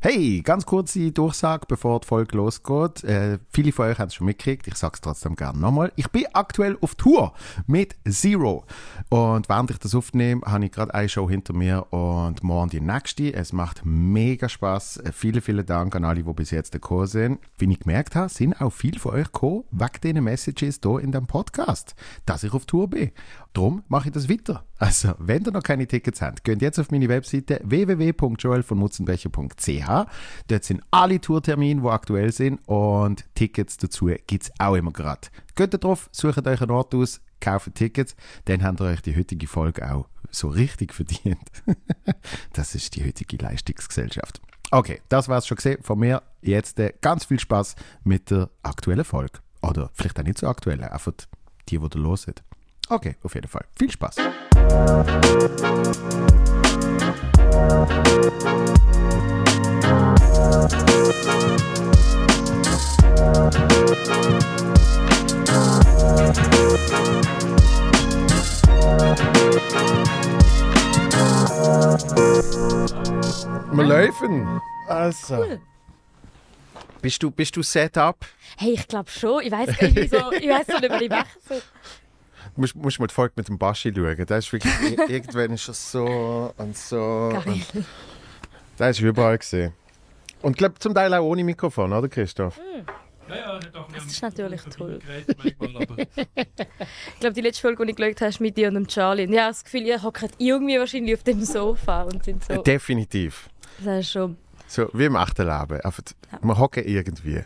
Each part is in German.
Hey, ganz kurze Durchsage, bevor die Folge losgeht. Äh, viele von euch haben es schon mitgekriegt, ich sage es trotzdem gerne nochmal. Ich bin aktuell auf Tour mit Zero. Und während ich das aufnehme, habe ich gerade eine Show hinter mir und morgen die nächste. Es macht mega Spaß. Äh, vielen, vielen Dank an alle, die bis jetzt gekommen sind. Wie ich gemerkt habe, sind auch viele von euch gekommen, wegen diesen Messages hier in dem Podcast, dass ich auf Tour bin. Darum mache ich das weiter. Also, wenn ihr noch keine Tickets habt, geht jetzt auf meine Webseite www.joelvonmutzenbecher.ch. Dort sind alle Tourtermine, die aktuell sind und Tickets dazu gibt es auch immer gerade. Geht da drauf, sucht euch einen Ort aus, kauft Tickets, dann habt ihr euch die heutige Folge auch so richtig verdient. das ist die heutige Leistungsgesellschaft. Okay, das war es schon gesehen von mir. Jetzt äh, ganz viel Spaß mit der aktuellen Folge. Oder vielleicht auch nicht so aktuell, einfach die, die ihr los sind. Okay, auf jeden Fall. Viel Spaß. Wir laufen. Also. Cool. Bist du, bist du set up? Hey, ich glaube schon. Ich weiß gar nicht, so, ich weiß so nicht, was ich mache. Du musst, musst mal die Folge mit dem Baschi schauen. Das ist wirklich, irgendwann ist er so und so. Geil. Und das ist überall gesehen. Und ich glaube zum Teil auch ohne Mikrofon, oder Christoph? Ja, ja, doch, Das ist natürlich toll. Manchmal, Ich glaube, die letzte Folge, die ich geschaut habe, ist mit dir und dem Charlie. Und ich habe das Gefühl, ihr hockt irgendwie wahrscheinlich auf dem Sofa und sind so. Definitiv. Das ist schon. So wie im echten Leben. Einfach, Wir hocken irgendwie.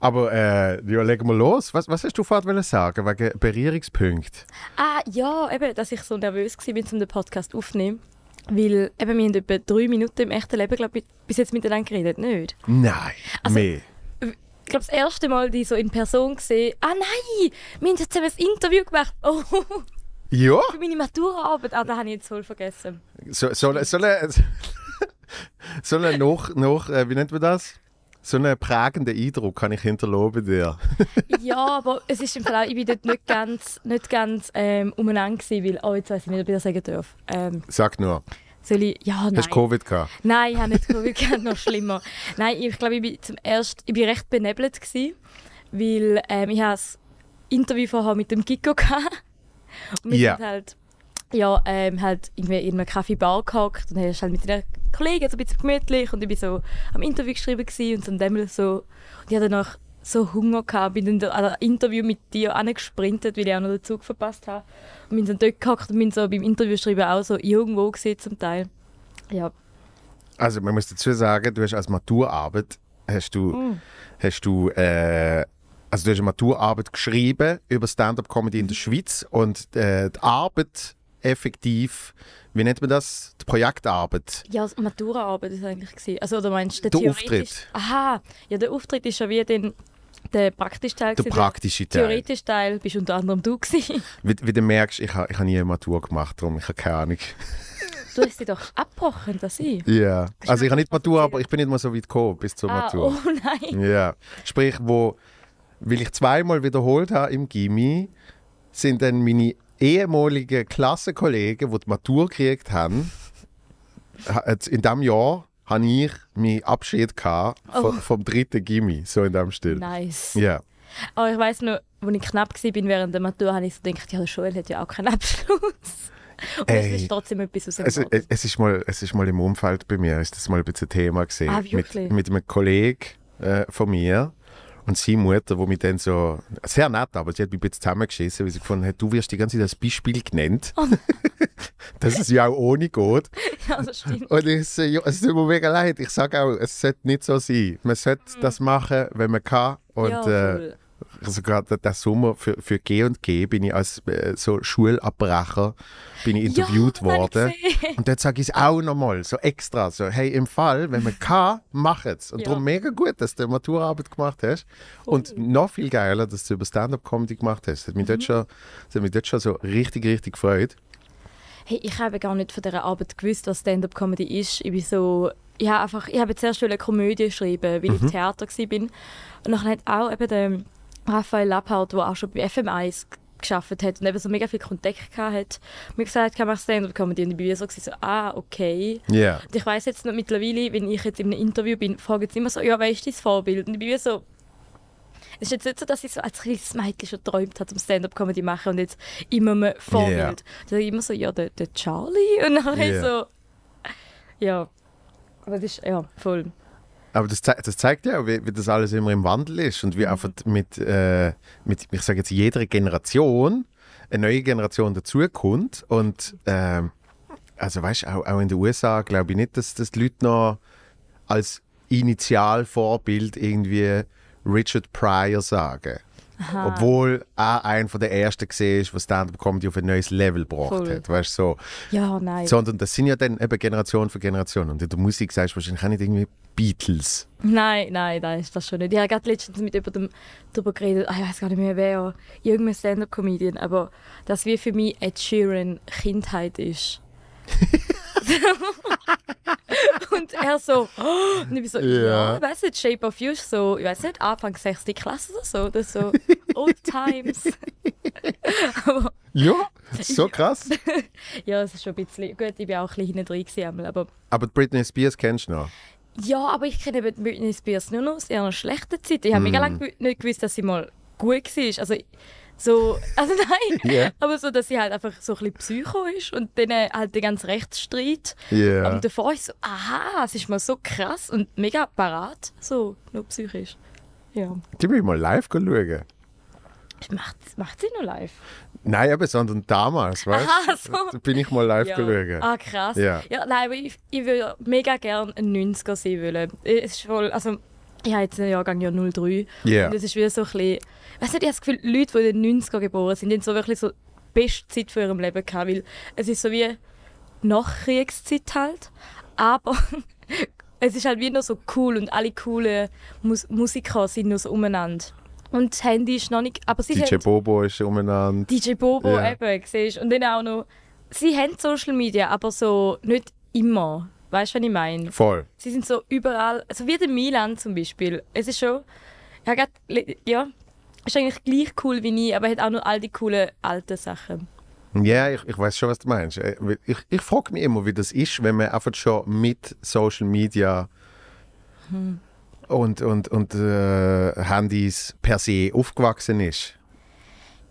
Aber äh, ja, legen wir los. Was, was hast du wollen sagen wegen Berührungspunkt? Ah, ja, eben, dass ich so nervös war, um den Podcast aufzunehmen. Weil eben, wir haben etwa drei Minuten im echten Leben, glaube ich, bis jetzt miteinander geredet, nicht? Nein, Also- mehr. Ich glaube, das erste Mal die so in Person gesehen. Ah nein, wir haben jetzt zusammen ein Interview gemacht. Oh, Ja, für meine Maturaarbeit. Ah, das habe ich jetzt voll vergessen. so, so, so eine, so eine noch, noch äh, wie nennt man das? So einen prägenden Eindruck kann ich hinterlassen bei dir. Ja, aber es ist im Fall auch, ich bin dort nicht ganz, nicht ganz ähm, umeinander gewesen, weil, oh, jetzt weiß ich nicht, ob ich das sagen darf. Ähm, Sag nur, soll ich, ja, nein. hast du Covid gehabt? Nein, ich habe nicht Covid, gehabt, noch schlimmer. Nein, ich glaube, ich bin zum ersten, ich bin recht benebelt gewesen, weil ähm, ich habe ein Interview vorher mit dem Giko gehabt. Und wir Ja. sind halt, ja, ähm, halt irgendwie in einer Kaffeebar gehockt und dann hast halt mit den Kollegen so ein bisschen gemütlich und ich bin so am Interview geschrieben gewesen und so dem so und ich hatte danach so Hunger gehabt, bin dann da- an das Interview mit dir angesprintet, weil ich auch noch den Zug verpasst habe und bin dann dort gehockt und bin so beim Interview schreiben auch so irgendwo gesehen zum Teil. Ja, Also man muss dazu sagen, du hast als Maturarbeit hast du, Mm. hast du äh, also du hast eine Maturarbeit geschrieben über Stand-up-Comedy in der Schweiz und äh, die Arbeit effektiv, wie nennt man das? Die Projektarbeit. Ja, das Maturaarbeit ist eigentlich gewesen. Also oder meinst du Der theoretisch- Auftritt. Aha, ja der Auftritt ist ja wie den, der praktische Teil. Der praktische Teil. theoretische Teil bist unter anderem du gewesen. Wie, wie du merkst, ich habe ich ha nie eine Matur gemacht, darum ich habe keine Ahnung. Du hast sie doch abgebrochen, das ich. Ja. Also ich habe nicht Matur, aber ich bin nicht mal so weit gekommen bis zur Ah, Matur. oh nein. Ja. Sprich, wo, weil ich zweimal wiederholt habe im Gimmi, sind dann meine ehemaligen Klassenkollegen, die die Matur gekriegt haben, in diesem Jahr habe ich meinen Abschied gehabt Oh. vom, dritten Gimmi, so in dem Stil. Nice. Ja. Aber ich weiss noch, als ich knapp war während der Matur, habe ich so gedacht, ja, der Joel hat ja auch keinen Abschluss. Und es Ey. ist trotzdem etwas aus dem Es, es, es, ist mal, es ist mal im Umfeld bei mir, ist das mal ein bisschen Thema gesehen. Ah, mit, mit einem Kollegen äh, von mir und seine Mutter, wo mich dann so, sehr nett, aber sie hat mich ein bisschen zusammengeschissen, weil sie gefunden hat, du wirst die ganze Zeit als Beispiel genannt, Oh dass es ja auch ohne geht. ja, das stimmt. Und ich so, ja, es tut mir mega leid, ich sage auch, es sollte nicht so sein. Man sollte das machen, wenn man kann. Und Mhm. ja, äh, voll. Sogar der, der Sommer für, für G und G bin ich als äh, so Schulabbrecher bin ich interviewt ja, worden. ich. Und dort sage ich es auch nochmal, so extra, so, hey, im Fall, wenn man kann, mach es. Und Ja. darum mega gut, dass du Maturarbeit gemacht hast. Und noch viel geiler, dass du über Stand-Up-Comedy gemacht hast. Das hat mich, Mhm. dort schon, das hat mich dort schon so richtig, richtig gefreut. Hey, ich habe gar nicht von dieser Arbeit gewusst, was Stand-up-Comedy ist. Ich bin so, ich habe einfach, ich habe zuerst eine Komödie schreiben, weil ich im Theater war. Und dann hat auch eben der Raphael Lapphardt, der auch schon bei FM1 geschafft hat und eben so mega viel Kontakt gehabt hat. Mir gesagt, kann man Stand-up-Comedy und ich bin wie so, so, ah, okay. Ja. Und ich weiß jetzt noch mittlerweile, wenn ich jetzt in einem Interview bin, fragen sie immer so, ja, wer ist dein Vorbild? Und ich bin so, es ist jetzt nicht so, dass ich so als kleines Mädchen schon geträumt habe, um Stand-up-Comedy zu machen und jetzt immer ein Vorbild. Ja. Dann sage ich immer so, ja, der, der Charlie. Und dann Ja. so, ja. Aber das ist, ja, voll. Aber das, zei- das zeigt ja, auch, wie, wie das alles immer im Wandel ist und wie Mhm. einfach mit, äh, mit ich sage jetzt, jeder Generation eine neue Generation dazukommt. Und ähm, also weißt auch, auch in den USA glaube ich nicht, dass, dass die Leute noch als Initialvorbild irgendwie Richard Pryor sagen. Obwohl er einer der ersten war, der Stand-up-Comedy auf ein neues Level gebracht Voll. hat. Weißt, so. Ja, nein. Sondern das sind ja dann eben Generation für Generation. Und in der Musik sagst du wahrscheinlich auch nicht irgendwie Beatles. Nein, nein, nein, ist das schon nicht. Ich habe gerade letztens mit jemandem darüber geredet, ah, ich weiß gar nicht mehr wer, irgendein Stand-up-Comedian, aber das wie für mich Ed Sheeran Kindheit ist. und er so, oh, und ich bin so, Ja. ja, ich weiß nicht, Shape of You ist so, ich weiß nicht, Anfang 6. Klasse oder so, ist so Old Times. aber Ja, so krass. ja, es ist schon ein bisschen, gut, ich bin auch ein bisschen hinten drin gewesen, aber Aber Britney Spears kennst du noch? Ja, aber ich kenne Britney Spears nur noch aus ihrer schlechten Zeit. Ich habe mega lange nicht gewusst, dass sie mal gut war. Also, so, also nein, Ja. aber so, dass sie halt einfach so ein bisschen Psycho ist und dann äh, halt der ganze Rechtsstreit. Ja. Und davor ist so, aha, es ist mal so krass und mega parat, so, nur psychisch. Ja. Die will ich mal live schauen. Macht, macht sie noch live? Nein, aber sondern damals, weißt Aha, so. Da bin ich mal live ja. schauen. Ah, krass. Ja. nein, aber ich, ich würde mega gerne ein 90er sein wollen. Es ist voll, also, ich habe jetzt einen Jahrgang ja 03. Ja. Und es ist wieder so ein bisschen, weißt du, ich habe das Gefühl, Leute, die in den 90er geboren sind, haben so wirklich so die beste Zeit von ihrem Leben gehabt, weil es ist so wie Nachkriegszeit halt, aber es ist halt wie noch so cool und alle coolen Mus Musiker sind noch so umeinander. Und das Handy ist noch nicht, aber sie DJ haben Bobo ist umeinander. DJ Bobo Ja. eben, siehst Und dann auch noch, sie haben Social Media, aber so nicht immer. Weißt du, was ich meine? Voll. Sie sind so überall, also wie der Milan zum Beispiel. Es ist schon, ja, grad, ja, ist eigentlich gleich cool wie nie, aber hat auch noch all die coolen alten Sachen. Ja, ich, ich weiß schon, was du meinst. Äh, Ich, ich frage mich immer, wie das ist, wenn man einfach schon mit Social Media Hm. und, und, und äh, Handys per se aufgewachsen ist.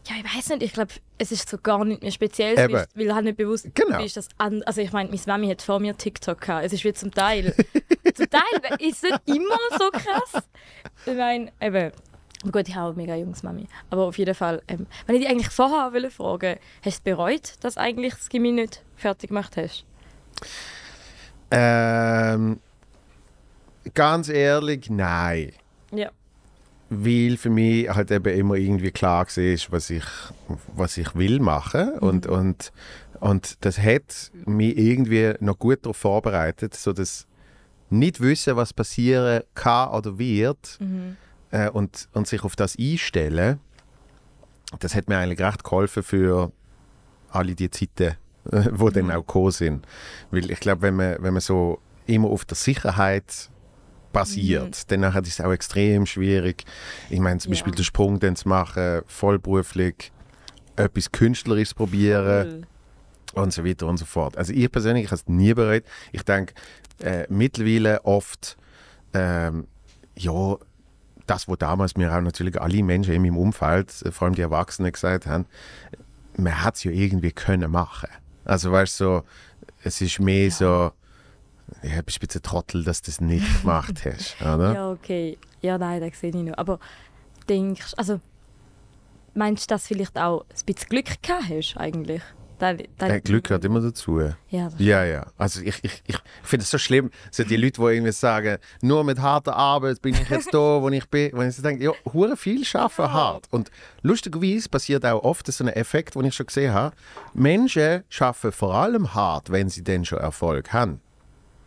Ja, ich weiß nicht, ich glaube, es ist so gar nicht mehr speziell, Eben. weil weil halt nicht bewusst Genau. ist, dass an, also ich meine, meine Mami hat vor mir TikTok gehabt. Es ist wie zum Teil, zum Teil ist es immer so krass. Ich meine, eben, aber gut, ich habe mega junges Mami. Aber auf jeden Fall, ähm, wenn ich dich eigentlich vorher wollte fragen, hast du bereut, dass eigentlich das Gimmi nicht fertig gemacht hast? Ähm, ganz ehrlich, nein. Weil für mich halt eben immer irgendwie klar war, was ich, was ich will machen. Und, und, und das hat mich irgendwie noch gut darauf vorbereitet, so dass nicht wissen, was passieren kann oder wird äh, und, und sich auf das einstellen, das hat mir eigentlich recht geholfen für alle die Zeiten, wo dann auch gekommen sind. Weil ich glaube, wenn man, wenn man so immer auf der Sicherheit basiert, dann nachher ist es auch extrem schwierig. Ich meine, zum Ja. Beispiel den Sprung dann zu machen, vollberuflich, etwas Künstlerisches probieren Cool. und so weiter und so fort. Also ich persönlich habe es nie bereut. Ich denke äh, mittlerweile oft, ähm, ja, das, wo damals mir auch natürlich alle Menschen in meinem Umfeld, äh, vor allem die Erwachsenen, gesagt haben, man hat es ja irgendwie können machen. Also weißt du, so, es ist mehr so, ja, bist ein bisschen Trottel, dass du das nicht gemacht hast, oder? Ja, okay. Ja, nein, das sehe ich noch. Aber denkst also meinst du, dass du vielleicht auch ein bisschen Glück gehabt hast, eigentlich? Dein Äh, Glück gehört immer dazu. Ja, das Ja, ja. Also ich, ich, ich finde es so schlimm, so die Leute, die irgendwie sagen, nur mit harter Arbeit bin ich jetzt da, wo ich bin. Wenn ich so denke, ja, hure viel schaffen hart. Und lustigerweise passiert auch oft so ein Effekt, den ich schon gesehen habe. Menschen schaffen vor allem hart, wenn sie dann schon Erfolg haben.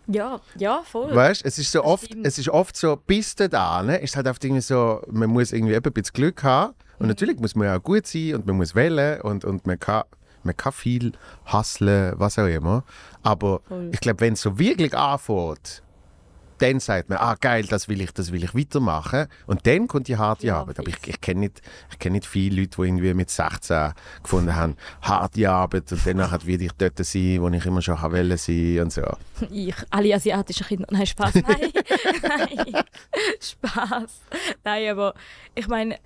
Ja, ja, voll. Weißt, es ist so oft, es ist oft so, bis da, ne, ist halt oft irgendwie so, man muss irgendwie ein bisschen Glück haben. Und natürlich muss man ja auch gut sein und man muss wählen und, und man kann, man kann viel hustlen, was auch immer. Aber Voll. ich glaube, wenn es so wirklich anfängt, dann sagt man, ah geil, das will ich, das will ich weitermachen. Und dann kommt die harte Ja, Arbeit. Aber ich, ich kenne nicht, ich kenn nicht viele Leute, die irgendwie mit 16 gefunden haben, harte Arbeit und danach will ich dort sein, wo ich immer schon wollte sein und so. Ich, alle asiatischen Kinder. Nein, Spaß. Nein. Nein. Spaß. Nein, aber ich meine,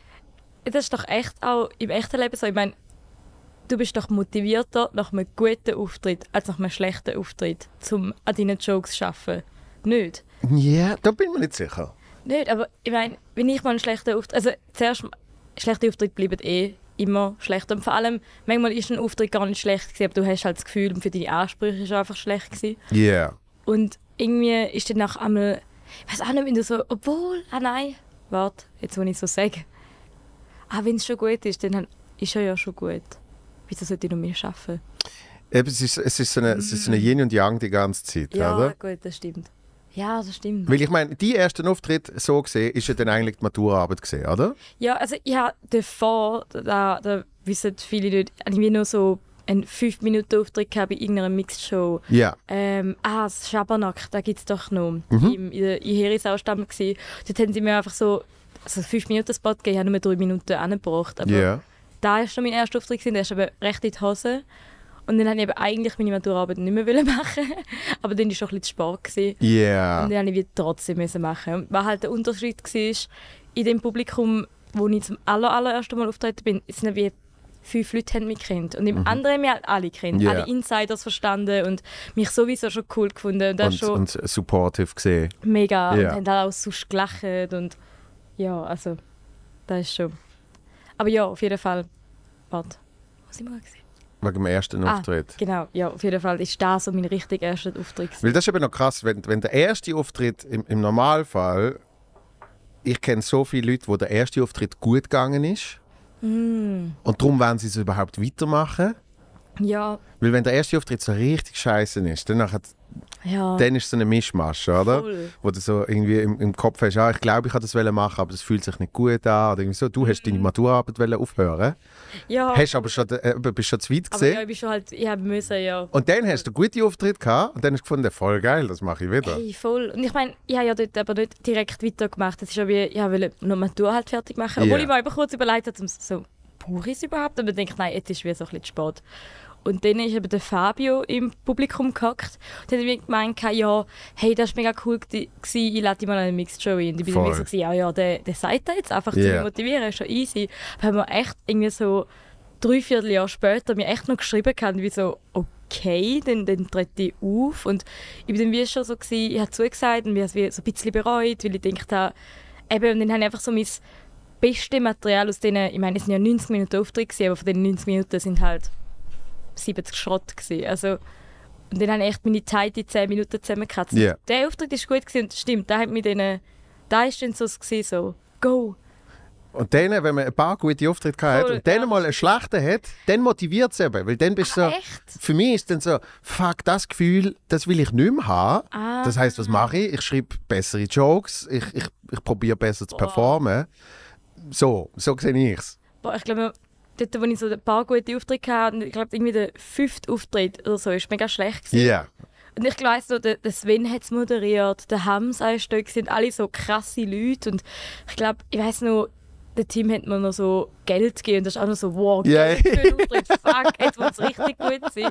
das ist doch echt auch im echten Leben so. Ich meine, du bist doch motivierter nach einem guten Auftritt als nach einem schlechten Auftritt, um an deinen Jokes zu arbeiten. Nicht? Ja, da bin ich mir nicht sicher. Nicht, aber ich meine, wenn ich mal einen schlechten Auftritt. Also, zuerst, schlechte Auftritte bleiben eh immer schlecht. Und vor allem, manchmal ist ein Auftritt gar nicht schlecht, gewesen, aber du hast halt das Gefühl, für deine Ansprüche ist er einfach schlecht. Gewesen. Ja. Und irgendwie ist dann nach einmal. Ich weiß auch nicht, wenn du so. Obwohl. Ah nein. Warte, jetzt muss ich so sagen. Ah, wenn es schon gut ist, dann ist er ja schon gut. Wieso sollte ich noch mehr arbeiten? Eben, es ist, es ist so eine, es ist so eine Yin und Yang die ganze Zeit, Ja, oder? gut, das stimmt. Ja, das stimmt. Weil ich meine, die ersten Auftritt so gesehen, ist ja dann eigentlich die Maturaarbeit gesehen, oder? Ja, also ich habe davor, da, da wissen viele Leute, irgendwie nur so einen 5-Minuten-Auftritt gehabt bei irgendeiner Mixed-Show. Ja. Ähm, ah, das Schabernack, da gibt es doch noch. Im, in der in Herisau-Stamm gsi. Dort haben sie mir einfach so, also 5-Minuten-Spot gegeben, ich habe nur 3 Minuten angebracht. Aber Ja. da war schon mein erster Auftritt, gewesen, der ist aber recht in die Hose. Und dann wollte ich eben eigentlich meine Maturarbeit nicht mehr machen aber dann war schon ein bisschen zu spät. Gewesen. Ja. Und dann musste ich wieder trotzdem müssen machen. Und was halt der Unterschied war, in dem Publikum, wo ich zum aller, allerersten Mal auftreten bin, es sind wie fünf Leute haben mich kennt. Und im anderen haben mich halt alle kennt. Ja. Alle Insiders verstanden und mich sowieso schon cool gefunden. Und das Und, schon und supportive gesehen. mega. Ja. Und haben halt auch sonst gelacht. Und ja, also, das ist schon. Aber ja, auf jeden Fall. Warte, was sind wir gesehen? Wegen dem ersten Ah. Auftritt. Genau, ja, auf jeden Fall ist das so mein richtig erster Auftritt. Weil das ist eben noch krass, wenn, wenn der erste Auftritt im, im Normalfall, ich kenne so viele Leute, wo der erste Auftritt gut gegangen ist. Mm. Und darum wollen sie es überhaupt weitermachen. Ja, Weil wenn der erste Auftritt so richtig scheiße ist, dann, nachher, ja. dann ist es so eine Mischmasch, oder? Voll. Wo du so irgendwie im, im Kopf hast, ah, ich glaube, ich kann das machen, aber das fühlt sich nicht gut an. Oder irgendwie so. Du hast Mhm. deine Maturarbeit aufhören, ja. hast aber schon, äh, bist schon zu weit aber ja, gesehen. ich bin schon halt, ich habe müssen, ja. Und dann hast du einen guten Auftritt gehabt und dann hast du gefunden, voll geil, das mache ich wieder. Hey, voll. Und ich meine, ich habe ja dort aber nicht direkt weitergemacht. Es ist ja wie, ich wollte noch Matur halt fertig machen. Obwohl Ja. ich mir aber kurz überlegt habe, um so, brauche ich es überhaupt? Und ich denke, nein, jetzt ist wie so ein bisschen zu spät. Und dann ist eben der Fabio im Publikum gehockt und hat mir gemeint, ja, hey, das war mega cool, gewesen, ich lade dich mal an eine Mixed Show ein. Und ich wie so, gewesen, ja, ja, der, der sagt das jetzt einfach, zu Ja. mich motivieren, ist schon easy. Aber haben wir echt irgendwie so drei Vierteljahr später mir echt noch geschrieben gehabt, wie so, okay, dann, dann trete ich auf. Und ich bin dann wie schon so, gewesen, ich habe zugesagt und mir so ein bisschen bereut, weil ich gedacht habe, eben, und dann habe ich einfach so mein bestes Material aus denen, ich meine, es sind ja 90 Minuten Auftritt, gewesen, aber von den 90 Minuten sind halt 70 Schrott gewesen. Also, und dann habe ich echt meine Zeit in 10 Minuten zusammengekratzt. Ja. Der Auftritt ist gut gewesen, und stimmt, da hat mir dann, da ist dann so, gewesen, so, go. Und dann, wenn man ein paar gute Auftritte hat und dann ja, mal einen schlechten hat, dann motiviert es eben. Weil dann bist du so, Echt? für mich ist dann so, fuck, das Gefühl, das will ich nicht mehr haben. Ah. Das heißt, was mache ich? Ich schreibe bessere Jokes, ich, ich, ich probiere besser zu performen. So, so sehe ich es. Ich glaube, dort, wo ich so ein paar gute Auftritte hatte, und ich glaube, irgendwie der fünfte Auftritt oder so, ist mega schlecht gewesen. Ja. Und ich weiss noch, der, der Sven hat es moderiert, der Hamza ist da, sind alle so krasse Leute. Und ich glaube, ich weiss noch, der Team hat mir noch so Geld gegeben. Und das ist auch noch so, wow. Geld für einen Auftritt, fuck, jetzt muss es richtig gut sein.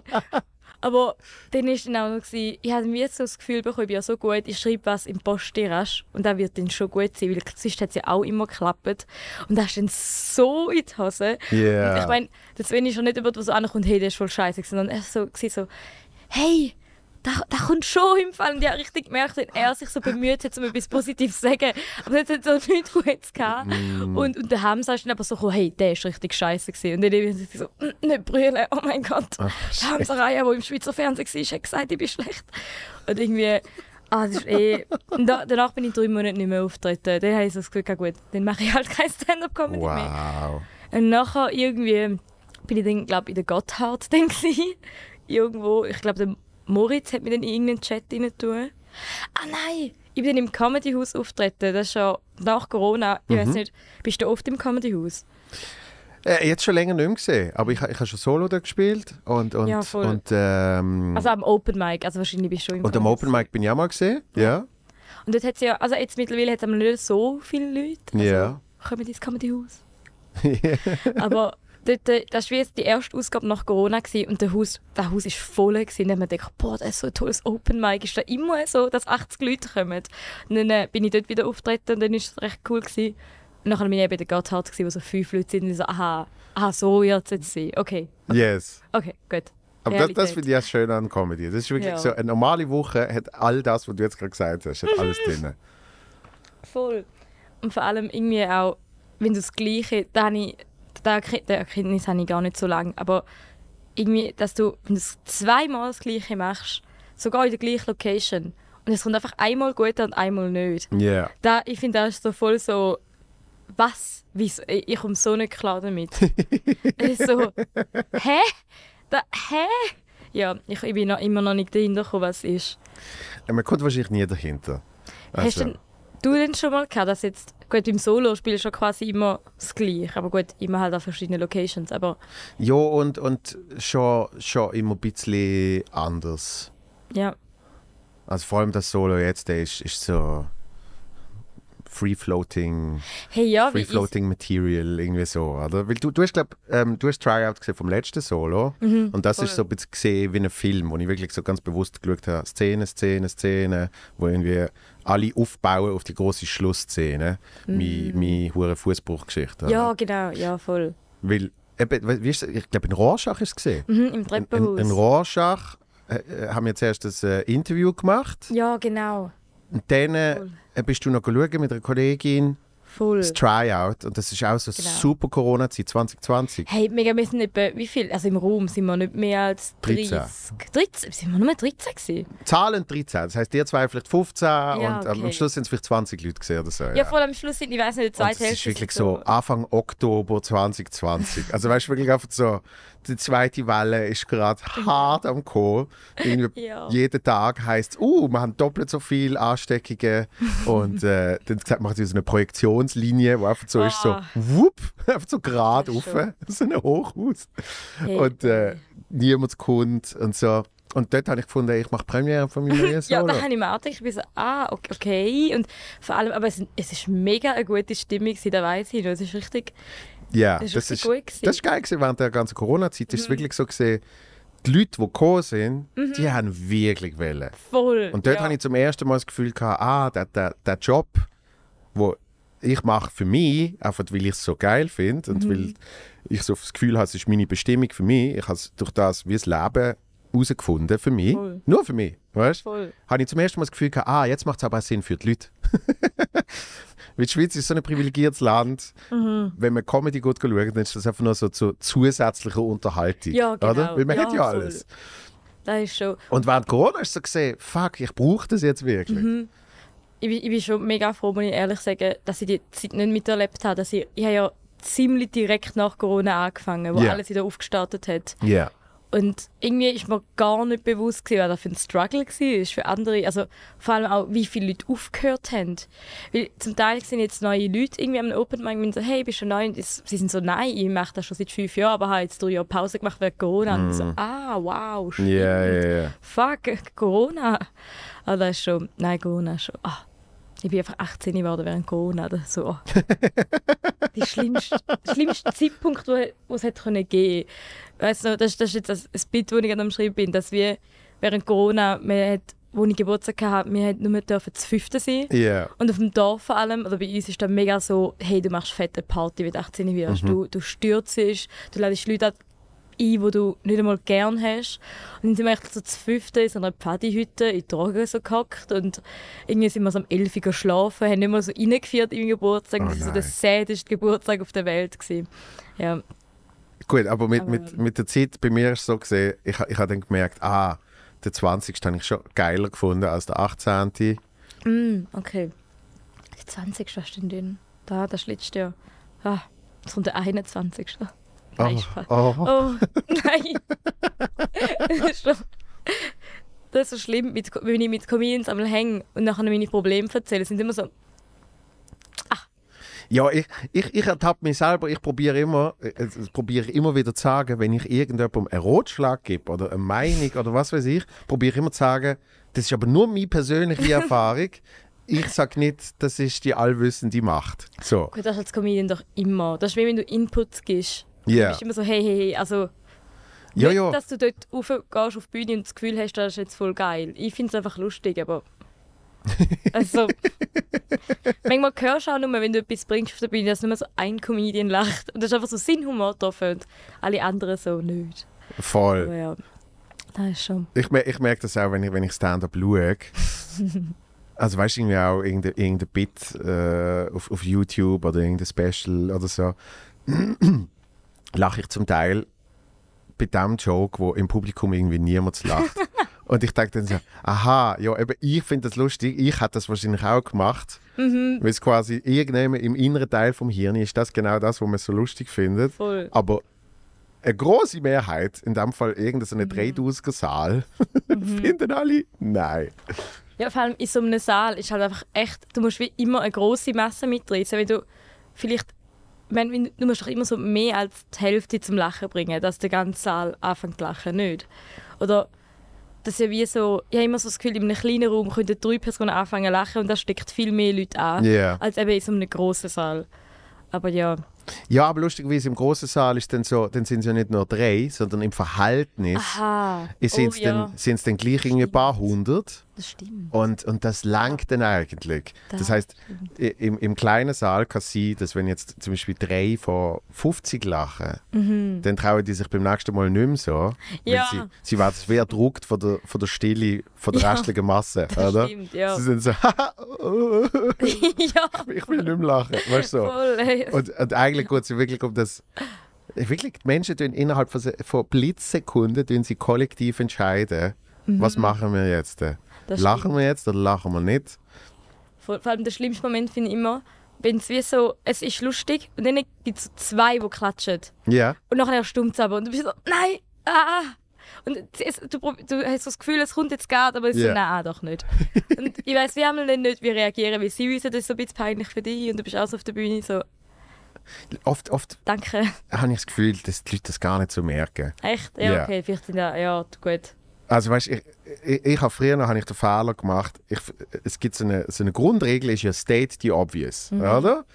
Aber dann war dann auch noch, gewesen, ich habe mir so das Gefühl bekommen, ich bin ja so gut, ich schreibe was im Posttirage und das wird dann schon gut sein, weil sonst hat es ja auch immer geklappt. Und das ist dann so in die Hose. Ja. Und ich meine, das Sven ist schon nicht jemand, der so ankommt, hey, der ist voll scheiße, sondern er so, war so, hey, da, da kommt schon im Fall. Und ich habe richtig gemerkt, wenn er sich so bemüht hat, um etwas Positives zu sagen. Aber das hat so nichts Gutes gehabt. Mm. Und, und der Hamza ist dann aber so, hey, der ist richtig scheiße gewesen. Und dann bin ich so, «Mm, nicht brüllen, oh mein Gott. Ach, der Hamza Raya, der im Schweizer Fernsehen war, hat gesagt, ich bin schlecht. Und irgendwie, ah, das ist eh... Da, danach bin ich drei Monate nicht mehr auftreten. Dann habe ich so das Gefühl, gehabt, gut, dann mache ich halt kein Stand-Up-Comedy mehr. Wow. Und nachher irgendwie bin ich dann, glaube in der Gotthard dann. Irgendwo, ich glaube, der Moritz hat mich dann in irgendeinen Chat rein tun. Ah nein, ich bin im Comedy-Haus auftreten. Das ist schon nach Corona. Ich Mhm. weiß nicht, bist du oft im Comedy-Haus? Äh, jetzt schon länger nicht mehr gesehen, aber ich, ich habe schon Solo da gespielt und, und, Ja, voll. und, ähm, Also am Open Mic, also wahrscheinlich bist du schon im und am. Open Mic bin ich auch mal gesehen. Ja. Und dort hat ja, also jetzt mittlerweile hat es nicht so viele Leute. Also, Ja. Kommen ins Comedy Haus. Aber dort, äh, das war jetzt die erste Ausgabe nach Corona gewesen, und der Haus, das Haus ist voll. Gewesen. Und dann man gedacht, boah, das ist so ein tolles Open Mic. Ist da immer so, dass 80 Leute kommen. Und dann äh, bin ich dort wieder auftreten und dann war es recht cool. Gewesen. Und dann bin ich eben der Gotthard, wo so fünf Leute sind und ich so, aha, aha so wird es jetzt sein. Okay, Yes. okay, gut. Aber das, das Realität. finde ich ja schön an Comedy. Das ist wirklich Ja. so, eine normale Woche hat all das, was du jetzt gerade gesagt hast, hat alles drin. Voll. Und vor allem irgendwie auch, wenn du das Gleiche, da habe ich, da Erkenntnis, die Erkenntnis habe ich gar nicht so lange, aber irgendwie, dass du, es zweimal das Gleiche machst, sogar in der gleichen Location, und es kommt einfach einmal gut und einmal nicht. Ja. Da, ich finde, das ist so voll so, was? Wieso? Ich ich komme so nicht klar damit. es ist so, hä? Da, hä? Ja, ich, ich bin noch, immer noch nicht dahinter gekommen, was es ist. Man kommt wahrscheinlich nie dahinter. Hast Also, denn, du denn schon mal gehabt, dass jetzt, gut, beim Solo spielst du quasi immer das Gleiche, aber gut, immer halt an verschiedenen Locations, aber ja, und, und schon, schon immer ein bisschen anders. ja, Also vor allem das Solo jetzt, der ist, ist so Free-Floating hey, ja, Free Floating Material, irgendwie so, oder? Weil du, du hast, glaub, ähm, du hast Tryout gesehen vom letzten Solo Mhm, und das voll. ist so ein bisschen gesehen wie ein Film, wo ich wirklich so ganz bewusst geschaut habe, Szene, Szene, Szene, wo irgendwie alle aufbauen auf die große Schlussszene, mhm. meine, meine hure Fußbruchgeschichte. ja, genau, ja, voll. Weil, eben, wie ist, ich glaube in Rorschach ist es gesehen. Mhm, Im In, in, Treppenhaus. in Rorschach äh, äh, haben wir zuerst das äh, Interview gemacht ja, genau, und dann äh, bist du noch schauen mit einer Kollegin voll. das Tryout und das ist auch so Genau. super Corona-Zeit 2020. Hey, mega, wir sind etwa, wie viel, also im Raum sind wir nicht mehr als 30. 13. 13? Sind wir nur mehr 13 gewesen? Zahlen 13, das heisst, ihr zwei vielleicht 15 und am okay. Schluss sind es vielleicht 20 Leute gesehen oder so. Ja, voll am Schluss sind, ich weiß nicht, die und zweite das ist Hälfte wirklich sind so Anfang Oktober 2020. Also weißt du, wirklich einfach so, die zweite Welle ist gerade hart am Kommen. Ja. Jeden Tag heisst es, uh, wir haben doppelt so viele Ansteckungen. und äh, dann sagt man so eine Projektionslinie, wo einfach so ist, so, Ah. wupp, einfach so gerade schon- so ein Hochhaus. Hey. Und äh, niemand kommt und so. Und dort habe ich gefunden, ich mache Premiere von meinem neuen Ja, Solo. da habe ich mir auch gedacht, ich bin so, ah, ok- okay. Und vor allem, aber es, es ist mega eine gute Stimmung, da weiß ich. Es ist richtig, Ja, das ist, gut gewesen. das ist geil gewesen, während der ganzen Corona-Zeit. Mhm. ist es wirklich so gesehen, die Leute, die gekommen sind, die haben wirklich wollen. voll. Und dort ja. habe ich zum ersten Mal das Gefühl gehabt, ah, der, der, der Job, wo ich mache für mich, einfach weil ich es so geil finde Mhm. und weil ich so das Gefühl habe, es ist meine Bestimmung für mich. Ich habe es durch das wie das Leben herausgefunden für mich. Voll. Nur für mich, weißt? Voll. habe ich zum ersten Mal das Gefühl gehabt, ah, jetzt macht es aber Sinn für die Leute. Weil die Schweiz ist so ein privilegiertes Land. Mhm. Wenn man Comedy gut schaut, dann ist das einfach nur so zur zusätzlichen Unterhaltung. Ja, genau. Oder? Weil man Ja, hat ja alles. Das ist schon. Und während Corona ist so gesehen, fuck, ich brauche das jetzt wirklich. Mhm. Ich bin, ich bin schon mega froh, muss ich ehrlich sagen, dass ich die Zeit nicht miterlebt habe. Dass ich, ich habe ja ziemlich direkt nach Corona angefangen, wo Ja. alles wieder aufgestartet hat. Ja. Und irgendwie ist mir gar nicht bewusst, gewesen, was das für ein Struggle war für andere. Also vor allem auch, wie viele Leute aufgehört haben. Weil zum Teil sind jetzt neue Leute irgendwie am Open Mic und so, hey, bist du neu? Und sie sind so, nein, ich mache das schon seit fünf Jahren, aber habe jetzt drei Jahre Pause gemacht wegen Corona. Und ich so, ah, wow, stimmt. Mhm. Ja, ja, ja. Fuck, Corona. Aber das ist schon, nein, Corona ist schon, ah. Ich bin einfach 18 geworden während Corona. Das ist so, der schlimmste, schlimmste Zeitpunkt, wo, wo es hätte können geben weißt du, das, das ist jetzt das, das Bild, das ich gerade am Schreiben bin, dass wir während Corona, wir hat, wo ich Geburtstag hatte, wir hat nur dürfen zu fünften sein. Ja. Und auf dem Dorf vor allem, oder bei uns ist dann mega so, hey, du machst fette Party, wenn du 18 wirst. Mhm. Du, du stürzt, du lädst Leute ein, die du nicht einmal gern hast. Und dann sind wir echt so zu fünften in so einer Pfadihütte in Drogen so gehockt und irgendwie sind wir so um 11 Uhr geschlafen, haben nicht mal so reingeführt in den Geburtstag. Oh das war so der sädeste Geburtstag auf der Welt. Gewesen. Ja, Gut, aber mit, Aber- mit, mit der Zeit bei mir ist es so gesehen, ich, ich habe dann gemerkt, ah, der 20. habe ich schon geiler gefunden als der 18. mm, okay. Der 20. was denn denn? Da, das ist letztes Jahr. Ah, jetzt kommt der 21. Nein, Spaß. oh, oh. Oh, nein. das, ist so schlimm, mit, wenn ich mit Comedians einmal hänge und nachher meine Probleme erzähle. sind immer so, Ja, ich, ich, ich ertappe mich selber, ich probiere immer, äh, das probiere ich immer wieder zu sagen, wenn ich irgendjemandem einen Rotschlag gebe oder eine Meinung oder was weiß ich, probiere ich immer zu sagen, das ist aber nur meine persönliche Erfahrung. ich sag nicht, das ist die allwissende Macht. So, Gut, das ist als Comedian doch immer. Das ist wie wenn du Inputs gibst. Ja. Du bist immer so, hey, hey, hey. Also, Ja, nicht, ja. dass du dort raufgehst auf die Bühne und das Gefühl hast, das ist jetzt voll geil. Ich finde es einfach lustig, aber... Also... manchmal hörst du auch nur, wenn du etwas bringst auf der Bühne, dass nur so ein Comedian lacht. Und das ist einfach so Sinnhumor drauf und alle anderen so nicht. Voll. Aber ja, das ist schon... Ich, mer ich merke das auch, wenn ich, wenn ich Stand-up schaue. Also weißt du, irgendwie auch irgendein, irgendein Bit äh, auf, auf YouTube oder irgendein Special oder so, lache ich zum Teil bei dem Joke, wo im Publikum irgendwie niemand lacht. Und ich denke dann so, aha, ja, eben ich finde das lustig, ich hätte das wahrscheinlich auch gemacht. Mhm. Weil es quasi irgendjemand im inneren Teil vom Hirn ist das genau das, was man so lustig findet. Voll. Aber eine große Mehrheit, in dem Fall irgendein so 3000er Saal, finden alle, nein. Ja, vor allem in so einem Saal ist halt einfach echt, du musst wie immer eine grosse Masse mitreißen, weil du vielleicht, meine, du musst doch immer so mehr als die Hälfte zum Lachen bringen, dass der ganze Saal anfängt zu lachen, nicht? Oder das ist ja wie so, ich habe immer so das Gefühl, in einem kleinen Raum könnten drei Personen anfangen zu lachen und das steckt viel mehr Leute an, Ja. als eben in so einem grossen Saal. Aber ja, Ja, aber lustigerweise im großen Saal ist dann so, dann sind es ja nicht nur drei, sondern im Verhältnis sind es oh, ja, dann, sind's dann gleich irgendwie ein paar hundert. Das stimmt. Und, und das langt dann eigentlich. Das, Das heißt, im, im kleinen Saal kann es sein, dass wenn jetzt zum Beispiel drei von 50 lachen, dann trauen die sich beim nächsten Mal nicht mehr so. Ja. Sie, sie werden schwer erdruckt von der, von der Stille, von der Ja, restlichen Masse. Das oder? stimmt, ja. Sie sind so, ja, ich will nicht mehr lachen. Weißt du so? voll. Und, und eigentlich geht es wirklich um das. Wirklich, die Menschen tun innerhalb von, von Blitzsekunden tun sie kollektiv entscheiden, was machen wir jetzt. Mhm. Das lachen wir jetzt oder lachen wir nicht? Vor, vor allem der schlimmste Moment finde ich immer, wenn es wie so, es ist lustig und dann gibt es zwei, die klatschen. Ja. Und nachher stumm es aber und du bist so, nein, ah. Und es, du, du hast so das Gefühl, es kommt jetzt gerade, aber es ist Ja. so, nein, doch nicht. und ich weiss, wir haben dann nicht, wie reagieren, weil sie wissen, das ist so ein bisschen peinlich für dich und du bist auch so auf der Bühne so, Oft, oft danke. habe ich das Gefühl, dass die Leute das gar nicht so merken. Echt? Ja, Ja. okay, vielleicht sind ja, ja, gut. Also weißt, ich, ich, ich habe früher noch habe ich den Fehler gemacht. Ich, es gibt so eine, so eine Grundregel, ist ja State the obvious, Mhm. oder?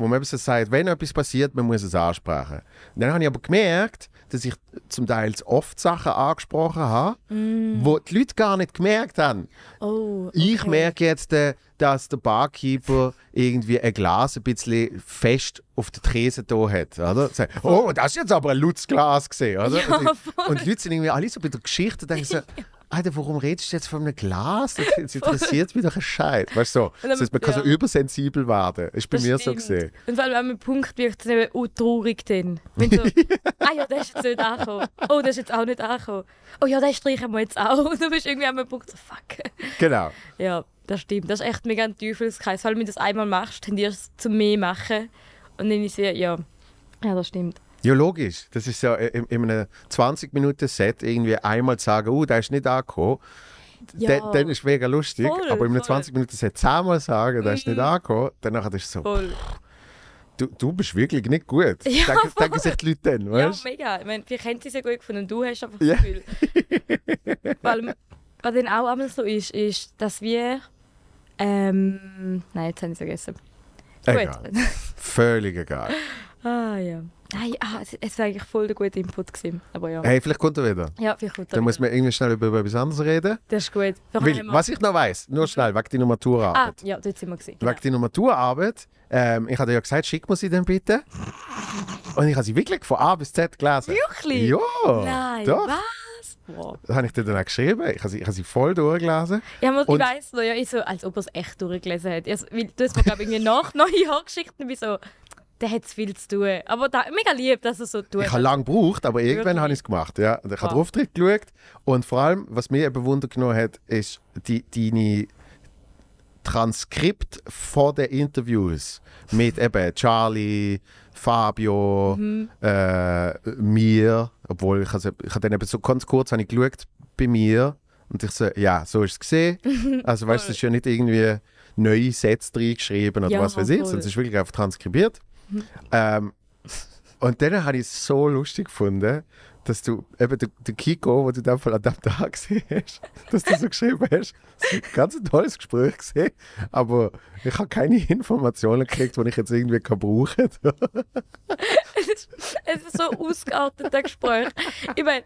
Wo man eben so sagt, wenn etwas passiert, man muss es ansprechen. Und dann habe ich aber gemerkt, dass ich zum Teil oft Sachen angesprochen habe, wo die Leute gar nicht gemerkt haben. Mm. Oh, okay. Ich merke jetzt, äh, dass der Barkeeper irgendwie ein Glas ein bisschen fest auf der Tresen da hat. Oder? Oh, das ist jetzt aber ein Lutzglas gesehen. Oder? Ja, und die Leute sind irgendwie alle so bei der Geschichte und denken so, Alter, warum redest du jetzt von einem Glas? Das interessiert mich doch ein Scheiß. Weißt du, so. dann- das heißt, man kann so übersensibel werden. Ist bei Das mir so stimmt. gesehen. Und vor allem an einem Punkt wirkt es eben auch traurig dann. Wenn so, ah ja, der ist jetzt nicht angekommen. Oh, der ist jetzt auch nicht angekommen. Oh ja, den streichen wir jetzt auch. Und du bist irgendwie an einem Punkt so, fuck. Genau. Ja, das stimmt. Das ist echt mega ein Teufelskreis. Vor allem, wenn du das einmal machst, tendierst du zu mehr machen. Und dann ist es, ja, ja, das stimmt. Ja, logisch. Das ist ja in, in einem 20-Minuten-Set irgendwie einmal zu sagen, oh, der ist nicht angekommen. Ja. Dann, dann ist mega lustig. Voll, aber in einem voll. 20-Minuten-Set zehnmal sagen, der ist nicht Mhm. angekommen, danach ist es so, Voll. du, du bist wirklich nicht gut. Ja, denken, denken sich die Leute dann, Ja, weißt du? mega. Ich meine, wir kennen sie sehr gut gefunden und du hast einfach Ja. das Gefühl. Allem, was dann auch einmal so ist, ist, dass wir. Ähm, nein, jetzt habe ich es vergessen. Egal. Völlig egal. ah ja. Nein, ah, es, es war eigentlich voll der gute Input gewesen. Aber ja. Hey, vielleicht kommt er wieder. Ja, vielleicht kommt er Dann muss wieder. man irgendwie schnell über etwas anderes reden. Das ist gut. Weil, was ich noch weiss, nur schnell, wegen deiner Ah, Maturarbeit. ja, dort sind wir gewesen. Wegen deiner Maturarbeit, ähm, ich habe ja gesagt, schick mir sie dann bitte. Und ich habe sie wirklich von A bis Z gelesen. Wirklich? Ja, Nein, doch. was? Wow. Das habe ich dir dann auch geschrieben. Ich habe sie, ich habe sie voll durchgelesen. Ja, aber ich weiss noch, ja, ich so, als ob er es echt durchgelesen hat. Also, weil, du hast mir, glaube ich, nach geschickt und ich so, der hat viel zu tun. Aber da, mega lieb, dass er so tut. Ich habe lange gebraucht, aber irgendwann habe ich es gemacht. Ja. Ich habe drauf geschaut. Und vor allem, was mir eben Wunder genommen hat, ist die, deine Transkript von den Interviews mit eben Charlie, Fabio, Mhm. äh, mir. Obwohl, ich, also, ich habe dann eben so ganz kurz habe ich geschaut bei mir und ich so, ja, so ist es gesehen. Also weißt du, es ist ja nicht irgendwie neue Sätze reingeschrieben oder Ja, was weiß ich, sondern es ist wirklich einfach transkribiert. Ähm, und dann habe ich es so lustig gefunden, dass du eben den, den Kiko, wo du dann an dem Tag gesehen hast, dass du so geschrieben hast, war ein ganz tolles Gespräch gesehen, aber ich habe keine Informationen gekriegt, die ich jetzt irgendwie brauchen kann. es, ist, es ist so ausgeartet, das Gespräch. Ich meine,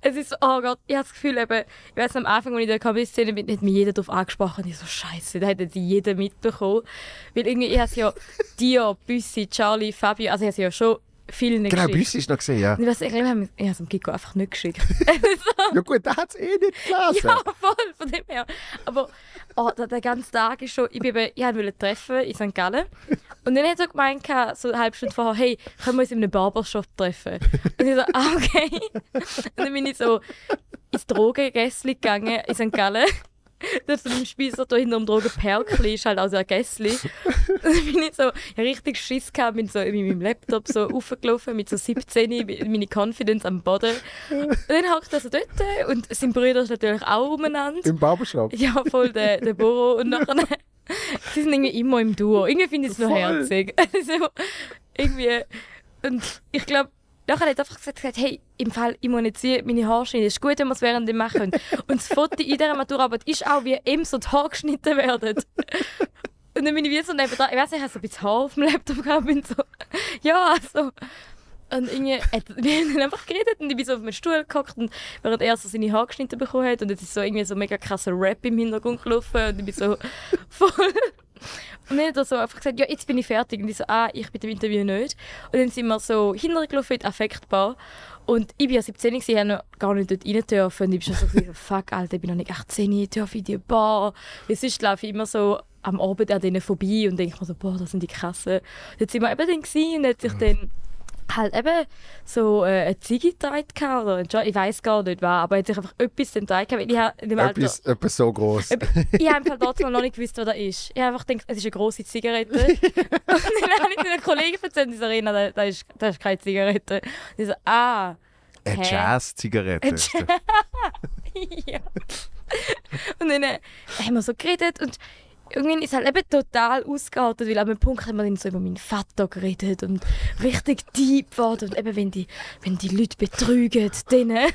es ist so, oh Gott, ich habe das Gefühl, eben, ich weiß am Anfang, als ich in der Kabinenszene bin, hat mich jeder darauf angesprochen. Ich so, Scheiße, da hätte jeder mitbekommen. Weil irgendwie, ich habe ja Dio, Büssi, Charlie, Fabio, also ich habe ja schon vielen Genau, geschickt. Büssi ist noch gesehen, ja. Ich, weiß, ich glaube, ich habe es dem Kiko einfach nicht geschickt. Ja gut, der hat es eh nicht gelesen. ja, voll, von dem her. Aber oh, der, der ganze Tag ist schon, ich, bin, ich wollte treffen in St. Gallen. Und dann hat er gemeint, so eine halbe Stunde vorher, hey, können wir uns in einem Barbershop treffen? Und ich so, ah, okay. Und dann bin ich so ins Drogengässli gegangen in St. Gallen. Da so im Speiser da hinter dem Drogenperkli ist halt auch so ein Gässli. Und dann bin ich so, ich richtig Schiss gehabt, bin so mit meinem Laptop so aufgelaufen, mit so 17, mit- meine Confidence am Boden. Und dann hockt er so dort und sein Bruder ist natürlich auch umeinander. Im Barbershop. Ja, voll der, der Boro. Und nachher, sie sind irgendwie immer im Duo. Irgendwie finde ich es noch herzig. Also, irgendwie. Und ich glaube, nachher hat er einfach gesagt, hey, im Fall, ich muss jetzt hier meine Haare schneiden. Es ist gut, wenn wir es während dem machen. Und das Foto in dieser Maturarbeit ist auch, wie ihm so die Haare geschnitten werden. Und dann bin ich wie so neben da, ich weiß nicht, ich habe so ein bisschen Haar auf dem Laptop gehabt und so, ja, also. Und irgendwie, wir haben dann einfach geredet und ich bin so auf meinen Stuhl gehockt und während er so seine Haare geschnitten bekommen hat und jetzt ist so irgendwie so mega krasser Rap im Hintergrund gelaufen und ich bin so voll... Und dann hat er so einfach gesagt, ja, jetzt bin ich fertig. Und ich so, ah, ich bin im Interview nicht. Und dann sind wir so hintergelaufen Affektbar. Und ich war ja 17, gewesen, ich habe noch gar nicht dort rein dürfen. Und ich bin schon so, fuck, Alter, ich bin noch nicht 18, ich darf in die Bar. Weil sonst laufe ich immer so am Abend an denen vorbei und denke mir so, boah, das sind die krassen. Jetzt sind wir eben dann gewesen und hat sich dann halt eben so äh, eine Ziege getragen gehabt oder ich weiß gar nicht was, aber er hat sich einfach etwas getragen gehabt, ich habe dem Alter... Etwas, etwas so groß. Ich habe einfach dort noch nicht gewusst, was das ist. Ich habe einfach gedacht, es ist eine grosse Zigarette. und dann habe ich meinen Kollegen erzählt, die so, Rena, das, das, ist, das ist keine Zigarette. Und ich so, ah, Eine? Jazz-Zigarette. Das. ja. Und dann äh, haben wir so geredet und irgendwann ist halt eben total ausgeartet, weil an einem Punkt haben wir dann so über meinen Vater geredet und richtig deep geworden. Und eben, wenn die, wenn die Leute betrügen, dann...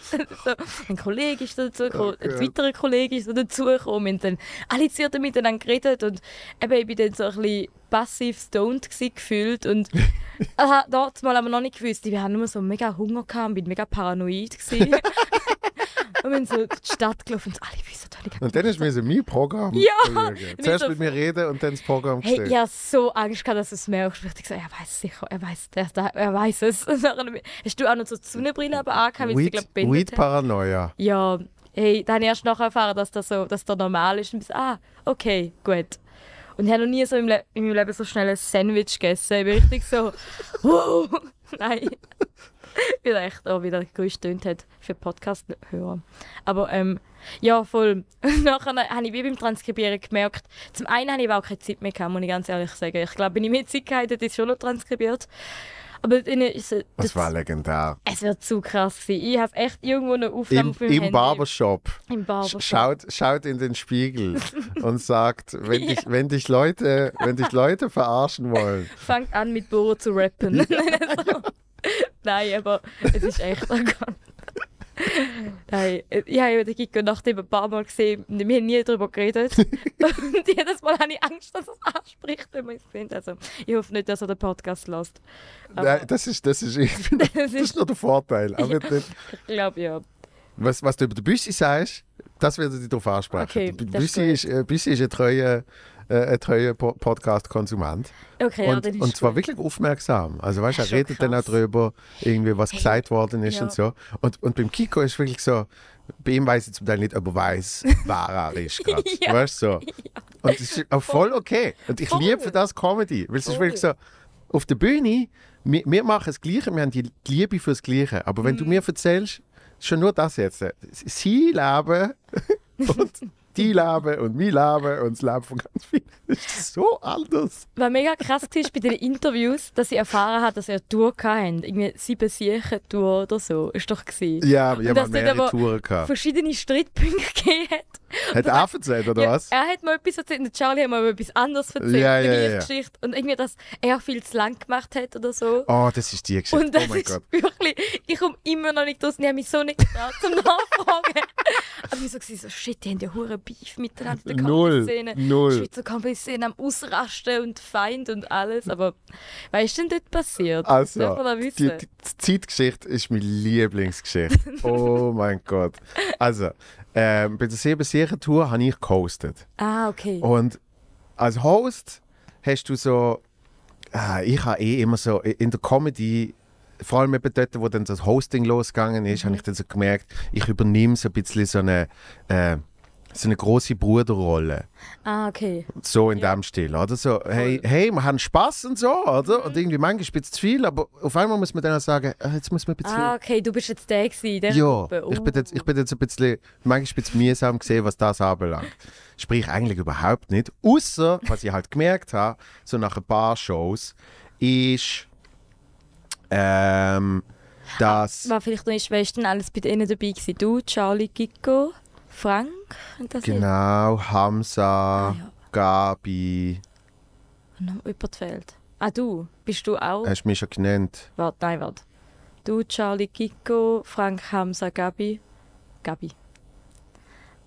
so, ein Kollege ist dazugekommen, ein Gott. weiterer Kollege ist dazugekommen. Und dann alle Zierten miteinander geredet und eben, ich bin dann so ein bisschen passiv stoned gewesen, gefühlt und aha, dort mal aber noch nicht gewusst, wir haben nur so mega Hunger gehabt bin mega paranoid gewesen. und wir sind so die Stadt gelaufen und alle wissen doch nicht. Und dann ist mir so mein Programm Ja, ich Zuerst so- mit mir reden und dann das Programm Hey, sehen. ich hatte so Angst, gehabt, dass du es merkst. Ich dachte, er weiß sicher, er weiß, der, er weiß es. Hast du auch noch so die Sonnenbrille aber angehabt, weil Weed, glaub, Weed? Paranoia. Ja, hey, dann habe ich erst nachher erfahren, dass das so, dass das normal ist. Und ich so, ah, okay, gut. Und ich habe noch nie so im in meinem Leben so schnell ein Sandwich gegessen. Ich bin richtig so, wow, nein. Wie er echt auch wieder gestöhnt hat für Podcast-Hörer. Aber ähm, ja, voll. Nachher habe ich wie beim Transkribieren gemerkt, zum einen habe ich auch keine Zeit mehr gehabt, muss ich ganz ehrlich sagen. Ich glaube, wenn ich mehr Zeit gehabt hätte ich es schon noch transkribiert. Aber ist es... Das war legendär. Es wird zu krass gewesen. Ich habe echt irgendwo eine Aufnahme Im, auf im. Barbershop. Im Barbershop. Schaut, schaut in den Spiegel und sagt, wenn, dich, wenn, dich Leute, wenn dich Leute verarschen wollen. Fangt an mit Boho zu rappen. Nein, aber es ist echt oh Gott. Nein, äh, ich habe den Giko nachdem ein paar Mal gesehen wir haben nie darüber geredet. und jedes Mal habe ich Angst, dass es anspricht, wenn wir es sehen. Also, ich hoffe nicht, dass er den Podcast lässt. Nein, das ist, das ist, Das das ist nur der Vorteil. Aber nicht, ich glaube, ja. was, was du über den Büssi sagst, das wird er dich darauf ansprechen. Okay, Büssi ist, äh, Büssi ist ein treuer, äh, ein treuer Po- Podcast-Konsument. Okay, ja, und, ist und zwar gut. wirklich aufmerksam. Also weißt du, er redet dann auch krass. drüber, irgendwie, was Hey, gesagt worden ist ja. und so. Und, und beim Kiko ist wirklich so, bei ihm weiß ich zum Teil nicht, ob er weiß, wer er ist gerade. Ja. Weißt du so. Und es ist auch voll okay. Und ich Voll. liebe für das Comedy. Weil es ist wirklich so, auf der Bühne, wir, wir machen das Gleiche, wir haben die Liebe fürs Gleiche. Aber wenn du Mhm. mir erzählst, schon nur das jetzt, sie leben und die leben und wir leben und das Leben von ganz vielen, das ist so anders. Was mega krass war bei den Interviews, dass ich erfahren habe, dass er eine Tour hatte. Irgendwie sieben Siegen-Tour oder so. Ist doch gewesen. Ja, haben dort mehrere Touren gehabt. verschiedene Streitpunkte gegeben hat. Hat er erzählt, oder Ja, was? Er hat mal etwas erzählt und Charlie hat mal etwas anderes erzählt. Ja, die ja, ja. Geschichte. Und irgendwie, dass er viel zu lang gemacht hat oder so. Oh, das ist die Geschichte. Und das oh mein ist Gott. wirklich, ich komme immer noch nicht raus. Ich habe mich so nicht getraut zum Nachfragen. Aber ich so, so shit, die haben ja hure Beef miteinander in der Null, Kampfszene. null. Schweizer Kampfszene am Ausrasten und Feind und alles. Aber was ist denn dort passiert? Also, die, wissen? die Zeitgeschichte ist meine Lieblingsgeschichte. oh mein Gott. Also, ähm, bei der 7 tour habe ich gehostet. ah, okay. Und als Host hast du so. Ah, ich habe eh immer so in der Comedy, vor allem eben dort, wo dann das Hosting losgegangen ist, habe ich dann so gemerkt, ich übernehme so ein bisschen so eine, äh, so eine große Bruderrolle. Ah, okay. So in Ja. dem Stil, oder? So, hey, hey, wir haben Spaß und so, oder? Mhm. Und irgendwie manchmal ist es zu viel, aber auf einmal muss man dann auch sagen, ah, jetzt muss man ein bisschen. Ah, okay, du bist jetzt der gewesen, der ja, Gruppe. ich bin, jetzt, ich bin jetzt ein bisschen, manchmal ein bisschen mühsam gesehen, was das anbelangt. Sprich, eigentlich überhaupt nicht. Außer, was ich halt gemerkt habe, so nach ein paar Shows, ist, ähm, dass. War vielleicht noch nicht, wer ist denn alles bei denen dabei gewesen? Du, Charlie, Gicko, Frank? Und das Genau, Hamza, Ah, ja. Gabi, Und noch jemand fehlt. Ah, du. Bist du auch? hast du mich schon genannt. Warte, nein, warte. Du, Charlie, Gicko, Frank, Hamza, Gabi. Gabi.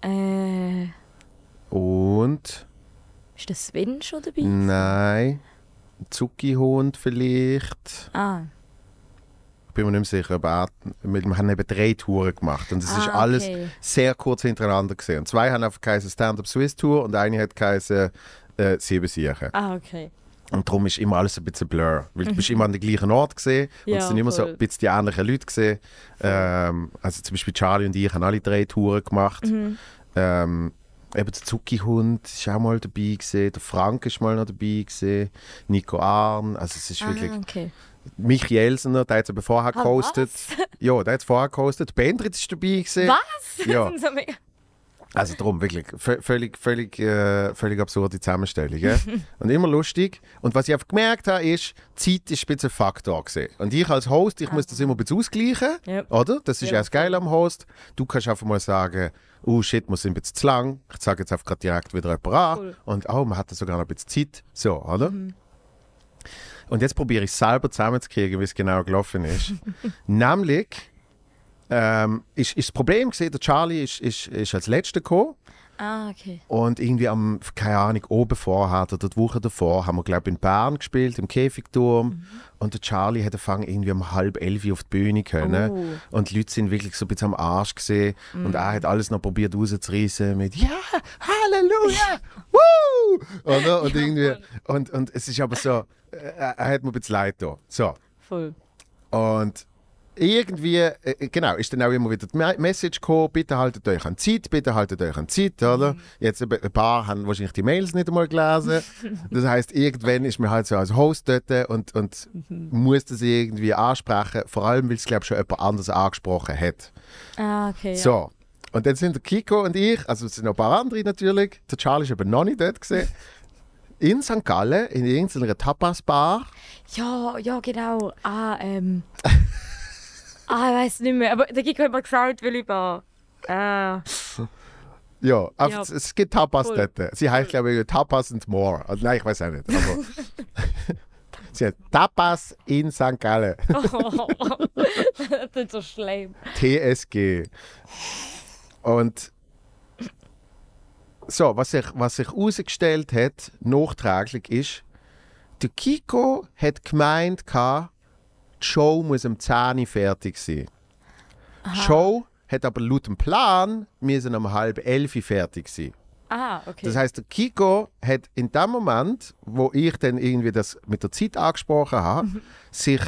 Äh, Und. ist der Sven schon dabei? Nein. Zuckihund vielleicht. Ah, bin mir nicht mehr sicher. Aber wir haben eben drei Touren gemacht. Und es ist Ah, alles okay. sehr kurz hintereinander gesehen. Und zwei haben einfach geheißen Stand-Up Swiss Tour und eine hat geheißen äh, Sieben Siechen. ah okay. Und darum ist immer alles ein bisschen blur. Weil du bist immer an den gleichen Ort gesehen und. Ja, es sind immer so voll. ein bisschen die ähnlichen Leute gesehen. Ähm, also zum Beispiel Charlie und ich haben alle drei Touren gemacht. Mhm. Ähm, eben der Zucki-Hund ist auch mal dabei gesehen, der Frank ist mal noch dabei gesehen, Nico Arn, also es ist wirklich... Ah, okay. Michi Elsener, der hat es vorher Ah, gehostet. Ja, der hat es vorher gehostet. Bendrit ist dabei gesehen. Was? Ja. Das sind so mega- Also darum, wirklich, vö- völlig, völlig, äh, völlig absurde Zusammenstellung. gell? und immer lustig. Und was ich einfach gemerkt habe, ist, Zeit ist ein bisschen ein Faktor gewesen. Und ich als Host, ich muss das immer ein bisschen ausgleichen, Ja. oder? Das ist Ja, ja das Geile am Host. Du kannst einfach mal sagen, oh shit, wir sind ein bisschen zu lang. Ich sage jetzt einfach gerade direkt wieder jemand an. Cool. Und oh, man hat da sogar noch ein bisschen Zeit. So, oder? Und jetzt probiere ich selber zusammenzukriegen, wie es genau gelaufen ist. Nämlich ähm, ist, ist das Problem gesehen, der Charlie ist, ist, ist als Letzter gekommen. Ah, okay. Und irgendwie am, keine Ahnung, oben vorher oder die Woche davor haben wir, glaube ich, in Bern gespielt, im Käfigturm. Mhm. Und der Charlie hat angefangen, irgendwie um halb elf auf die Bühne können. Oh. Und die Leute sind wirklich so ein bisschen am Arsch gesehen. Und er hat alles noch probiert rauszureißen mit Ja, Halleluja! Woo! Oder? Und, irgendwie, und, und es ist aber so, äh, er hat mir ein bisschen leid da. So. Voll. Und irgendwie, äh, genau, ist dann auch immer wieder die Me- Message gekommen, bitte haltet euch an Zeit, bitte haltet euch an Zeit, oder? Jetzt eben ein paar haben wahrscheinlich die Mails nicht einmal gelesen. Das heißt, irgendwann ist man halt so als Host dort und, und muss das irgendwie ansprechen, vor allem, weil es, glaube ich, schon jemand anderes angesprochen hat. Ah, okay. Ja. So, und dann sind der Kiko und ich, also es sind noch ein paar andere natürlich, der Charlie ist eben noch nicht dort gesehen, in St. Gallen, in irgendeiner Tapas-Bar. Ja, ja, genau. Ah, ähm. ah, ich weiß nicht mehr. Aber Giko hat mir gesagt, will ich war. Ah. Ja, Ja. Es, gibt Tapas Voll. dort. Sie heißt, glaube ich, Tapas and More. Also, nein, ich weiß auch nicht. Aber sie hat Tapas in St. Gallen. das ist so schlimm. TSG. Und so, was sich, was sich herausgestellt hat, nachträglich ist, der Kiko hat gemeint, gehabt, die Show muss um 10 Uhr fertig sein. Die Show hat aber laut dem Plan müssen um halb elf Uhr fertig sein. Ah, okay. Das heißt, der Kiko hat in dem Moment, wo ich dann irgendwie das mit der Zeit angesprochen habe, sich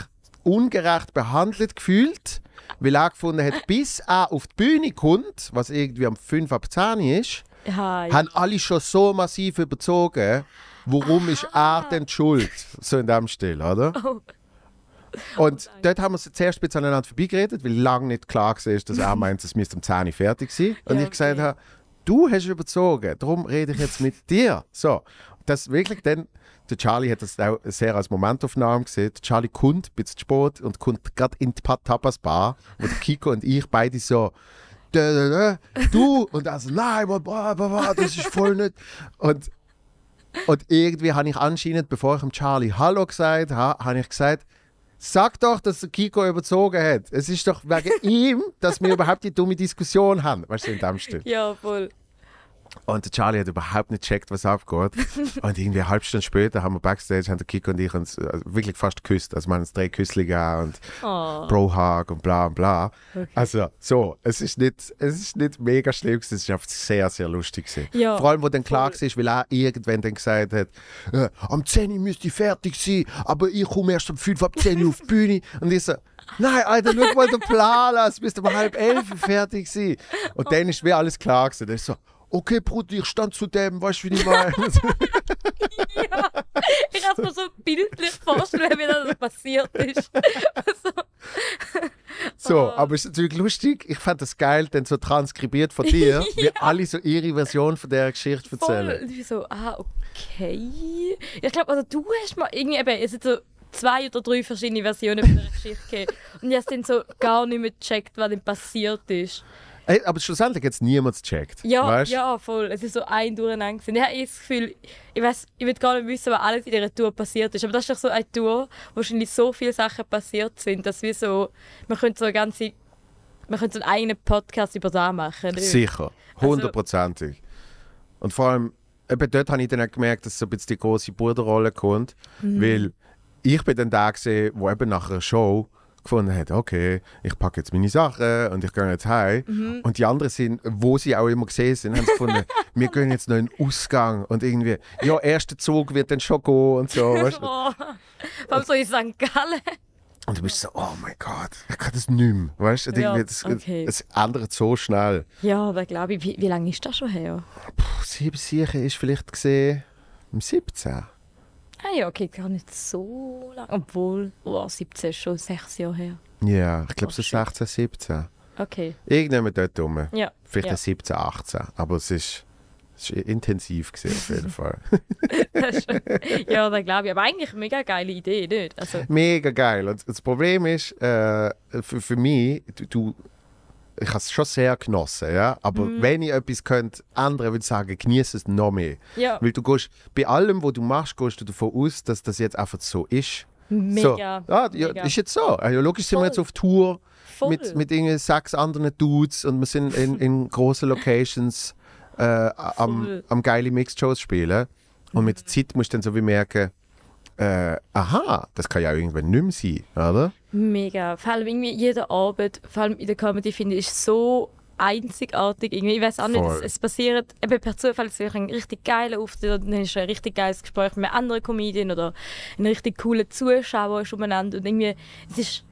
ungerecht behandelt gefühlt, weil er gefunden hat, bis er auf die Bühne kommt, was irgendwie am 5 ab 10 ist, ja, ja. haben alle schon so massiv überzogen, warum ist er denn schuld? So in dem Stil, oder? Oh. Und dort haben wir zuerst ein bisschen aneinander vorbeigeredet, weil lange nicht klar war, dass er meint, es müsste um 10 Uhr fertig sein. Und Ja, ich gesagt okay. habe, du hast überzogen, darum rede ich jetzt mit dir. So, das wirklich dann, der Charlie hat das auch sehr als Momentaufnahme gesehen. Der Charlie kommt ein bisschen zu spät und kommt gerade in die Tapas Bar, wo Kiko und ich beide so du und so, nein, bla, bla, bla, das ist voll nicht. Und, und irgendwie habe ich anscheinend, bevor ich dem Charlie Hallo gesagt habe, habe ich gesagt, sag doch, dass Kiko überzogen hat. Es ist doch wegen ihm, dass wir überhaupt die dumme Diskussion haben. Weißt du, in dem Stil. Ja, voll. Und der Charlie hat überhaupt nicht gecheckt, was abgeht. und irgendwie eine halbe Stunde später haben wir Backstage, haben der Kiko und ich uns äh, wirklich fast geküsst. Also wir haben uns drei gegeben und Oh. Bro-Hug und bla und bla. Okay. Also so, es ist nicht, es ist nicht mega schlimm, es ist einfach sehr, sehr lustig. Ja, Vor allem, wo dann klar voll. war, weil er irgendwann dann gesagt hat, äh, am 10 Uhr müsste ich fertig sein, aber ich komme erst um 5 ab 10 Uhr auf die Bühne. Und ich so, nein, Alter, schau mal den Plan an, es müsste um halb elf fertig sein. Und dann ist wie alles klar gewesen. Dann ist so, okay, Bruder, ich stand zu dem, weißt du, wie ich meine? Ja, ich kann es mir so bildlich vorstellen, wie das passiert ist. So, Oh. aber es ist natürlich lustig. Ich fand das geil, dann so transkribiert von dir, wie alle so ihre Version von der Geschichte voll. erzählen. Und ich so, ah, okay. Ich glaube, also du hast mal irgendwie, eben, es sind so zwei oder drei verschiedene Versionen von der Geschichte gegeben. Und ich habe dann so gar nicht mehr gecheckt, was denn passiert ist. Ey, aber schlussendlich hat es niemand gecheckt. Ja, weißt? ja, voll. Es ist so ein Durcheinander. gewesen. Ich habe eh das Gefühl, ich weiß, ich will gar nicht wissen, was alles in dieser Tour passiert ist. Aber das ist doch so eine Tour, wo wahrscheinlich so viele Sachen passiert sind, dass wir so, man könnte so eine ganze, man könnte so einen eigenen Podcast über das machen. nicht? Sicher, hundertprozentig. Und vor allem, eben dort habe ich dann auch gemerkt, dass so ein bisschen die große Bruderrolle kommt, Mhm. weil ich bin dann der gesehen, wo eben nach einer Show gefunden hat, okay, ich packe jetzt meine Sachen und ich gehe jetzt heim. Mhm. Und die anderen sind, wo sie auch immer gesehen sind, haben gefunden, wir gehen jetzt noch in den Ausgang und irgendwie, ja, erster Zug wird dann schon gehen und so. Weißt du? Oh, allem so in St. Gallen. Und du bist so, oh mein Gott, ich kann das nicht mehr. Weißt du, Ja, das, okay. es ändert so schnell. Ja, aber glaube ich, wie, wie lange ist das schon her? Puh, sieben sicher ist vielleicht gesehen im 17. Ah ja, okay, gar nicht so lange. Obwohl, oh, 17 ist schon sechs Jahre her. Ja, ich glaube Oh, so shit. 16, 17. Okay, Irgendjemand dort rum. ja. Vielleicht ja. ein 17, 18. Aber es ist, es ist intensiv gewesen, auf jeden Fall. Ja, das glaube ich. Aber eigentlich eine mega geile Idee, nicht? Also, Mega geil. Und das Problem ist, äh, für, für mich, du, du ich habe es schon sehr genossen, ja. Aber Mhm. wenn ich etwas könnte ändern, würde ich sagen, genieße es noch mehr. ja, Weil du gehst, bei allem, was du machst, gehst du davon aus, dass das jetzt einfach so ist. mega. So. Ja, mega. ist jetzt so. Also, logisch sind wir Voll. jetzt auf Tour Voll. mit, mit irgendwie sechs anderen Dudes und wir sind in, in großen Locations äh, am, Voll. am geile Mixed-Shows spielen. Und mit der Zeit musst du dann so wie merken, äh, aha, das kann ja irgendwann nicht mehr sein, oder? Mega. Vor allem irgendwie jeder Abend, vor allem in der Comedy, finde ich, so einzigartig. Irgendwie, ich weiß auch nicht, Voll. es, es passiert eben per Zufall es ist ein richtig geiler Auftritt und dann ist ein richtig geiles Gespräch mit einem anderen Comedian oder ein richtig cooler Zuschauer ist umeinander und irgendwie, es ist,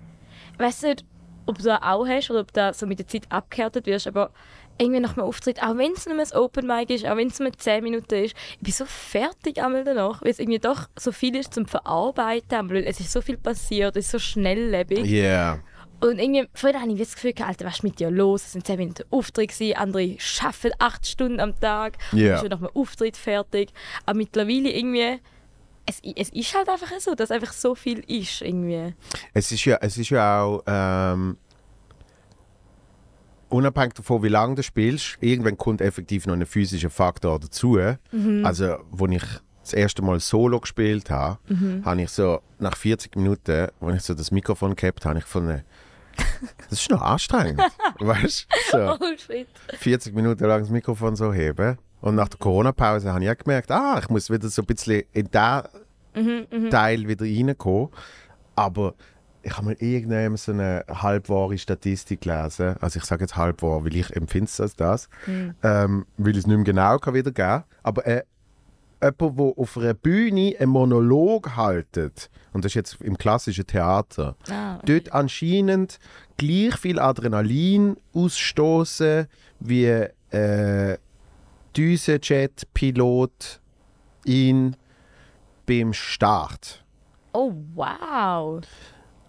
ich weiß nicht, ob du das auch hast oder ob du so mit der Zeit abgehärtet wirst, aber irgendwie nach einem Auftritt, auch wenn es nur ein Open Mic ist, auch wenn es nur 10 Minuten ist, ich bin so fertig einmal danach, weil es irgendwie doch so viel ist zum Verarbeiten, weil es ist so viel passiert, es ist so schnelllebig. Ja. Yeah. Und irgendwie, früher hatte ich das Gefühl, Alter, was ist mit dir los? Es sind 10 Minuten Auftritt, gewesen, andere arbeiten 8 Stunden am Tag, Ja. und schon nach einem Auftritt fertig. Aber mittlerweile irgendwie, es, es ist halt einfach so, dass einfach so viel ist irgendwie. Es ist ja, es ist ja auch ähm, unabhängig davon, wie lange du spielst, irgendwann kommt effektiv noch ein physischer Faktor dazu. Also, als ich das erste Mal Solo gespielt habe, habe ich so nach 40 Minuten, als ich so das Mikrofon gehabt habe, ich gefunden, das ist noch anstrengend. weißt du? So. Oh shit. 40 Minuten lang das Mikrofon so heben. Und nach der Corona-Pause habe ich auch gemerkt, ah, ich muss wieder so ein bisschen in diesen Teil wieder reinkommen. Aber ich habe mal irgendwann so eine halbwahre Statistik gelesen. Also ich sage jetzt halbwahr, weil ich empfinde es als das. Ähm, weil ich es nicht mehr genau kann wiedergeben Aber äh, jemand, der auf einer Bühne einen Monolog haltet, und das ist jetzt im klassischen Theater, Ah, dort anscheinend gleich viel Adrenalin ausstoßen wie äh, Düsenjet-Pilot ihn beim Start. oh wow.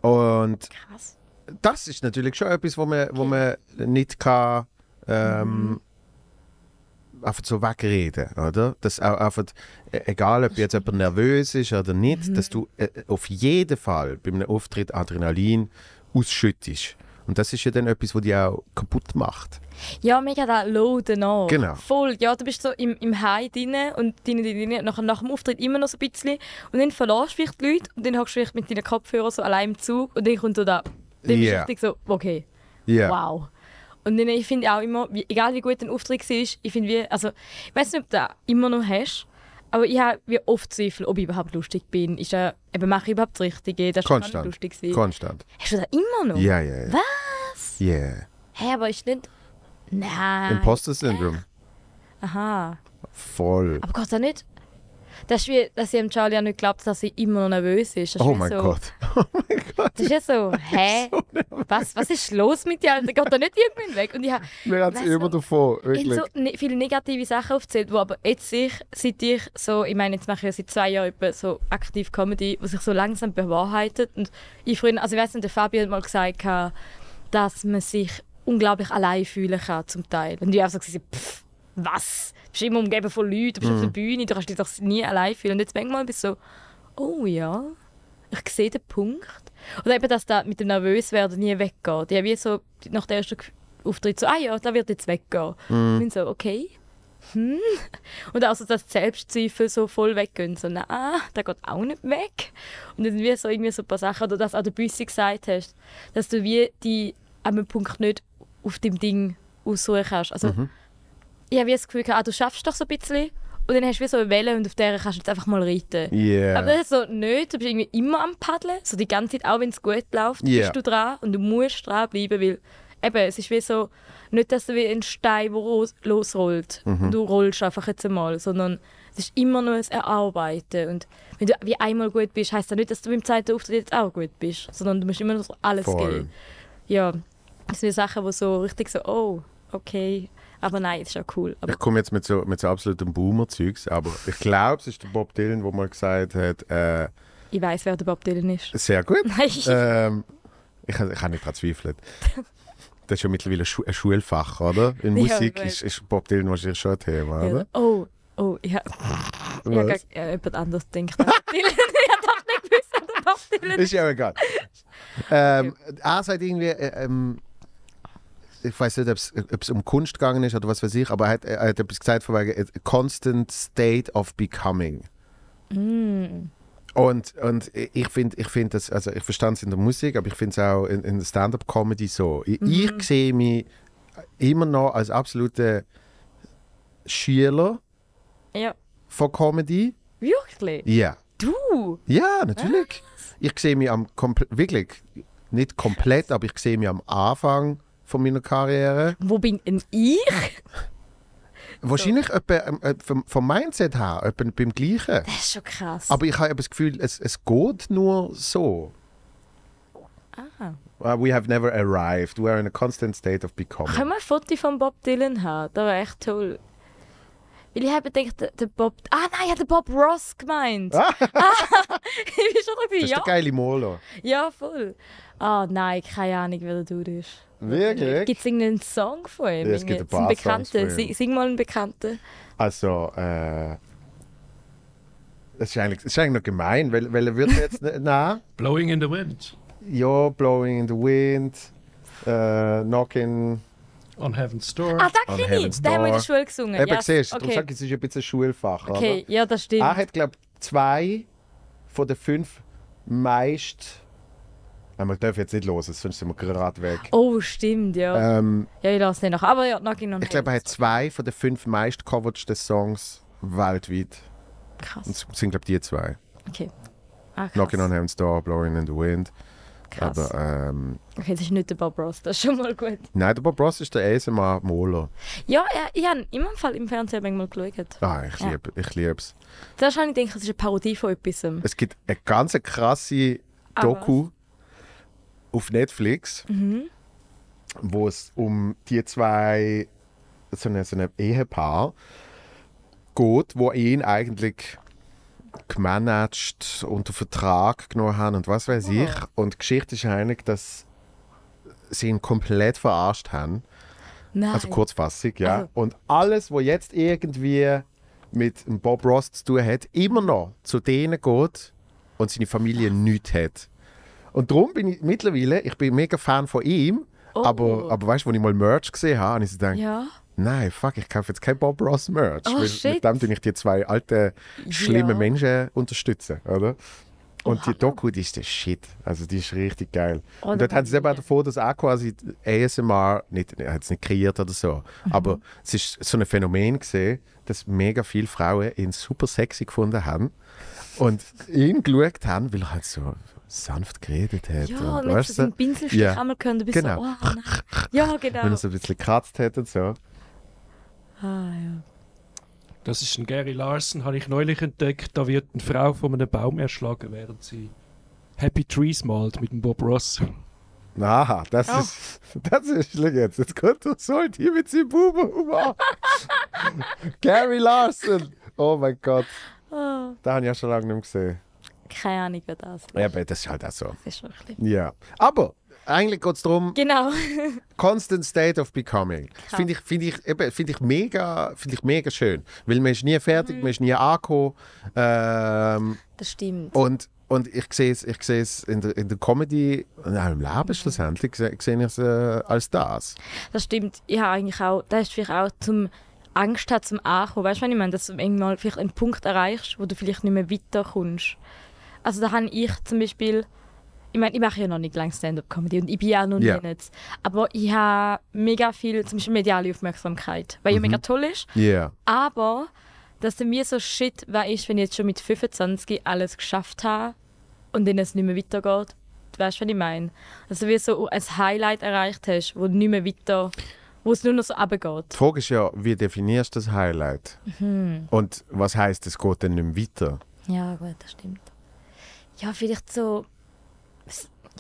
Und Krass. das ist natürlich schon etwas, wo man, wo man nicht kann, ähm, einfach so wegreden, oder? Dass auch einfach, äh, egal ob jetzt jemand nervös ist oder nicht, dass du äh, auf jeden Fall bei einem Auftritt Adrenalin ausschüttest. Und das ist ja dann etwas, was dich auch kaputt macht. Ja, mega da Loaden an. Genau. Voll. Ja, du bist so im, im High drin und drin, drin, nach, nach dem Auftritt immer noch so ein bisschen. Und dann verlässt du vielleicht die Leute und dann hockst du vielleicht mit deinen Kopfhörern so allein im Zug und dann kommt so da. Dann bist du Ja. richtig so, okay, Ja. wow. Und dann, ich finde auch immer, egal wie gut ein Auftritt war, ich finde wie, also, ich weiß nicht, ob du das immer noch hast, aber ich habe wie oft Zweifel, ob ich überhaupt lustig bin. Ist ja, eben, mache ich überhaupt das Richtige? Das Konstant. lustig. gewesen. Konstant. Hast du das immer noch? Ja, ja, ja. Was? Ja. Yeah. Hä, aber ist nicht... Nein. Imposter Syndrome. Aha. Voll. Aber geht das nicht? Das ist wie, dass ich Charlie auch nicht glaubt, dass er immer noch nervös ist. Das ist Oh mein so, Gott. Oh mein Gott. Das ist ja so, hä? was, was ist los mit dir? Der geht da nicht irgendwann weg. Und ich habe Mir hat es immer davon. ich habe Wirklich. so ne viele negative Sachen aufgezählt, wo aber jetzt ich, seit ich so, ich meine, jetzt mache ich ja seit zwei Jahren so aktiv Comedy, was sich so langsam bewahrheitet. Und ich früher, also ich weiß nicht, der Fabian hat mal gesagt, dass man sich unglaublich allein fühlen kann zum Teil. Und ich habe so gesagt, pff, was? Du bist immer umgeben von Leuten, du bist auf der Bühne, du kannst dich doch nie allein fühlen. Und jetzt manchmal bist du so, oh ja, ich sehe den Punkt. Oder eben, dass das mit dem Nervöswerden nie weggeht. Ich habe wie so nach dem ersten Auftritt so, ah ja, da wird jetzt weggehen. Mhm. Ich bin so, okay. Hm. Und auch so, dass die Selbstzweifel so voll weggehen. So, nein, der geht auch nicht weg. Und dann wie so, irgendwie so ein paar Sachen, oder dass auch der Büssi gesagt hast, dass du wie die an einem Punkt nicht auf dem Ding aussuchen kannst. Also, Mhm. ich habe wie das Gefühl, ah, du schaffst doch so ein bisschen. Und dann hast du wie so eine Welle und auf der kannst du jetzt einfach mal reiten. Yeah. Aber das ist so nicht, du bist irgendwie immer am Paddeln, so die ganze Zeit, auch wenn es gut läuft, Ja. bist du dran und du musst dranbleiben, weil eben, es ist wie so, nicht, dass du wie ein Stein, ros- losrollt Mhm. und du rollst einfach jetzt einmal, sondern es ist immer nur ein Erarbeiten und wenn du wie einmal gut bist, heisst das nicht, dass du beim zweiten Auftritt jetzt auch gut bist, sondern du musst immer noch alles Voll. geben. Ja, das sind Sachen, die so richtig so, oh, okay, aber nein, ist auch cool. Aber Ich komme jetzt mit so, mit so absolutem Boomer-Zeugs, aber ich glaube, es ist der Bob Dylan, der mal gesagt hat, äh, ich weiß, wer der Bob Dylan ist. sehr gut. Ähm, ich, ich habe nicht daran zweifelt. Das ist ja mittlerweile ein, Schu ein Schulfach, oder? In Ja, Musik weiß. ist, ist Bob Dylan wahrscheinlich schon ein Thema, Ja, oder? oh, oh, ich habe ja, ja, jemand anderes denkt. Bob Dylan. ich habe doch nicht gewusst, der Bob Dylan ist. Ist ja egal. ähm, er sagt irgendwie, äh, ähm, ich weiß nicht, ob es um Kunst gegangen ist oder was weiß ich, aber er hat, er hat etwas gesagt von wegen constant state of becoming. Mm. Und, und ich finde ich find das, also ich verstand es in der Musik, aber ich finde es auch in, in der Stand-up-Comedy so. Ich, ich sehe mich immer noch als absoluter Schüler Ja, von Comedy. wirklich? Ja. Du? Ja, natürlich. Ich sehe mich am wirklich nicht komplett, aber ich sehe mich am Anfang von meiner Karriere. Wo bin ich? Wahrscheinlich etwa, ähm, äh, vom, vom Mindset her etwa beim Gleichen. Das ist schon krass. Aber ich habe das Gefühl, es, es geht nur so. ah. Uh, we have never arrived. We are in a constant state of becoming. Können wir ein Foto von Bob Dylan haben? Das wäre echt toll. Weil ich habe gedacht, der, Bob... Ah nein, ich habe den Bob Ross gemeint. Ah. ich bin schon Das irgendwie, ist ja. der geile Molo. Ja, voll. Ah nein, keine Ahnung, wer der Dude ist. Wirklich? Gibt es irgendeinen Song von ihm? Ja, es gibt ein paar ihm. Sing, sing mal einen Bekannten. Also, äh, das ist eigentlich, das ist eigentlich noch gemein, weil, weil er wird jetzt, na, Blowing in the wind ja, Blowing in the Wind, äh, Knocking, on Heaven's Door. Ah, da kenne ich. Den haben wir in der. Schule gesungen. eben ja, siehst du, darum okay. sage ich, es ist ein bisschen ein Schulfach, okay, oder? ja, das stimmt. Er hat, glaube ich, zwei von den fünf meist, Nein, wir dürfen jetzt nicht los, sonst sind wir gerade weg. Oh, stimmt, ja. Ähm, Ja, ich lasse nicht nach. Aber ja, Knocking on ich glaube, er hat zwei von den fünf meist coverten Songs weltweit. Und Krass. es sind, glaube ich, die zwei. Okay. Ah, krass. Knocking on Heaven's Door, Blowing in the Wind. krass. Aber ähm, Okay, das ist nicht der Bob Ross, das ist schon mal gut. nein, der Bob Ross ist der ASMR Moler. Ja, ja ich habe immer im Fall im Fernsehen manchmal geschaut. Ah, ich Ja. liebe ich lieb's. Zuerst habe ich es ist eine Parodie von etwas. Es gibt eine ganz krasse Ah, Doku auf Netflix, Mhm. wo es um die zwei, so ein so eine Ehepaar geht, wo ihn eigentlich gemanagt, unter Vertrag genommen haben und was weiß ich. Und die Geschichte ist eigentlich, dass sie ihn komplett verarscht haben. Nein. Also Kurzfassung, ja. Also- Und alles, was jetzt irgendwie mit Bob Ross zu tun hat, immer noch zu denen geht und seine Familie nichts hat. Und darum bin ich mittlerweile, ich bin mega Fan von ihm, Oh. Aber, aber weißt du, als ich mal Merch gesehen habe, habe ich so gedacht, Ja. nein, fuck, ich kaufe jetzt kein Bob Ross Merch. Oh, mit dem tue ich die zwei alten, schlimmen Ja. Menschen unterstützen, oder? Und Oha. die Doku, die ist der Shit. Also die ist richtig geil. Oh, und dort haben sie eben auch davor, dass auch quasi ASMR, nicht, er hat es nicht kreiert oder so, Mhm. aber es ist so ein Phänomen gesehen, dass mega viele Frauen ihn super sexy gefunden haben und ihn geschaut haben, weil er halt so sanft geredet hat. Ja, und, und du so einen du, Pinselstich Ja. einmal gehört, du bist Genau. so, oh nein. Ja, genau. wenn er so ein bisschen gekratzt hat und so. Ah, ja. Das ist ein Gary Larson, habe ich neulich entdeckt. Da wird eine Frau von einem Baum erschlagen, während sie Happy Trees malt mit dem Bob Ross. Aha, das Oh. ist, das ist, jetzt, jetzt kommt er so hier mit seinem Bubenhumor. Gary Larson, oh mein Gott, Ah, den habe ich ja schon lange nicht mehr gesehen. Keine Ahnung, wer das ist. Ja, aber das ist halt auch so. Das ist wirklich. Ja. Aber eigentlich geht es darum, Genau. Constant State of Becoming. Das Finde ich, find ich, eben- find ich, mega, find ich mega schön. Weil man ist nie fertig, Mhm. man ist nie angekommen. Ähm, Das stimmt. und, und ich sehe es ich seh's in, der, in der Comedy und auch im Leben schlussendlich, sehe sehe ich es äh, als das. Das stimmt. Ich habe eigentlich auch, das ist vielleicht auch zum Angst hat zum Ankommen. Weißt du, wenn ich meine, dass du irgendwann vielleicht einen Punkt erreichst, wo du vielleicht nicht mehr weiterkommst. Also da habe ich zum Beispiel, ich meine, ich mache ja noch nicht lange Stand-up-Comedy und ich bin ja noch Ja. nicht. Aber ich habe mega viel, zum Beispiel mediale Aufmerksamkeit, weil ja mega toll ist. Ja. Yeah. Aber dass dann mir so shit was ist, wenn ich jetzt schon mit 25 alles geschafft habe und dann es nicht mehr weitergeht. Du weißt, was ich meine? Also wie so ein Highlight erreicht hast, wo du nicht mehr weiter, wo es nur noch so runtergeht. Die Frage ist ja, wie definierst du das Highlight? Mhm. Und was heißt, es geht dann nicht mehr weiter? Ja, gut, das stimmt. Ja, vielleicht so.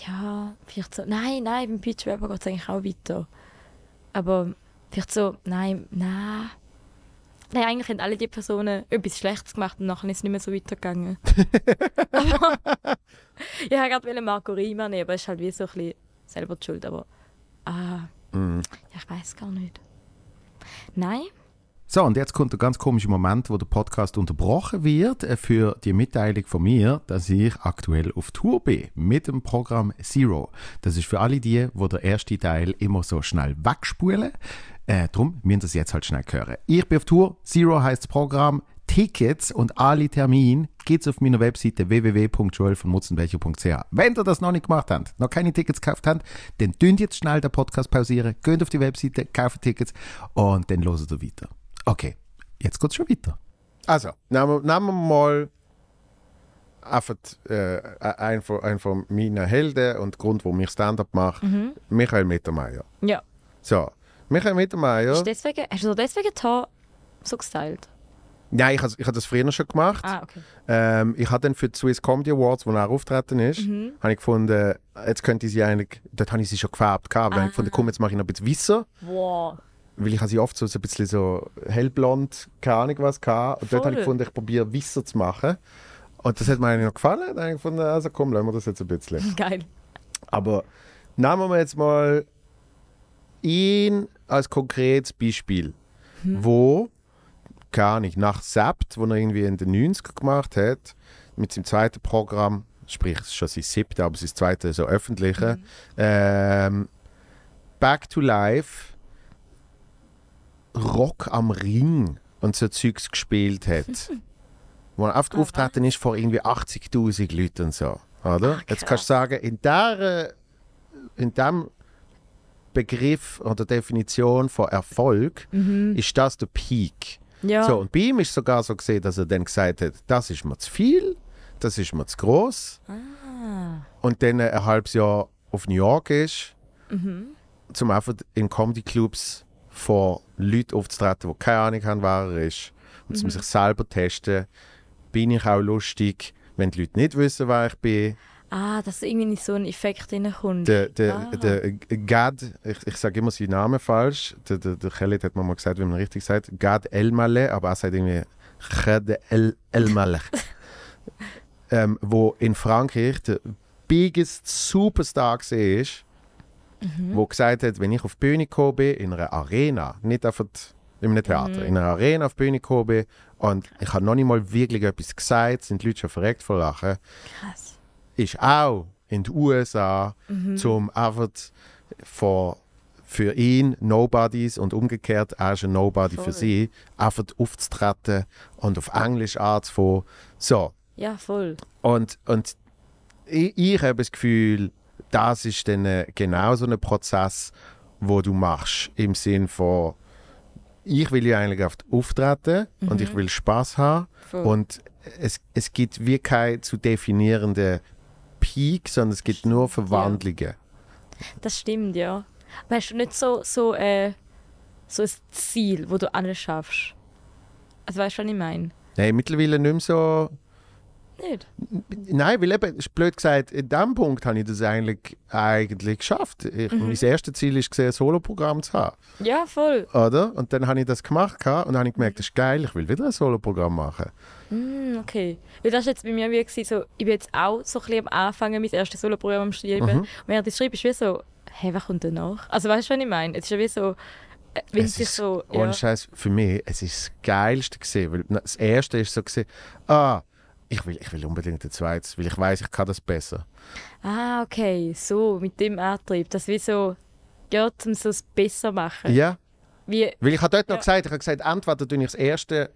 Ja, vielleicht so. Nein, nein, beim Pitch Rapper geht es eigentlich auch weiter. Aber vielleicht so. Nein, nein. Nein, eigentlich haben alle die Personen etwas Schlechtes gemacht und nachher ist es nicht mehr so weitergegangen. aber ich wollte gerade Marco Rima nehmen, aber es ist halt wie so ein bisschen selber die Schuld. Aber. Ah, Mhm. ja, ich weiß gar nicht. Nein? So, und jetzt kommt der ganz komische Moment, wo der Podcast unterbrochen wird äh, für die Mitteilung von mir, dass ich aktuell auf Tour bin mit dem Programm Zero. Das ist für alle die, wo der erste Teil immer so schnell wegspulen. Äh, drum müssen das jetzt halt schnell hören. Ich bin auf Tour. Zero heißt das Programm. Tickets und alle Termine geht's auf meiner Webseite www.joelvonmutzenbecher.ch. Wenn ihr das noch nicht gemacht habt, noch keine Tickets gekauft habt, dann dünnt jetzt schnell den Podcast pausieren, geht auf die Webseite, kauft Tickets und dann loset ihr weiter. Okay, jetzt geht's schon weiter. Also, nehmen wir, nehmen wir mal einfach äh, einen, von, einen von meinen Helden und Grund, warum ich Stand-up mache, Michael Mittermeier. Ja. So, Michael Mittermeier. Ist deswegen, hast du deswegen die Haare so gestylt? Nein, ich habe ich hab das früher schon gemacht. Ah, okay. Ähm, ich habe dann für die Swiss Comedy Awards, wo er auftreten ist, Mhm. habe ich gefunden, jetzt könnte ich sie eigentlich, dort habe ich sie schon gefärbt gehabt, dann habe ich gefunden, komm, jetzt mache ich noch ein bisschen weißer, Wow. Weil ich sie oft so, so ein bisschen so hellblond, keine Ahnung was gehabt. Und dort habe ich gefunden, ich probiere weißer zu machen. Und das hat mir eigentlich noch gefallen. Dann habe ich gefunden, also komm, lassen wir das jetzt ein bisschen. Geil. Aber nehmen wir jetzt mal ihn als konkretes Beispiel, wo, keine Ahnung, nach Sept, wo er irgendwie in den 90er gemacht hat, mit seinem zweiten Programm, sprich, es ist schon sein siebte, aber sein zweite so öffentliche, ähm, Back to Life, Rock am Ring und so Zeugs gespielt hat. wo er oft auftreten ist vor irgendwie 80'000 Leuten und so. Oder? Ach, Jetzt kannst du sagen, in der in dem Begriff oder Definition von Erfolg ist das der Peak. Ja. So, und bei ihm ist sogar so gesehen, dass er dann gesagt hat, das ist mir zu viel, das ist mir zu groß. Ah. Und dann ein halbes Jahr auf New York ist, Mhm. zum einfach in Comedy-Clubs vor Leuten aufzutreten, die keine Ahnung haben, wer er ist. Und Mhm. zum sich selber testen, bin ich auch lustig, wenn die Leute nicht wissen, wer ich bin. Ah, dass irgendwie nicht so ein Effekt reinkommt. Der, der, Ah. der Gad, ich, ich sage immer seinen Namen falsch, der, der, der Khaled hat mir mal gesagt, wie man richtig sagt, Gad Elmaleh, aber er sagt irgendwie Gad El Elmaleh. ähm, wo in Frankreich der biggest Superstar war, wo gesagt hat, wenn ich auf die Bühne gekommen bin, in einer Arena, nicht einfach in einem Theater, in einer Arena auf die Bühne gekommen bin und ich habe noch nicht mal wirklich etwas gesagt, sind die Leute schon verreckt vor Lachen Krass. ist auch in den USA, zum einfach vor für ihn Nobodies und umgekehrt ist ein Nobody Voll. für sie, einfach aufzutreten und auf Englisch anzufangen. So, Ja, voll. und, und ich, ich habe das Gefühl, das ist dann äh, genau so ein Prozess, wo du machst. Im Sinn von, ich will ja eigentlich oft auftreten und ich will Spaß haben. voll. Und es, es gibt wie keine zu definierende Peak, sondern es gibt nur Verwandlungen. Das stimmt, ja. Aber hast du nicht so, so, äh, so ein Ziel, wo du alles schaffst? Also weißt du, was ich meine? Nein, mittlerweile nicht mehr so. Nicht? Nein, weil eben, blöd gesagt, in diesem Punkt habe ich das eigentlich, eigentlich geschafft. Ich, Mhm. Mein erstes Ziel war, ein Soloprogramm zu haben. Ja, voll. Oder? Und dann habe ich das gemacht und dann habe ich gemerkt, das ist geil, ich will wieder ein Soloprogramm machen. Mm, okay. Weil das war jetzt bei mir wie so, ich bin jetzt auch so ein bisschen am Anfangen, mein erstes Soloprogramm am Schreiben. Mhm. Und während ich schreibe, ist wie so, hey, was kommt danach? Also weißt du, was ich meine? Es ist ja wie so, äh, wenn Es sich ist, so... Ohne Ja. Scheiß, für mich, es ist das Geilste gesehen, weil das erste ist so gesehen, ah, ich will, ich will unbedingt ein zweites, weil ich weiß, ich kann das besser. Ah, okay, so, mit dem Antrieb. Das wie so, ja, um so es besser machen. Ja, Wie, weil ich habe dort noch Ja. gesagt, ich habe gesagt, entweder tue ich das erste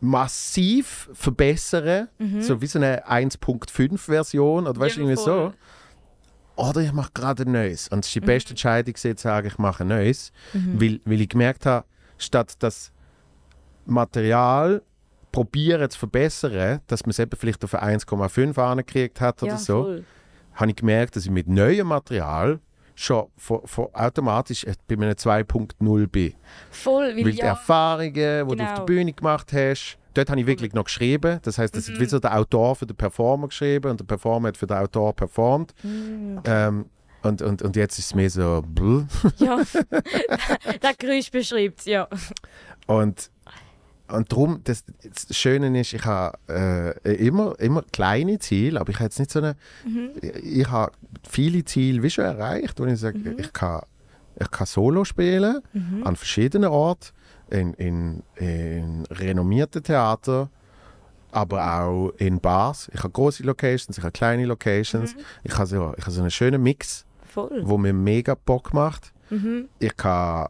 massiv verbessern, so wie so eine 1.5 Version oder weißt du, Mhm. Ja, irgendwie so. Oder ich mache gerade ein neues. Und es ist die beste Entscheidung, zu sagen, ich mache ein neues. Mhm. Weil, weil ich gemerkt habe, statt das Material probieren zu verbessern, dass man es eben vielleicht auf eine 1,5 angekriegt hat oder ja, so, voll. habe ich gemerkt, dass ich mit neuem Material schon von, von automatisch bei einem 2.0 bin. Voll, weil, Weil die ja, Erfahrungen, die du auf Genau. der Bühne gemacht hast, dort habe ich wirklich noch geschrieben. Das heißt, das Mhm. hat so der Autor für den Performer geschrieben und der Performer hat für den Autor performt. Mm, Ähm, und, und, und jetzt ist es mehr so. bluh. ja. das Geräusch beschreibt ja. Und, und darum, das, das Schöne ist, ich habe äh, immer, immer kleine Ziele, aber ich habe jetzt nicht so eine. Mhm. Ich, ich habe viele Ziele wie schon erreicht, wo ich sage, Mhm. ich, kann, ich kann Solo spielen an verschiedenen Orten, in, in, in renommierten Theatern, aber auch in Bars. Ich habe große Locations, ich habe kleine Locations. Mhm. Ich habe so, ich habe so einen schönen Mix, Voll. wo mir mega Bock macht. Mhm. Ich kann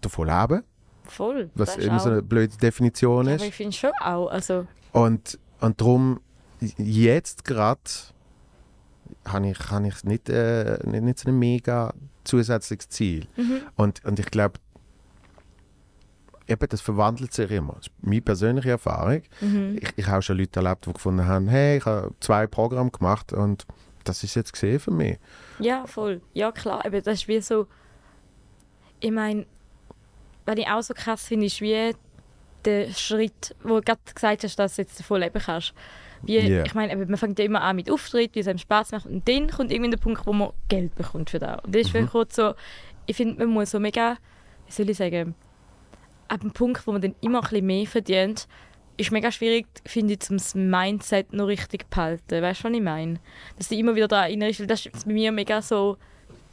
davon leben, Voll. was immer so eine blöde Definition ist. aber ich finde schon auch. Also, Und, und darum, jetzt gerade, habe ich, habe ich nicht, äh, nicht, nicht so ein mega zusätzliches Ziel. mhm. Und, und ich glaube, eben, das verwandelt sich immer. Das ist meine persönliche Erfahrung. Mhm. Ich, ich habe schon Leute erlebt, die gefunden haben, hey, ich habe zwei Programme gemacht und das ist jetzt gesehen für mich. Ja, voll. Ja, klar. Aber das ist wie so. Ich meine, was ich auch so krass finde, ist wie der Schritt, wo du gerade gesagt hast, dass du jetzt davon leben kannst. Wie, Ja. Ich meine, man fängt ja immer an mit Auftritt, wie es einem Spaß macht. Und dann kommt irgendwie der Punkt, wo man Geld bekommt für das. Und das ist Mhm. wirklich kurz so, ich finde, man muss so mega, wie soll ich sagen, ab dem Punkt, wo man dann immer ein bisschen mehr verdient, ist mega schwierig, finde ich, um das Mindset noch richtig zu behalten. Weißt du, was ich meine? Dass du immer wieder da erinnerst, weil das ist bei mir mega so,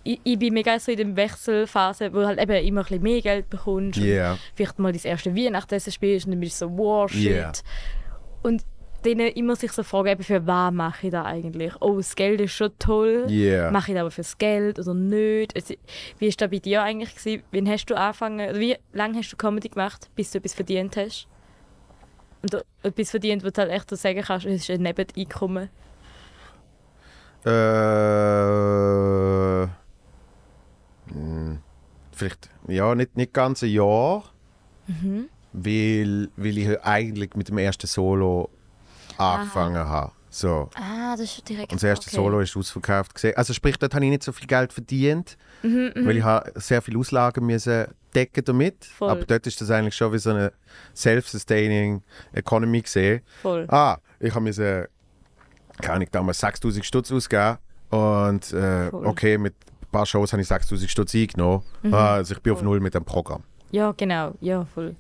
ich, ich bin mega so in der Wechselphase, wo du halt eben immer ein bisschen mehr Geld bekommst. Yeah. vielleicht mal das erste Weihnachtsessen spielst und dann bist du so, wow, shit. Yeah. Und dann immer sich so fragen, eben, für was mache ich da eigentlich? Oh, das Geld ist schon toll. Yeah. Mache ich das aber fürs Geld oder nicht? Also, wie war das bei dir eigentlich? Gewesen? Wann hast du angefangen, wie lange hast du Comedy gemacht, bis du etwas verdient hast? Und etwas verdient, wo du halt echt so sagen kannst, es ist ein Nebeneinkommen. Äh, mh, vielleicht, ja, nicht, nicht ganz ein Jahr, Mhm. weil, weil ich eigentlich mit dem ersten Solo angefangen habe. So. Ah, das ist direkt. Und das erste okay. Solo ist ausverkauft. Gewesen. Also sprich, dort habe ich nicht so viel Geld verdient, Mhm, mhm. weil ich habe sehr viele Auslagen müssen decken damit. Voll. Aber dort ist das eigentlich schon wie so eine self-sustaining Economy gesehen. Voll. Ah, ich habe mir keine Ahnung, damals 6000 Stutz ausgegeben und äh, okay, mit paar Shows habe ich 6000 Stutz eingenommen. Ah, also ich bin auf Mhm. Voll. Null mit dem Programm. Ja, genau. Ja, voll.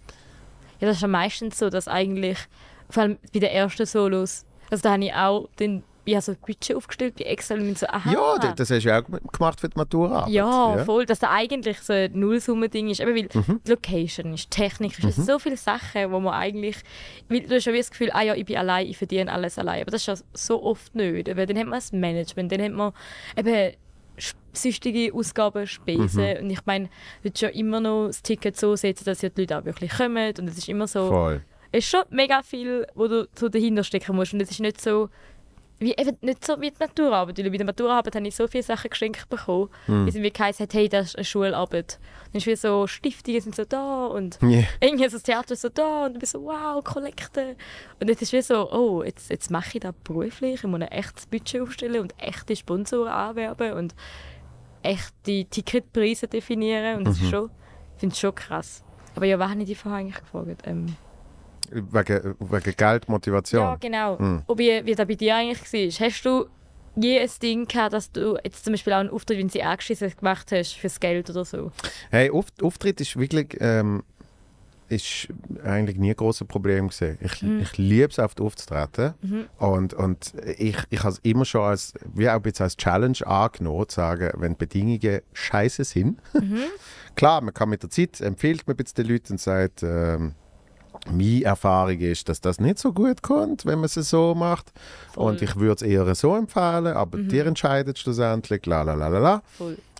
Ja, das ist ja meistens so, dass eigentlich, vor allem bei den ersten Solos, also da habe ich auch den, ich habe so ein Budget aufgestellt bei Excel und so, aha. Ja, das hast du ja auch gemacht für die Matura. ja, voll, dass das eigentlich so ein Nullsumme-Ding ist. Eben weil Mhm. die Location ist, Technik ist, es sind so viele Sachen, wo man eigentlich, weil du hast ja wie das Gefühl, ah ja, ich bin allein, ich verdiene alles allein. Aber das ist ja so oft nicht. Eben, dann hat man das Management, dann hat man eben süchtige Ausgaben, Spesen. Und ich meine, du ja immer noch das Ticket so setzen, dass ja die Leute auch wirklich kommen. Und es ist immer so, Voll. es ist schon mega viel, wo du so dahinter stecken musst. Und es ist nicht so, wie, eben nicht so wie die Maturarbeit. Weil bei der Maturarbeit habe ich so viele Sachen geschenkt bekommen, Hm. wie es geheißen hat, hey, das ist eine Schularbeit. Dann ist wie so, Stiftungen sind so da und Yeah. irgendwie ist das Theater so da und du bist so, wow, Kollekte. Und jetzt ist wie so, oh, jetzt, jetzt mache ich das beruflich, ich muss ein echtes Budget aufstellen und echte Sponsoren anwerben und echte Ticketpreise definieren. Und das ist schon, ich finde es schon krass. Aber ja, was habe ich dich vorher eigentlich gefragt? Ähm, Wegen, wegen Geldmotivation. ja, genau. Mhm. Und wie, wie das bei dir eigentlich war. Hast du je ein Ding gehabt, dass du jetzt zum Beispiel auch einen Auftritt, wenn sie angeschissen gemacht hast, fürs Geld oder so? Hey, Auft Auftritt ist wirklich ähm, ist eigentlich nie ein grosses Problem gewesen. Ich, Mhm. ich liebe es, auf die aufzutreten. Und, und ich, ich habe es immer schon als, wie auch bisschen als Challenge angenommen, zu sagen, wenn die Bedingungen scheiße sind. Mhm. Klar, man kann mit der Zeit, empfiehlt man ein bisschen den Leuten und sagt, ähm, meine Erfahrung ist, dass das nicht so gut kommt, wenn man es so macht. Voll. Und ich würde es eher so empfehlen, aber Mhm. dir entscheidet schlussendlich, la la la la la.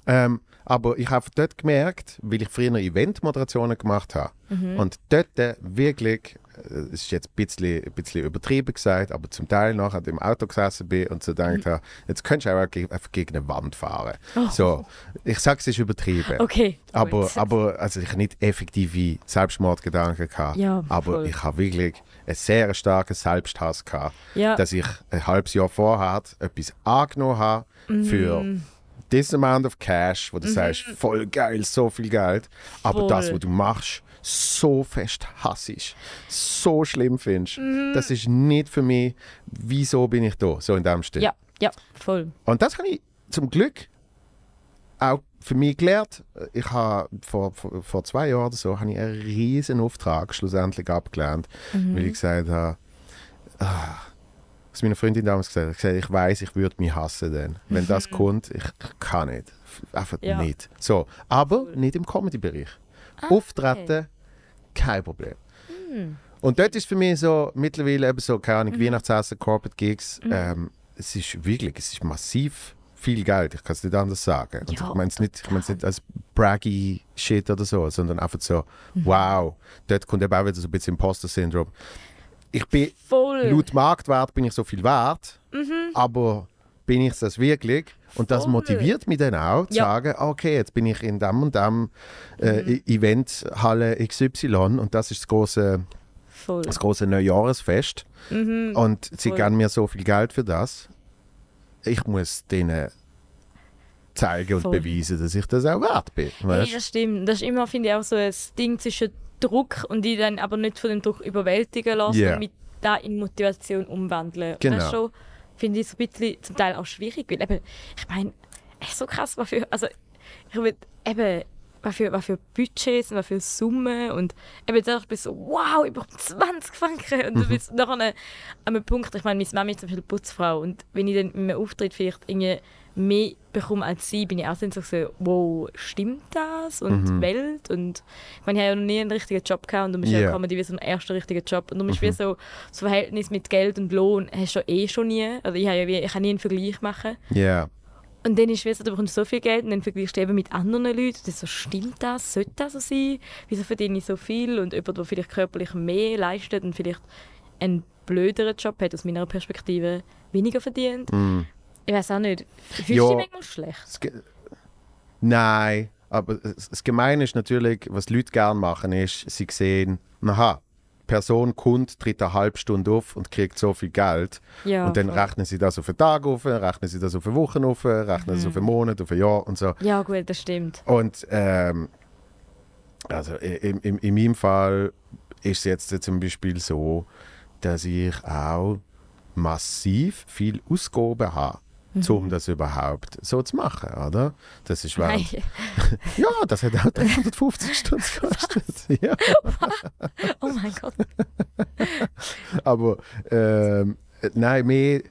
Ähm, aber ich habe dort gemerkt, weil ich früher Eventmoderationen gemacht habe Mhm. und dort wirklich, äh, es ist jetzt ein bisschen, ein bisschen übertrieben gesagt, aber zum Teil nachher im Auto gesessen bin und so gedacht habe, jetzt könntest du auch einfach gegen eine Wand fahren. Mhm. Oh. So, ich sage es ist übertrieben. Okay. Aber, aber also ich habe nicht effektive Selbstmordgedanken gehabt, Ja, aber voll. ich habe wirklich einen sehr starken Selbsthass gehabt, ja. dass ich ein halbes Jahr vorher etwas angenommen habe für Mm. this amount of cash, wo du sagst, voll geil, so viel Geld, aber Mhm. Voll. das, was du machst, so fest hassisch, so schlimm findest, Mhm. das ist nicht für mich, wieso bin ich da, so in dem Stil. ja, ja, voll. Und das habe ich zum Glück auch für mich gelernt. Ich habe vor, vor, vor zwei Jahren oder so habe ich einen riesen Auftrag schlussendlich abgelehnt, Mhm. weil ich gesagt habe, ah, was meine Freundin damals gesagt hat, ich, gesagt, ich weiß, ich würde mich hassen dann. Wenn das kommt, ich kann nicht. Einfach Ja. nicht. So, aber nicht im Comedy-Bereich. Ah, Auftreten, kein Problem. Hm. Und dort ist für mich so mittlerweile eben so, keine Mhm. Ahnung, Weihnachtsessen, Corporate Gigs, ähm, es ist wirklich, es ist massiv viel Geld. Ich kann es nicht anders sagen. Und Ja, ich meine es nicht, ich mein's nicht als braggy Shit oder so, sondern einfach so, Mhm. wow, dort kommt eben auch wieder so ein bisschen Imposter-Syndrom. Ich bin, Voll. laut Marktwert bin ich so viel wert, Mhm. aber bin ich das wirklich? Und das Voll. motiviert mich dann auch, zu Ja. sagen, okay, jetzt bin ich in dem und dem äh, Mhm. Eventhalle XY und das ist das große Voll. das große Neujahresfest Mhm. und sie Voll. geben mir so viel Geld für das. Ich muss denen zeigen und Voll. beweisen, dass ich das auch wert bin. Hey, Weißt? das stimmt. Das ist immer, finde ich, auch so ein Ding zwischen Druck und die dann aber nicht von dem Druck überwältigen lassen Ja. und mit da in Motivation umwandeln. Genau. Ist finde ich, so ein bisschen zum Teil auch schwierig. Weil eben, ich meine, echt so krass, was für, also ich will eben, was für, was für Budgets und was für Summen und eben da ich bin so, wow, über 20 Franken und du bist nachher an einem Punkt, ich meine, meine Mami ist zum Beispiel Putzfrau und wenn ich dann in einem Auftritt vielleicht irgendwie mehr bekomme als sie, bin ich auch dann so, wow, stimmt das? Und Mhm. die Welt und ich meine, ich habe ja noch nie einen richtigen Job gehabt und du bist Ja. ja Comedy wie so ein erster richtiger Job und du bist wie so das Verhältnis mit Geld und Lohn hast du eh schon nie, also ich habe ja wie, ich kann nie einen Vergleich machen Ja, und dann ist es so, du bekommst so viel Geld und dann vergleichst du eben mit anderen Leuten. Dann so, stimmt das? Sollte das so sein? Wieso verdiene ich so viel? Und jemand, der vielleicht körperlich mehr leistet und vielleicht einen blöderen Job hat, aus meiner Perspektive, weniger verdient. mm. Ich weiß auch nicht. Fühlst du Ja. dich manchmal schlecht? Das Nein, aber das das Gemeine ist natürlich, was Leute gerne machen, ist, sie sehen, aha, Person kommt, tritt eine halbe Stunde auf und kriegt so viel Geld. Ja, und dann voll. rechnen sie das auf einen Tag auf, rechnen sie das auf eine Woche auf, rechnen sie Mhm. auf einen Monat, auf ein Jahr und so. Ja, gut, das stimmt. Und ähm, also in, in, in meinem Fall ist es jetzt zum Beispiel so, dass ich auch massiv viel Ausgaben habe, um das überhaupt so zu machen, oder? Das ist während, ja, das hat auch 350 Stunden gekostet. ja. Oh mein Gott. Aber ähm, nein, mehr,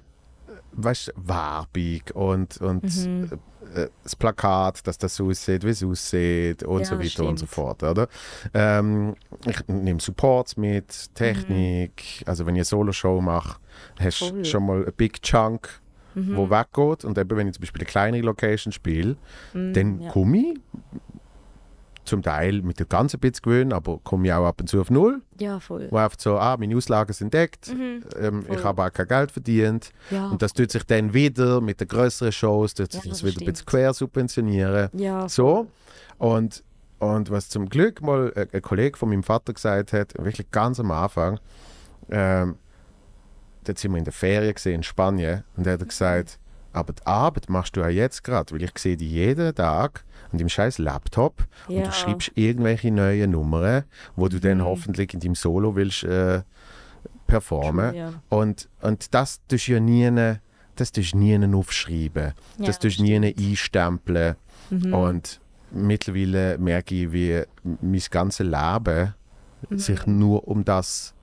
weißt du, Werbung und, und Mhm. äh, das Plakat, dass das so aussieht, wie es aussieht und Ja, so weiter und so stimmt. fort, oder? Ähm, ich nehme Supports mit, Technik, also wenn ich eine Solo-Show mache, hast du Mhm. Schon mal ein Big Chunk Mhm. wo weggeht. Und eben, wenn ich zum Beispiel eine kleinere Location spiele, Mhm, dann ja. komme ich zum Teil mit der ganzen bisschen gewöhnen, aber komme ich auch ab und zu auf Null, Ja, voll. wo einfach so, ah, meine Auslagen sind deckt, Mhm. ähm, ich habe auch kein Geld verdient. Ja, Und das tut sich dann wieder mit den größeren Shows, tut sich Ja, das das wieder ein bisschen quer subventionieren. ja, So. Und, und was zum Glück mal ein, ein Kollege von meinem Vater gesagt hat, wirklich ganz am Anfang, ähm, dort sind wir in der Ferien gesehen in Spanien und er hat gesagt, aber die Arbeit machst du ja jetzt gerade, weil ich sehe dich jeden Tag an deinem scheiß Laptop und Ja. du schreibst irgendwelche neuen Nummern, wo du dann Mhm. hoffentlich in deinem Solo willst äh, performen. ja. Und, und das tust du ja nie, das tust nie aufschreiben. Ja, das tust du nie einstempeln. Mhm. Und mittlerweile merke ich, wie mein ganzes Leben Mhm. sich nur um das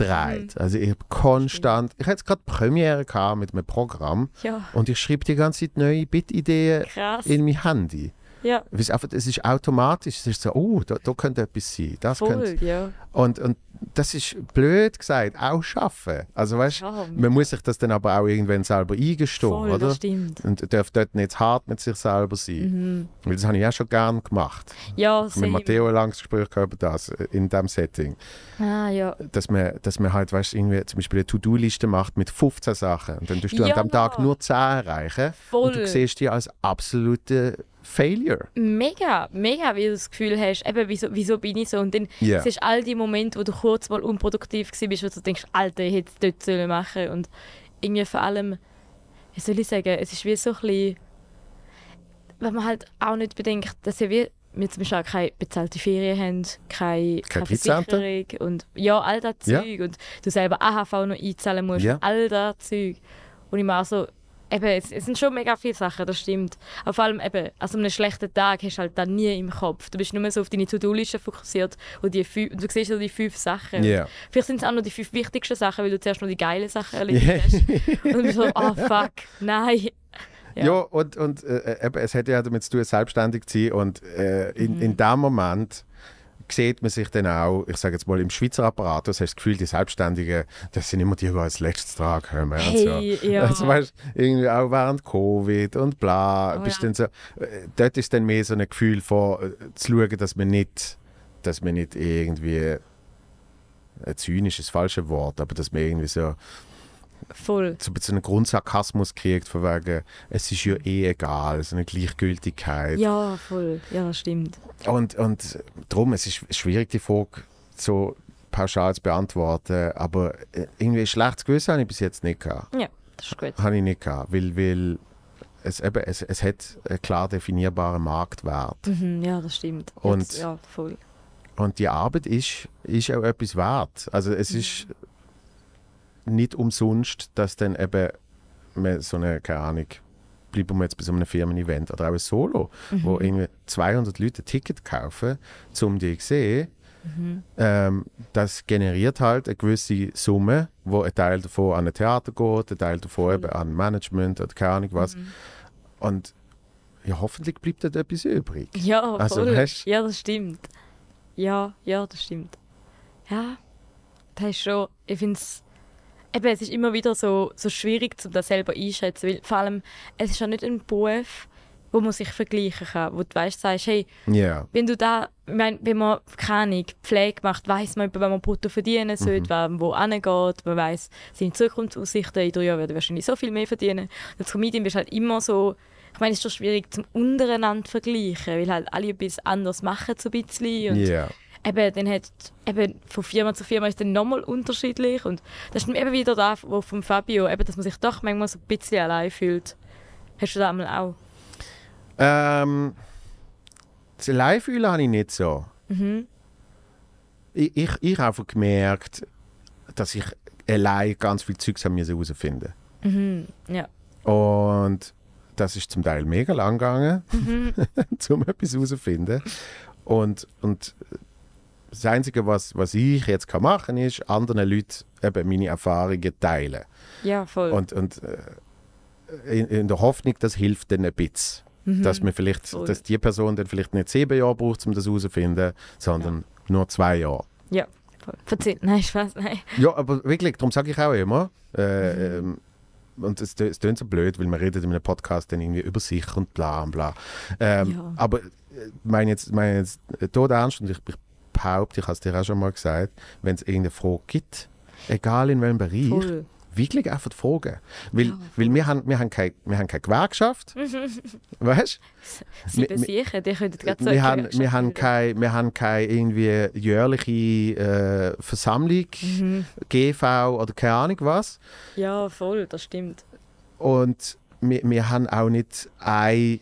dreht. Also ich habe konstant, ich hatte jetzt gerade Premiere gehabt mit einem Programm ja, und ich schreibe die ganze Zeit neue Bit-Ideen in mein Handy. ja, Es ist, einfach, es ist automatisch, es ist so, oh, da, da könnte etwas sein. Das könnte, voll, ja. und, und das ist blöd gesagt, auch schaffen. Also weißt ja. man muss sich das dann aber auch irgendwann selber eingestehen, Voll, oder? das stimmt. Und darf dort nicht hart mit sich selber sein. Mhm. Weil das habe ich auch schon gern gemacht. Ja, Mit same. Matteo ein langes Gespräch über das, äh, in diesem Setting. Ah, ja. Dass man, dass man halt, weißt, irgendwie zum Beispiel eine To-Do-Liste macht mit 15 Sachen. Und dann tust du Ja. an dem Tag nur 10 erreichen. Voll. Und du siehst dich als absolute Failure. Mega, mega, wie du das Gefühl hast, eben, wieso, wieso bin ich so? Und dann Ja. siehst du all die Momente, wo du kurz mal unproduktiv warst, wo du denkst, Alter, ich hätte es dort sollen machen Und irgendwie vor allem, wie soll ich sagen, es ist wie so ein bisschen, wenn man halt auch nicht bedenkt, dass ja wie wir zum Beispiel auch keine bezahlte Ferien haben, keine, keine Kreditzentrum? Versicherung und ja, all das Ja. Zeug und du selber AHV noch einzahlen musst, Ja. all das Zeug. Und ich mache so, eben, es, es sind schon mega viele Sachen, das stimmt. Aber vor allem eben, also an einem schlechten Tag hast du halt dann nie im Kopf. Du bist nur so auf deine To-Do-Liste fokussiert und die fünf, du siehst so die fünf Sachen. Ja. Vielleicht sind es auch noch die fünf wichtigsten Sachen, weil du zuerst noch die geilen Sachen erledigt hast. Und du bist so, oh fuck, nein. Ja, Ja. und, und äh, eben, es hat ja damit zu tun, selbstständig zu sein. Und äh, in, Mhm. in dem Moment sieht man sich dann auch, ich sage jetzt mal, im Schweizer Apparat, du hast das Gefühl, die Selbstständigen, das sind immer die, die als letztes dran kommen. und so. Hey, ja. Also weißt irgendwie auch während Covid und bla, Oh, bist ja. dann so, äh, dort ist dann mehr so ein Gefühl von, äh, zu schauen, dass man nicht, dass man nicht irgendwie, äh, zynisch ist das falsche Wort, aber dass man irgendwie so, Voll. so ein bisschen einen Grundsarkasmus kriegt, von wegen, es ist ja eh egal, so eine Gleichgültigkeit. Ja, voll. Ja, das stimmt. Und, und darum, es ist schwierig, die Frage so pauschal zu beantworten, aber äh, irgendwie ein schlechtes Gewissen habe ich bis jetzt nicht gehabt. Ja, das ist gut. Habe ich nicht gehabt, weil, weil es, eben, es, es hat einen klar definierbaren Marktwert. Mhm, ja, das stimmt. Und- Jetzt, ja, voll. Und die Arbeit ist, ist auch etwas wert. Also es ist nicht umsonst, dass dann eben so eine, keine Ahnung, bleiben wir jetzt bei so einem Firmen-Event oder auch ein Solo, wo irgendwie 200 Leute ein Ticket kaufen, um die zu sehen, ähm, das generiert halt eine gewisse Summe, wo ein Teil davon an ein Theater geht, ein Teil davon eben an Management oder keine Ahnung was. Und ja, hoffentlich bleibt dort etwas übrig. Ja. Also, weißt- ja, das stimmt. Ja, ja, das stimmt. Ja, das ist schon, ich finde es, eben, es ist immer wieder so, so schwierig, um das selber einschätzen, weil vor allem, es ist ja nicht ein Beruf, wo man sich vergleichen kann, wo du weißt, sagst, hey, Ja. wenn du da, ich meine, wenn man, keine Pflege macht, weiß man, wenn man brutto verdienen sollte, wer wo angeht, man weiß seine Zukunftsaussichten, in drei Jahren wird er wahrscheinlich so viel mehr verdienen. Und als Comedian bist du halt immer so, ich meine, es ist schon schwierig zum untereinander zu vergleichen, weil halt alle etwas anderes machen, so ein bisschen. Und Ja. Eben, dann hat, eben von Firma zu Firma ist dann nochmal unterschiedlich. Und das ist eben wieder da, wo von Fabio, eben, dass man sich doch manchmal so ein bisschen allein fühlt. Hast du das einmal auch? Ähm, das Live-Fühlen habe ich nicht so. Mhm. Ich, ich, ich habe einfach gemerkt, dass ich allein ganz viel Zeugs herausfinden Mhm. Ja. Und das ist zum Teil mega lang gegangen, Mhm. um etwas herauszufinden. Und, und das Einzige, was, was ich jetzt kann machen kann, ist, anderen Leuten eben meine Erfahrungen teilen. Ja, voll. Und, und äh, in, in der Hoffnung, das hilft dann ein bisschen. Dass, man vielleicht, Voll. dass die Person dann vielleicht nicht sieben Jahre braucht, um das herauszufinden, sondern nur zwei Jahre. Ja, voll. Verzeih, nein, Spaß, nein. Ja, aber wirklich, darum sage ich auch immer, äh, ähm, und es, es klingt so blöd, weil man redet in einem Podcast dann irgendwie über sich und bla und bla. Ähm, Ja. Aber äh, meine jetzt, meine jetzt äh, tot ernst und ich, ich behaupte, ich habe es dir auch schon mal gesagt, wenn es irgendeine Frage gibt, egal in welchem Bereich, Voll. wirklich einfach fragen. Weil, Ja, weil wir, haben, wir, haben keine, wir haben keine Gewerkschaft, weißt Sie besichern, die könnten gerade so wir haben, wir, haben keine, wir haben keine irgendwie jährliche äh, Versammlung, Mhm. GV oder keine Ahnung was. Ja, voll, das stimmt. Und wir, wir haben auch nicht ein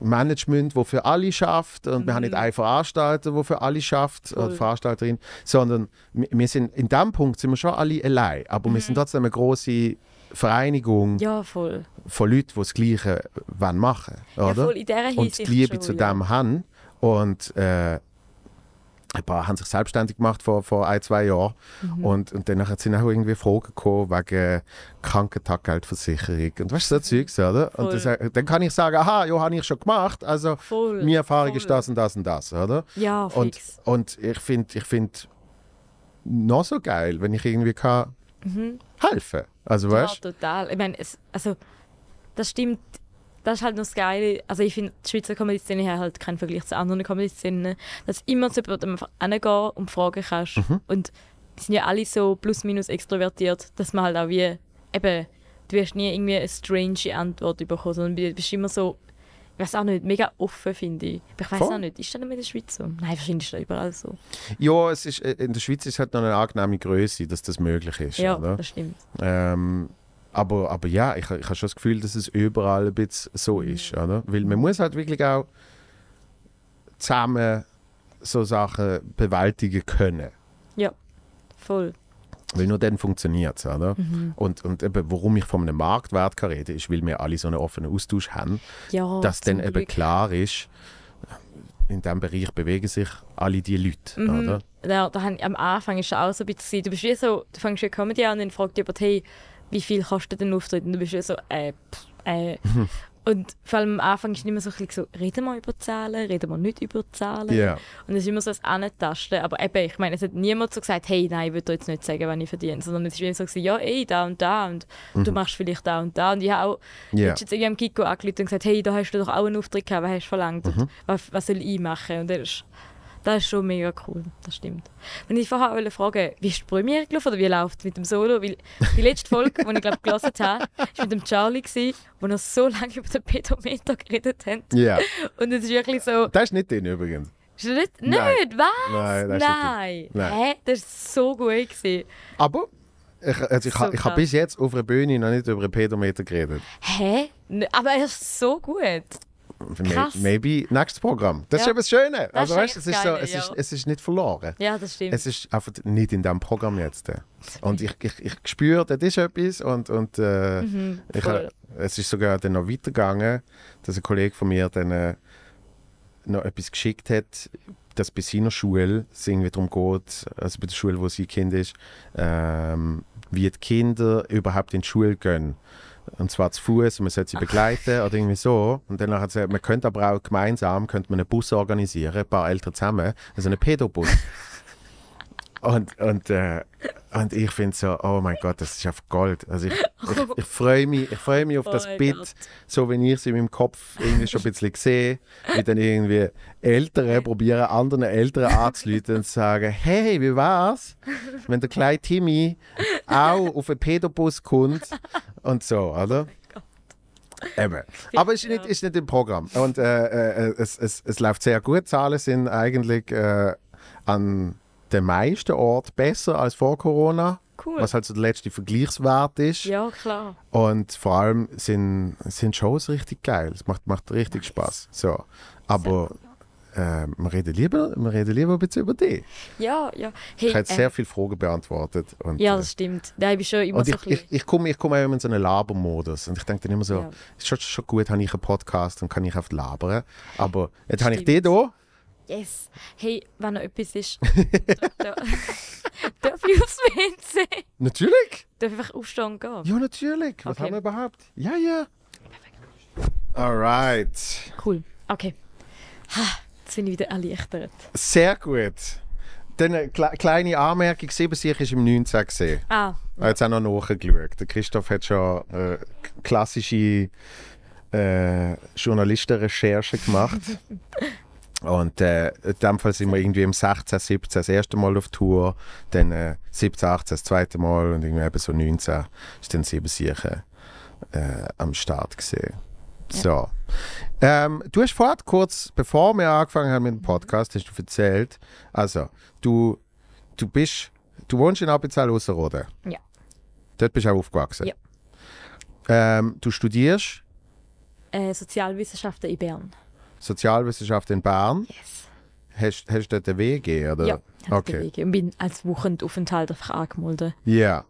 Management, das für alle schafft. Und wir haben nicht Mhm. einen Veranstalter, der für alle schafft, oder Voll. Veranstalterin, sondern wir, sind, in diesem Punkt sind wir schon alle allein. Aber wir sind trotzdem eine große Vereinigung Mhm. Ja, von Leuten, die das Gleiche wollen machen Ja, oder? voll in dieser und die Liebe schon, zu ja. dem haben. Und äh, ein paar haben sich selbstständig gemacht vor, vor ein, zwei Jahren. Mhm. Und, und dann sind auch irgendwie Fragen gekommen wegen Krankentaggeldversicherung. Und weißt du, so Zeugs, oder? Und Voll. das, dann kann ich sagen, aha, ja, habe ich schon gemacht. Also, Voll. meine Erfahrung voll. ist das und das und das, oder? Ja, Und, fix. und ich finde ich find noch so geil, wenn ich irgendwie kann Mhm. helfen Also, Ja, total. Ich meine, also, das stimmt. Das ist halt noch das Geile. Also ich finde, die Schweizer Comedy-Szene hat halt keinen Vergleich zu anderen Comedy-Szenen. Dass immer zu jemandem einfach hingehen und fragen kannst. Mhm. Und die sind ja alle so plus minus extrovertiert, dass man halt auch wie, eben, du wirst nie irgendwie eine strange Antwort bekommen, sondern du bist immer so, ich weiß auch nicht, mega offen, finde ich. Aber ich weiß auch nicht, ist das nicht in der Schweiz so? Nein, wahrscheinlich ist das überall so. Ja, es ist, äh, in der Schweiz ist halt noch eine angenehme Größe, dass das möglich ist. Ja, oder? das stimmt. Ähm, aber, aber ja, ich, ich habe schon das Gefühl, dass es überall ein bisschen so ist. Oder? Weil man muss halt wirklich auch zusammen so Sachen bewältigen können. Voll. Weil nur dann funktioniert es. Mhm. Und, und eben, warum ich von einem Marktwert kann reden ist, weil wir alle so einen offenen Austausch haben, Ja, dass dann zum eben Glück. klar ist, in diesem Bereich bewegen sich alle die Leute. Mhm. Oder? Da, da hab, am Anfang ist es auch so ein bisschen, du bist wie so, du fängst wie Comedy an und dann fragt jemand, hey, wie viel kostet denn Auftritt? Und du bist wie so, äh, pff, äh. und vor allem am Anfang ist es immer so ein bisschen so, reden wir über Zahlen, reden wir nicht über Zahlen. Ja. Und es ist immer so ein Antasten. Aber eben, ich meine, es hat niemand so gesagt, hey, nein, ich will dir jetzt nicht sagen, wann ich verdiene. Sondern es ist wie so, gewesen, ja, ey, da und da und du machst vielleicht da und da. Und ich habe auch Mhm. Ja. letztens irgendwie am Kiko angerufen und gesagt, hey, da hast du doch auch einen Auftritt gehabt, was hast du verlangt? Mhm. Was, was soll ich machen? Und das ist, das ist schon mega cool, das stimmt. Wenn ich vorher wollte fragen, wie ist die Premiere gelaufen oder wie läuft es mit dem Solo? Weil die letzte Folge, die ich glaube gelesen habe, war mit dem Charlie, gewesen, wo er so lange über den Pedometer geredet hat. ja. Und es ist wirklich so, Das ist nicht den übrigens. ist das nicht? Nein. Nicht? Was? Nein, das ist Nein. Nein. Hä? Das war so gut. Gewesen. Aber ich, also ich, So ha- ich habe bis jetzt auf einer Bühne noch nicht über einen Pedometer geredet. Hä? Aber er ist so gut. Krass. Maybe nächstes Programm. Das Ja. ist eben das Schöne. Das Also, ist weißt, es, ist so, es, ist, ja. es ist nicht verloren. Ja, das stimmt. Es ist einfach nicht in diesem Programm jetzt. Und ich, ich, ich spüre, das ist etwas. Und, und äh, Mhm, ich, es ist sogar dann noch weitergegangen, dass ein Kollege von mir dann äh, noch etwas geschickt hat, dass bei seiner Schule es irgendwie darum geht, also bei der Schule, wo sein Kind ist, ähm, wie die Kinder überhaupt in die Schule gehen. Und zwar zu Fuß und man sollte sie begleiten oder irgendwie so. Und dann hat sie gesagt, man könnte aber auch gemeinsam könnte man einen Bus organisieren, ein paar Eltern zusammen, also einen Pädobus. und, und, äh, und ich finde so, oh mein Gott, das ist auf Gold. Also ich, ich, ich freue mich, ich freu mich auf Oh das Bit, Gott. so wenn ich es in meinem Kopf irgendwie schon ein bisschen sehe, wie dann irgendwie Eltern probieren, anderen Eltern anzuleiten und sagen, hey, wie war's, wenn der kleine Timmy auch auf einen Pädobus kommt und so, oder? Eben. Aber es ist nicht, ist nicht im Programm. Und äh, äh, es, es, es läuft sehr gut. Zahlen sind eigentlich äh, an den meisten Orten besser als vor Corona, Cool. was halt so der letzte Vergleichswert ist. Ja, klar. Und vor allem sind, sind Shows richtig geil. Es macht, macht richtig Spaß. So. Aber äh, wir, reden lieber, wir reden lieber ein bisschen über dich. Ja, ja. Hey, Ich habe jetzt äh, sehr viele Fragen beantwortet. Und, ja, äh, das stimmt. Da bin ich schon immer so ich, ich, ich komme ich komm immer in so einen Labermodus. Und ich denke dann immer so, Ja. ist schon, schon gut, habe ich einen Podcast und kann ich oft labern. Aber jetzt habe ich den hier. Yes. Hey, wenn noch etwas ist, da- darf ich aufs WC? Natürlich. Darf ich einfach aufstehen und gehen? Ja, natürlich. Was Okay. haben wir überhaupt? Ja, ja. Alright. Cool. Okay. Ha, jetzt bin ich wieder erleichtert. Sehr gut. Dann eine kle kleine Anmerkung, 7 Sieg ist im 19 gesehen. Ah, Ich habe jetzt auch noch nachgeschaut. Der Christoph hat schon äh, klassische äh, Journalistenrecherche gemacht. Und äh, in dem Fall sind wir irgendwie im 16, 17 das erste Mal auf Tour, dann äh, 17, 18 das zweite Mal und irgendwie eben so 19 ist dann sieben Sicher äh, am Start gesehen. So. Ähm, du hast vorhin kurz, bevor wir angefangen haben mit dem Podcast, hast du erzählt, also du, du bist, du wohnst in Appenzell Ausserrhoden. Ja. Dort bist du auch aufgewachsen. Ja. Ähm, du studierst äh, Sozialwissenschaften in Bern. Sozialwissenschaft in Bern. Yes. Hast, hast du dort eine WG? Oder? Ja, habe Okay. okay. und bin als Wochenaufenthalt einfach angemeldet. Ja.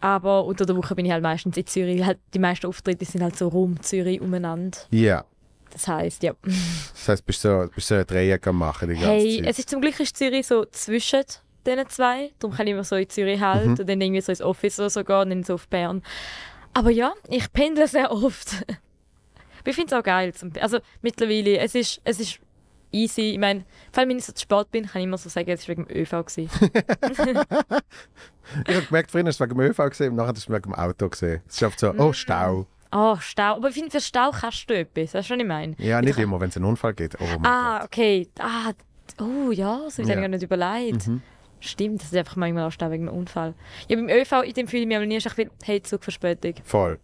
Aber unter der Woche bin ich halt meistens in Zürich. Halt, die meisten Auftritte sind halt so rum Zürich umeinander. Ja. Das heisst, ja. Das heisst, bist du bist so ein Dreieck am machen die ganze Hey, Zeit. es ist zum Glück ist Zürich so zwischen diesen zwei. Darum kann ich immer so in Zürich halt Mhm. und dann irgendwie so ins Office oder so gehen und dann so auf Bern. Aber ja, ich pendle sehr oft. Aber ich finde es auch geil. Also mittlerweile, es ist, es ist easy. Ich meine, vor allem wenn ich so zu spät bin, kann ich immer so sagen, es war wegen dem ÖV. Gewesen. Ich habe gemerkt, vorhin du es wegen dem ÖV gesehen und nachher du es wegen dem Auto gesehen. Es ist oft so, Mm. oh, Stau. Oh, Stau. Aber ich finde, für Stau kannst du etwas. Weißt du, was ich meine? Ja, nicht Ich- immer, wenn es einen Unfall gibt. Oh Ah, Gott. okay. Ah, oh ja, so habe ich Ja. gar nicht überlegt. Mhm. Stimmt, das ist einfach manchmal auch Stau wegen einem Unfall. Ja, beim ÖV, in dem fühle ich mich aber nie, ich will, hey, Zugverspätung. Voll.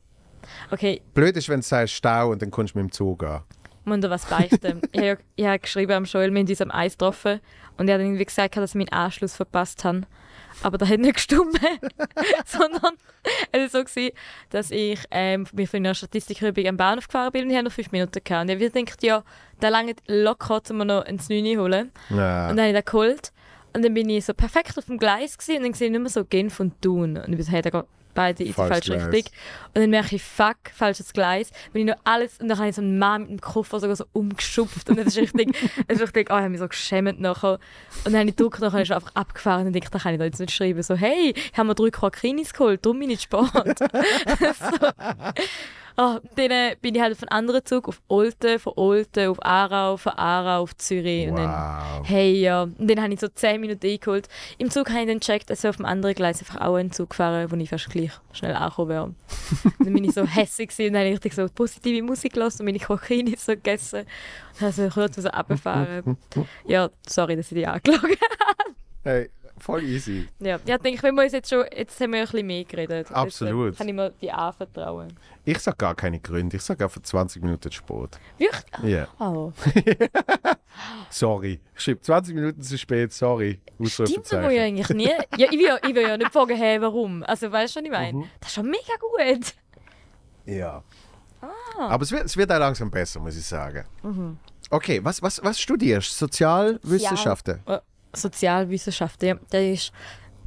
Okay, Blöd ist, wenn du sagst Stau und dann kommst du mit dem Zug an. muss dir was beichten. ich habe ich hab geschrieben am Joel, wir haben uns am Eis getroffen und er hat irgendwie gesagt, dass ich meinen Anschluss verpasst habe. Aber das hat nicht gestimmt, sondern es war so, gewesen, dass ich ähm, mich für eine Statistikübung am Bahnhof gefahren bin und ich habe noch fünf Minuten gehabt. Und ich habe gedacht, ja, da lange locker, um mir noch ins 9 holen. Ja. Und dann habe ich den geholt. Und dann bin ich so perfekt auf dem Gleis gewesen, und dann sehe ich nicht mehr so Genf und Thun. Und ich bin so, hey, da geht beide in die falsche Gleis. Richtung. Und dann merke ich, fuck, falsches Gleis. Bin ich noch alles, und dann habe ich so einen Mann mit dem Koffer sogar so umgeschupft. Und das ist richtig, das ist richtig, oh, ich habe mich so geschämt nachher. Und dann habe ich gedruckt, nachher ist einfach abgefahren und dachte, da kann ich da jetzt nicht schreiben. So, hey, ich habe mir drei Quarkinis geholt, darum bin ich spät. so. Oh, dann äh, bin ich halt auf einen anderen Zug, auf Olten, von Olten auf Aarau, von Aarau auf Zürich. Und dann, Wow. Hey, ja. Und dann habe ich so 10 Minuten eingeholt. Im Zug habe ich dann gecheckt, dass ich auf dem anderen Gleis einfach auch einen Zug gefahren wo ich fast gleich schnell angekommen wäre. Dann bin ich so hässlich gewesen und dann habe ich richtig so positive Musik gelassen und meine Kochini so gegessen. Und dann so kurz so runterfahren. Ja, sorry, dass ich dich angelogen habe. Hey, voll easy. Ja, ja, ich denke, wenn wir uns jetzt schon, jetzt haben wir ein bisschen mehr geredet. Absolut. Jetzt, äh, kann ich mir die anvertrauen. Ich sage gar keine Gründe. Ich sage einfach 20 Minuten spät. Wirklich? Ja. Oh. Sorry. Ich schreibe 20 Minuten zu spät, sorry. Stimmt aber ja Ausrufezeichen. eigentlich nie. Ja, ich will ja, ich will ja nicht fragen, hey, warum. Also, weißt du, was ich meine? Mhm. Das ist schon mega gut. Ja. Ah. Aber es wird, es wird auch langsam besser, muss ich sagen. Mhm. Okay, was, was, was studierst du? Sozialwissenschaften? Sozialwissenschaften, ja. Das ist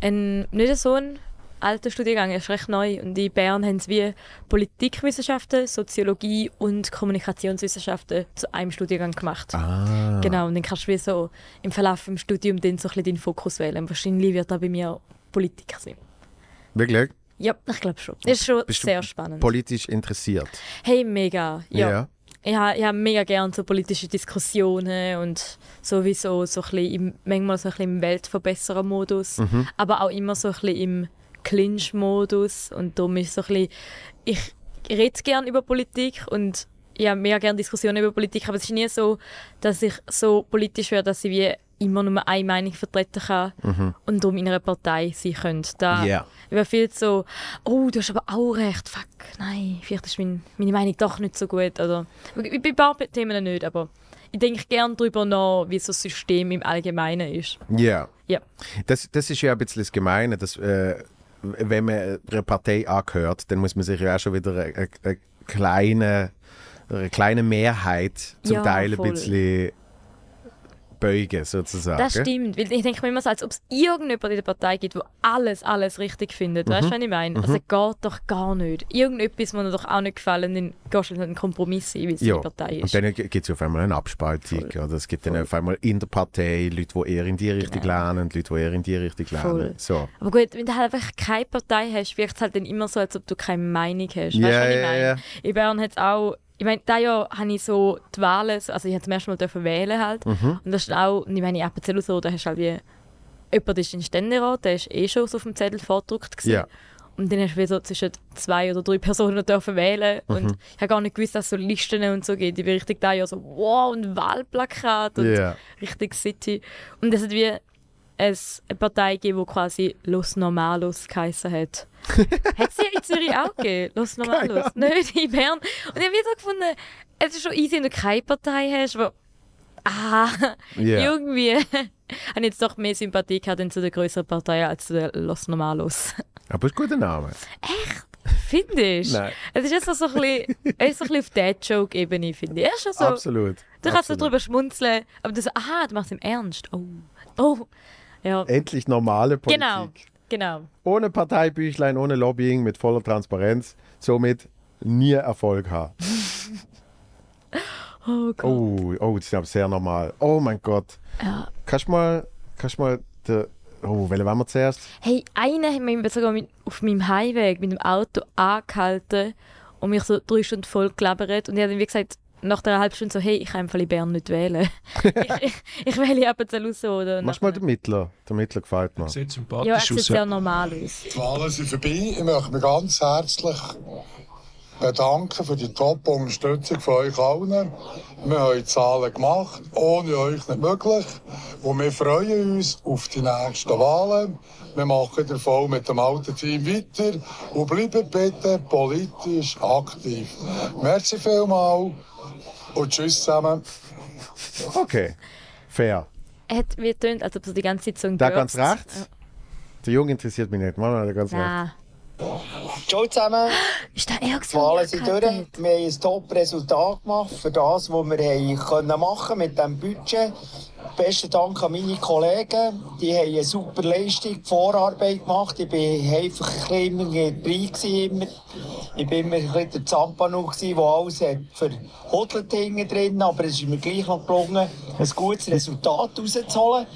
ein, nicht so ein alter Studiengang, er ist recht neu. Und in Bern haben sie wie Politikwissenschaften, Soziologie und Kommunikationswissenschaften zu einem Studiengang gemacht. Ah. Genau, und dann kannst du wie so im Verlauf des Studiums dann so ein bisschen deinen Fokus wählen. Wahrscheinlich wird da bei mir Politik sein. Wirklich? Ja, ich glaube schon. Das ist schon Bist sehr spannend. Politisch interessiert? hey, mega. Ja. Ich habe, habe mega gerne so politische Diskussionen und sowieso so ein bisschen im, manchmal so ein bisschen im Weltverbesserer-Modus, Mhm. aber auch immer so ein bisschen im Clinch-Modus und darum ist so ein bisschen, ich rede gerne über Politik und ich habe mega gerne Diskussionen über Politik, aber es ist nie so, dass ich so politisch werde, dass ich wie immer nur eine Meinung vertreten kann und darum in einer Partei sein könnte. Da, Mhm. Ich war viel so, oh, du hast aber auch recht, fuck, nein, vielleicht ist mein, meine Meinung doch nicht so gut. Oder, bei ein paar Themen nicht, aber ich denke gerne darüber nach, wie so ein System im Allgemeinen ist. Ja. Ja. Das, das ist ja ein bisschen das Gemeine, dass äh, wenn man einer Partei angehört, dann muss man sich ja auch schon wieder eine, eine, eine kleine, eine kleine Mehrheit zum Ja, Teil ein voll. bisschen beugen, sozusagen. Das stimmt, weil ich denke mir immer so, als ob es irgendjemand in der Partei gibt, der alles, alles richtig findet. Weißt du, was ich meine? Also geht doch gar nicht. Irgendetwas, was dir doch auch nicht gefallen, dann gehst du halt einen Kompromiss ein, weil es Ja, eine Partei und ist. dann gibt es auf einmal eine Abspaltung. Oder es gibt dann auf einmal in der Partei Leute, die eher in die Richtung Genau. lernen und Leute, die eher in die Richtung Voll. lernen. So. Aber gut, wenn du halt einfach keine Partei hast, wirkt es halt dann immer so, als ob du keine Meinung hast. Weißt du, Ja, was ich meine? ja. In Bern hat es auch, ich meine, dieses Jahr habe ich so die Wahlen, also ich habe zum ersten Mal dürfen wählen halt. Mhm. Und das ist auch, und ich meine, in Appenzell so, da hast du halt wie jemand ist in Ständerat, der ist eh schon so auf dem Zettel vorgedruckt. gewesen. Und dann hast du wieder so zwischen zwei oder drei Personen dürfen wählen. Mhm. Und ich habe gar nicht gewusst, dass es so Listen und so gibt. Ich bin richtig da ja so, wow, ein Wahlplakat und Ja. richtig City. Und es hat wie eine Partei gegeben, die quasi Los Normalos geheissen hat. Hat es die in Zürich auch gegeben? Los Normalos? Nicht in Bern. Und ich habe wieder gefunden, es ist schon easy, wenn du keine Partei hast, aber ah, Ja. irgendwie habe jetzt doch mehr Sympathie gehabt zu der größeren Partei als zu der Los Normalos. Aber ist ein guter Name. Findest du? Nein. Es ist jetzt so ein bisschen, es ist so ein bisschen auf Dad-Joke-Ebene, finde ich. So, Absolut. du kannst so Absolut. drüber schmunzeln, aber du so, aha, du machst es im Ernst. Oh. Oh. Ja, Endlich normale Politik. genau. Genau. Ohne Parteibüchlein, ohne Lobbying, mit voller Transparenz. Somit nie Erfolg haben. Oh Gott. Oh, oh, das ist aber sehr normal. Oh mein Gott. Ja. Kannst du mal, kannst du mal, der, oh, welchen wollen wir zuerst? Hey, einer hat mich sogar mit, auf meinem Heimweg mit dem Auto angehalten und mich so drei Stunden voll gelabert. Und ich habe dann wie gesagt, nach einer halben Stunde so, hey, ich kann in Bern nicht wählen. ich, ich, ich wähle ab und zu raus. Oder Mach mal den Mittler. Der Mittler gefällt mir. Sieht Ja, sympathisch er sieht aus. sehr Ja. normal aus. Die Wahlen sind vorbei. Ich möchte mich ganz herzlich bedanken für die Top-Unterstützung von euch allen. Wir haben die Zahlen gemacht, ohne euch nicht möglich. Und wir freuen uns auf die nächsten Wahlen. Wir machen den Fall mit dem alten Team weiter und bleiben bitte politisch aktiv. Merci vielmals und tschüss zusammen. Okay. Fair. Er hat wie getönt, als ob er die ganze Zeit so ein Da ganz rechts? Der Junge interessiert mich nicht. Mal da ganz rechts. Ciao zusammen, Ist da er die Wahlen sind durch. Wir haben ein Top-Resultat gemacht für das, was wir haben können machen mit diesem Budget. Besten Dank an meine Kollegen. Die haben eine super Leistung, Vorarbeit gemacht. Ich war einfach ein bisschen immer dabei. Immer. Ich war immer ein bisschen der Zampano, der alles hat verhudelt drin. Aber es ist mir gleich noch gelungen, ein gutes Resultat rauszuholen.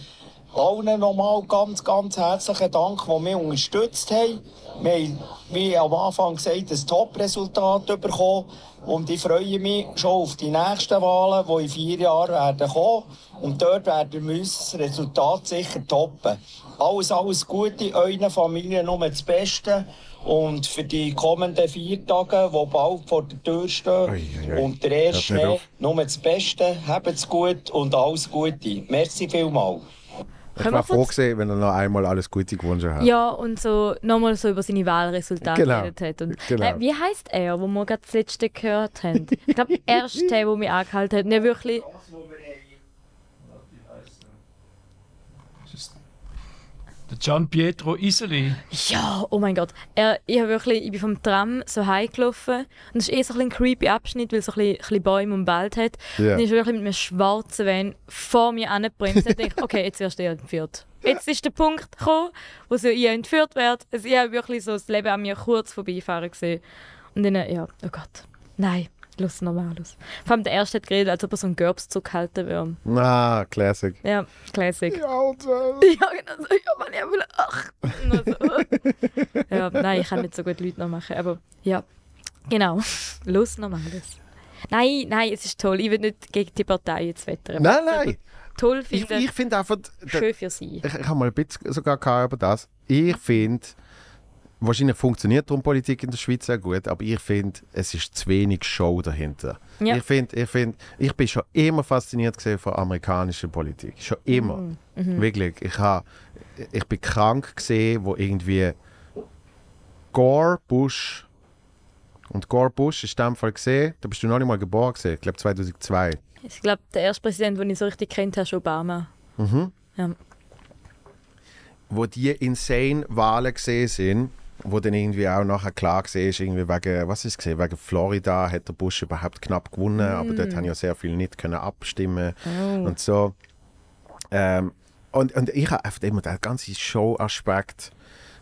Allen nochmal ganz, ganz herzlichen Dank, die mich unterstützt haben. Wir haben, wie am Anfang gesagt, ein Top-Resultat bekommen. Und ich freue mich schon auf die nächsten Wahlen, die in vier Jahren werden kommen. Und dort werden wir unser Resultat sicher toppen. Alles, alles Gute, euren Familien nur das Beste. Und für die kommenden vier Tage, die bald vor der Tür stehen, Ui, ui, und der erste Schnee, nur das Beste. Habt's gut und alles Gute. Merci vielmals. Ich war froh gewesen, wenn er noch einmal alles Gute gewünscht hat. Ja, und so nochmal so über seine Wahlresultate Genau. geredet hat. Und, Genau. äh, wie heißt er, wo wir gerade das letzte gehört haben? Ich glaube, er ist der, der mich angehalten hat. Und er wirklich, Gian Pietro Iseli. ja, oh mein Gott. Er, ich, hab wirklich, ich bin vom Tram so heimgelaufen. Und es ist eh so ein, ein creepy Abschnitt, weil es so ein bisschen, ein bisschen Bäume und Wald hat. Ja. Und ich ist wirklich mit einem schwarzen Van vor mir angebremst. Und ich dachte, okay, jetzt wirst du ja entführt. Jetzt ist der Punkt gekommen, wo so ich entführt werde. Also ich habe wirklich so das Leben an mir kurz vorbeifahren gesehen. Und dann, äh, ja, oh Gott. Nein, los normal aus. Vor allem der erste hat geredet, als ob er so einen Gerbs zurückhalten würde. Ah, Classic. Ja, Classic. Ja, Alter. Ja, genau so. Ja, Mann, ich will ach. So. ja, nein, ich kann nicht so gut Leute nachmachen, aber ja, genau. Los normales. Nein, nein, es ist toll. Ich will nicht gegen die Partei jetzt wettern. Nein, nein. Toll Ich, finde ich finde einfach, schön für sie. ich, ich habe mal ein bisschen sogar gehabt über das. Ich finde, wahrscheinlich funktioniert darum Politik in der Schweiz sehr gut, aber ich finde, es ist zu wenig Show dahinter. Ja. Ich finde, ich finde, ich bin schon immer fasziniert von amerikanischer Politik. Schon immer. Mhm. Wirklich. Ich, habe, ich bin krank gesehen, wo irgendwie Gore Bush und Gore Bush ist in dem Fall gesehen, da bist du noch nicht mal geboren gesehen, ich glaube 2002. Ich glaube, der erste Präsident, den ich so richtig kennt ist Obama. Mhm. Ja. wo die insane Wahlen gesehen sind, wo dann irgendwie auch nachher klar gesehen ist, irgendwie wegen, was ist gesehen, wegen Florida hat der Bush überhaupt knapp gewonnen, aber dort haben ja sehr viele nicht können abstimmen Oh. und so. Ähm, und, und ich habe einfach immer den ganzen Show-Aspekt.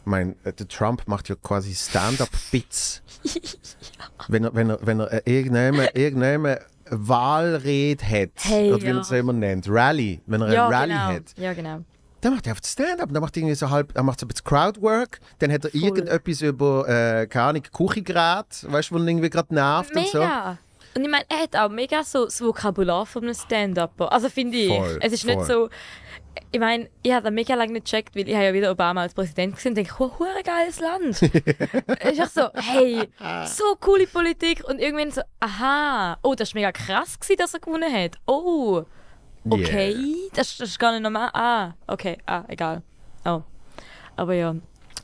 Ich meine, äh, der Trump macht ja quasi Stand-up-Bits. wenn er, wenn er, wenn er äh, irgendjemand, irgendjemand eine Wahlrede hat, Hey, oder wie man ja. es immer nennt, Rally, wenn er Ja, eine Rally genau. hat, Ja, genau. Dann macht er einfach Stand-up. Dann macht er irgendwie so halb, er macht so ein bisschen Crowdwork. Dann hat er Voll. irgendetwas über, äh, keine Ahnung, Küchengerät, weißt du, wo ihn irgendwie gerade nervt und so. Mega! Und ich meine, er hat auch mega so das Vokabular von einem Stand-Upper. Also finde ich. Voll, es ist voll. nicht so. ich meine, ich habe das mega lange nicht gecheckt, weil ich habe ja wieder Obama als Präsident gesehen und denke, oh, hure geiles Land. ist auch so, hey, so coole Politik und irgendwann so, aha, oh, das war mega krass, gewesen, dass er gewonnen hat. Oh, okay, das, das ist gar nicht normal. Ah, okay, ah, egal. Oh, aber ja.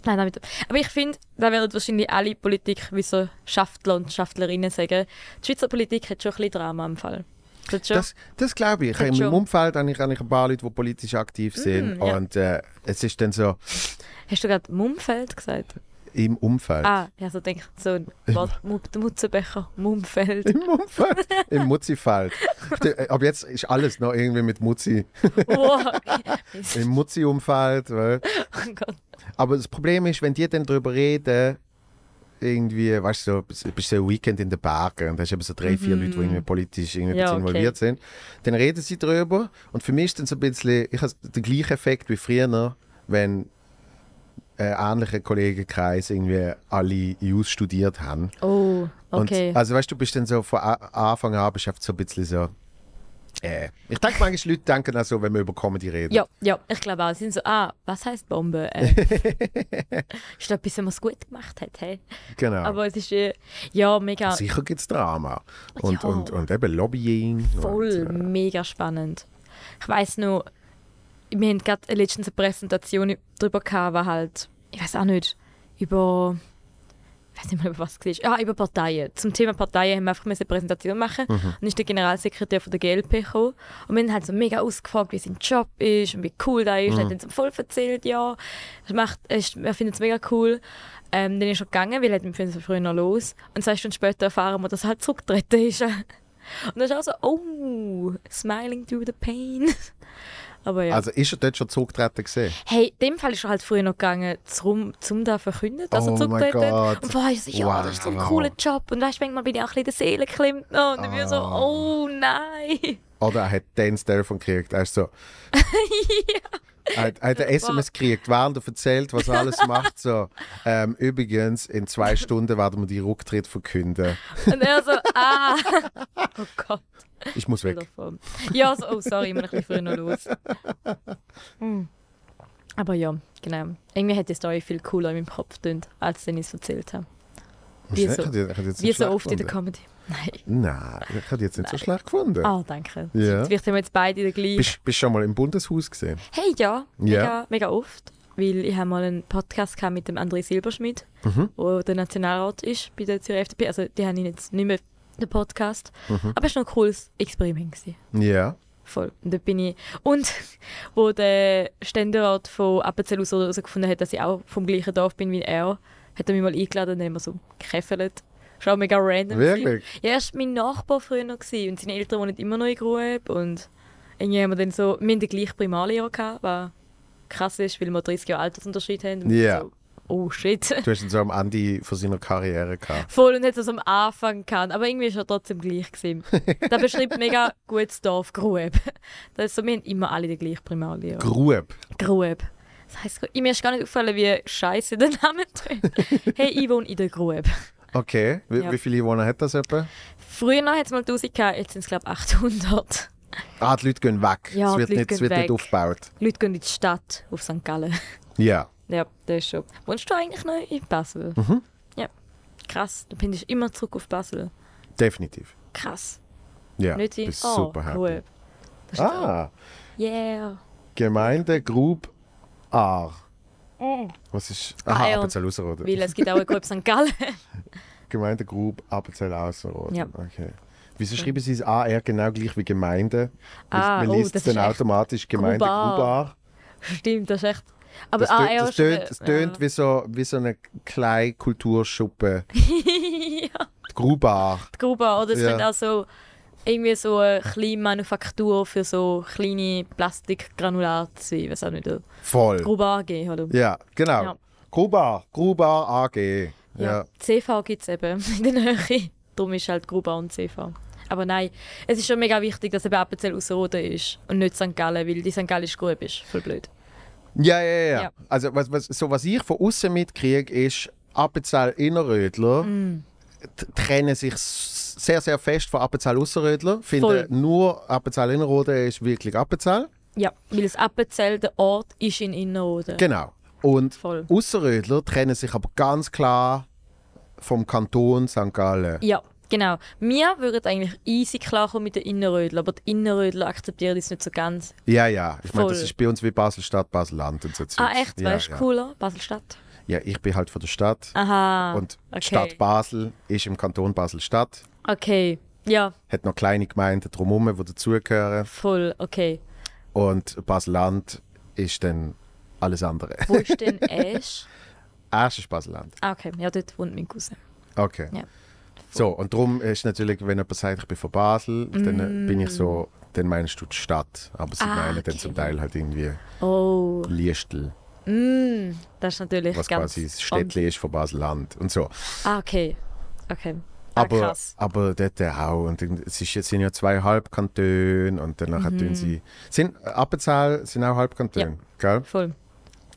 Nein, damit. Aber ich finde, da werden wahrscheinlich alle Politikwissenschaftler und Schaftlerinnen sagen, die Schweizer Politik hat schon ein bisschen Drama im Fall. Das Das, glaube ich. In meinem. Umfeld habe ich, habe ich ein paar Leute, die politisch aktiv sind. Mm, ja. Und äh, es ist dann so, Hast du gerade Mumfeld gesagt? Im Umfeld. Ah, ja, so denke ich, so ein Wort, Mu- der Mutzenbecher, Mumfeld. Im Umfeld? Im Muzzi-Feld. St- Ab jetzt ist alles noch irgendwie mit Muzzi. Oh, Im Muzzi-Umfeld. weil- oh Gott. Aber das Problem ist, wenn die dann darüber reden, irgendwie, weißt du, so, bist so ein Weekend in den Bergen und hast eben so drei, vier Leute, die irgendwie politisch irgendwie Mhm. Ja, bisschen okay. involviert sind, dann reden sie darüber und für mich ist dann so ein bisschen, ich habe den gleichen Effekt wie früher, wenn äh, ähnliche Kollegenkreis irgendwie alle Jus studiert haben. Oh, okay. Und, also weißt du, du bist dann so von Anfang an bist so ein bisschen so, äh. Ich denke manchmal, Leute denken auch so, wenn wir über Comedy reden. ja, ja, ich glaube auch. Sie sind so, ah, was heißt Bombe? Äh, ist das etwas, wenn man es gut gemacht hat? Hey? Genau. Aber es ist, äh, ja, mega, Sicher gibt es Drama. Und, Ja. und, und eben Lobbying. voll, Und, äh, mega spannend. Ich weiß noch, wir hatten gerade letztens eine Präsentation darüber gehabt, wo halt, ich weiß auch nicht, über, ich weiß nicht mehr, über was es war. Ah, über Parteien. Zum Thema Parteien haben wir einfach eine Präsentation machen Mhm. und dann ist der Generalsekretär von der GLP gekommen und wir haben halt so mega ausgefragt, wie sein Job ist und wie cool der Mhm. ist. Er hat uns voll erzählt, ja, er, macht, er, er findet es mega cool. Ähm, dann ist er gegangen, weil er mit uns früher noch los. Und zwei Stunden später erfahren wir, dass er halt zurückgetreten ist. Und dann ist auch so, oh, smiling through the pain. Aber ja. Also ist er dort schon zurückgetreten gesehen? hey, in dem Fall ist er halt früher noch gegangen, zum, zum da verkünden, dass Oh er mein zurücktreten Gott. Und vorher ist er so, ja, das ist so ein Wow. cooler Job. Und weißt du, manchmal bin ich auch ein bisschen in der Seele geklemmt. noch. Und dann bin ich so, Ah. oh nein. Oder er hat dann das Telefon gekriegt. Er ist so. Er hat, er hat ein SMS gekriegt, während er erzählt, was er alles macht. So, ähm, übrigens, in zwei Stunden werden wir die Rücktritt verkünden. Und er so, ah. Oh Gott. Ich muss weg. Ja, so, oh sorry, ich muss ein bisschen früher noch los. Hm. Aber ja, genau. Irgendwie hat die Story viel cooler in meinem Kopf getönt, als ich es erzählt habe. Wie Ich so- ich hätte jetzt Wie nicht so oft in der gefunden. Comedy. Nein. Nein, ich hätte jetzt nicht so schlecht gefunden. Ah, danke. Ja. Vielleicht haben wir jetzt beide den gleichen. Bist du schon mal im Bundeshaus gesehen? Hey, ja, mega, Ja. mega oft. Weil ich habe mal einen Podcast gehabt mit dem André Silberschmidt, Mhm. wo der Nationalrat ist bei der Zürcher FDP. Also die haben ihn jetzt nicht mehr, den Podcast. Mhm. Aber es war noch ein cooles Experiment. Gewesen. Ja. Voll. Und da bin ich. Und wo der Ständerat von Appenzell herausgefunden hat, dass ich auch vom gleichen Dorf bin wie er, hat er mich mal eingeladen und dann haben wir so war auch mega random. Wirklich? Ja, er war mein Nachbar früher noch gewesen, und seine Eltern wohnen immer noch in Grub. Und irgendwie haben wir dann so, wir hatten den gleichen Primarlehrer gehabt, was krass ist, weil wir 30 Jahre Altersunterschied haben. Und Ja. So, oh shit. Du hast ihn so am Ende von seiner Karriere gehabt. Voll und hat es am Anfang gehabt, aber irgendwie ist er trotzdem gleich gewesen. Das beschreibt mega gut das Dorf Grub. Das ist so, wir haben immer alle den gleichen Primarlehrer. Grub. Grub. Das heisst, mir ist gar nicht aufgefallen, wie scheiße der Name tönt. hey, ich wohne in der Grub. Okay. Wie, Ja. wie viele Einwohner hat das etwa? Früher hat es mal 1000 gehabt, jetzt sind es glaube ich 800. Ah, die Leute gehen weg. Ja, es wird, die Leute nicht, es wird nicht weg. aufgebaut. Leute gehen in die Stadt, auf St. Gallen. Ja. Ja, das ist schon. Wohnst du eigentlich noch in Basel? Mhm. Ja. Krass, du bist immer zurück auf Basel. Definitiv. Krass. Ja. Nicht in bist oh, super happy. Ist Ah, Yeah. Gemeinde Grub Aar. Was ist. Ah, Aha, ja. Appenzell Ausserrhoden. Weil es gibt auch eine Grub St. Gallen. Gemeinde Grub Appenzell Ausserrhoden. Ja. Okay. Wieso schreiben Sie es AR genau gleich wie Gemeinde? Ah, Man oh, liest das dann ist automatisch Gemeinde Grubar. Grubar. Stimmt, das ist echt. Aber Das, ah, tönt- ja, das, tönt, das tönt wie, so, wie so eine kleine Kulturschuppe. ja, Grubar. die Gruber. Oder es Ja. könnte auch so irgendwie so eine kleine Manufaktur für so kleine Plastikgranulate. Weiß auch nicht. Voll. Gruber AG, oder? Ja, genau. Ja. Grubar. Grubar AG. Ja. CV gibt es eben in der Nähe. Darum ist halt Gruber und CV. Aber nein, es ist schon mega wichtig, dass eben Appenzell Ausserrhoden ist und nicht St. Gallen, weil die St. Gallische Grube ist voll blöd. Ja, ja, ja. Ja. Also, was, was, so, was ich von außen mitkriege, ist, Appenzell Innerrödler Mm. trennen sich s- sehr, sehr fest von Appenzell Ausserrödler. Finden Voll. nur Appenzell Innerrhoden ist wirklich Appenzell. Ja, weil das Appenzell, der Ort, ist in Innerrhoden. Genau. Und Voll. Ausserrödler trennen sich aber ganz klar vom Kanton St. Gallen. Ja, genau. Wir würden eigentlich easy klarkommen mit den Innerrödler, aber die Innerrödler akzeptieren das nicht so ganz. Ja, ja. Ich meine, das ist bei uns wie Basel-Stadt, Basel-Land und so. Ah, Zeugs. echt? Ja, weißt du, ja. cooler? Basel-Stadt? Ja, ich bin halt von der Stadt. Aha. und okay. Stadt Basel ist im Kanton Basel-Stadt. Okay. Ja, Hat noch kleine Gemeinden drumherum, die dazugehören. voll. Okay. Und Basel-Land ist dann alles andere. Wo ist denn Ash? Erst ist Basel-Land. Ah, okay. Ja, dort wohnt mein Cousin. Okay. Ja. So, und darum ist natürlich, wenn jemand sagt, ich bin von Basel, dann äh, bin ich so, dann meinst du die Stadt. Aber sie Mm. Ah, meinen dann okay. zum Teil halt irgendwie Oh. Liestel, Mm, das ist natürlich was ganz... quasi das Städtchen ist von Basel-Land und so. Ah, okay. Okay. Ah, Aber, aber dort auch. Und es ist, sind ja zwei Halbkantone und danach Mhm. tun sie. Sind Appenzell sind auch Halbkantone, gell? Voll.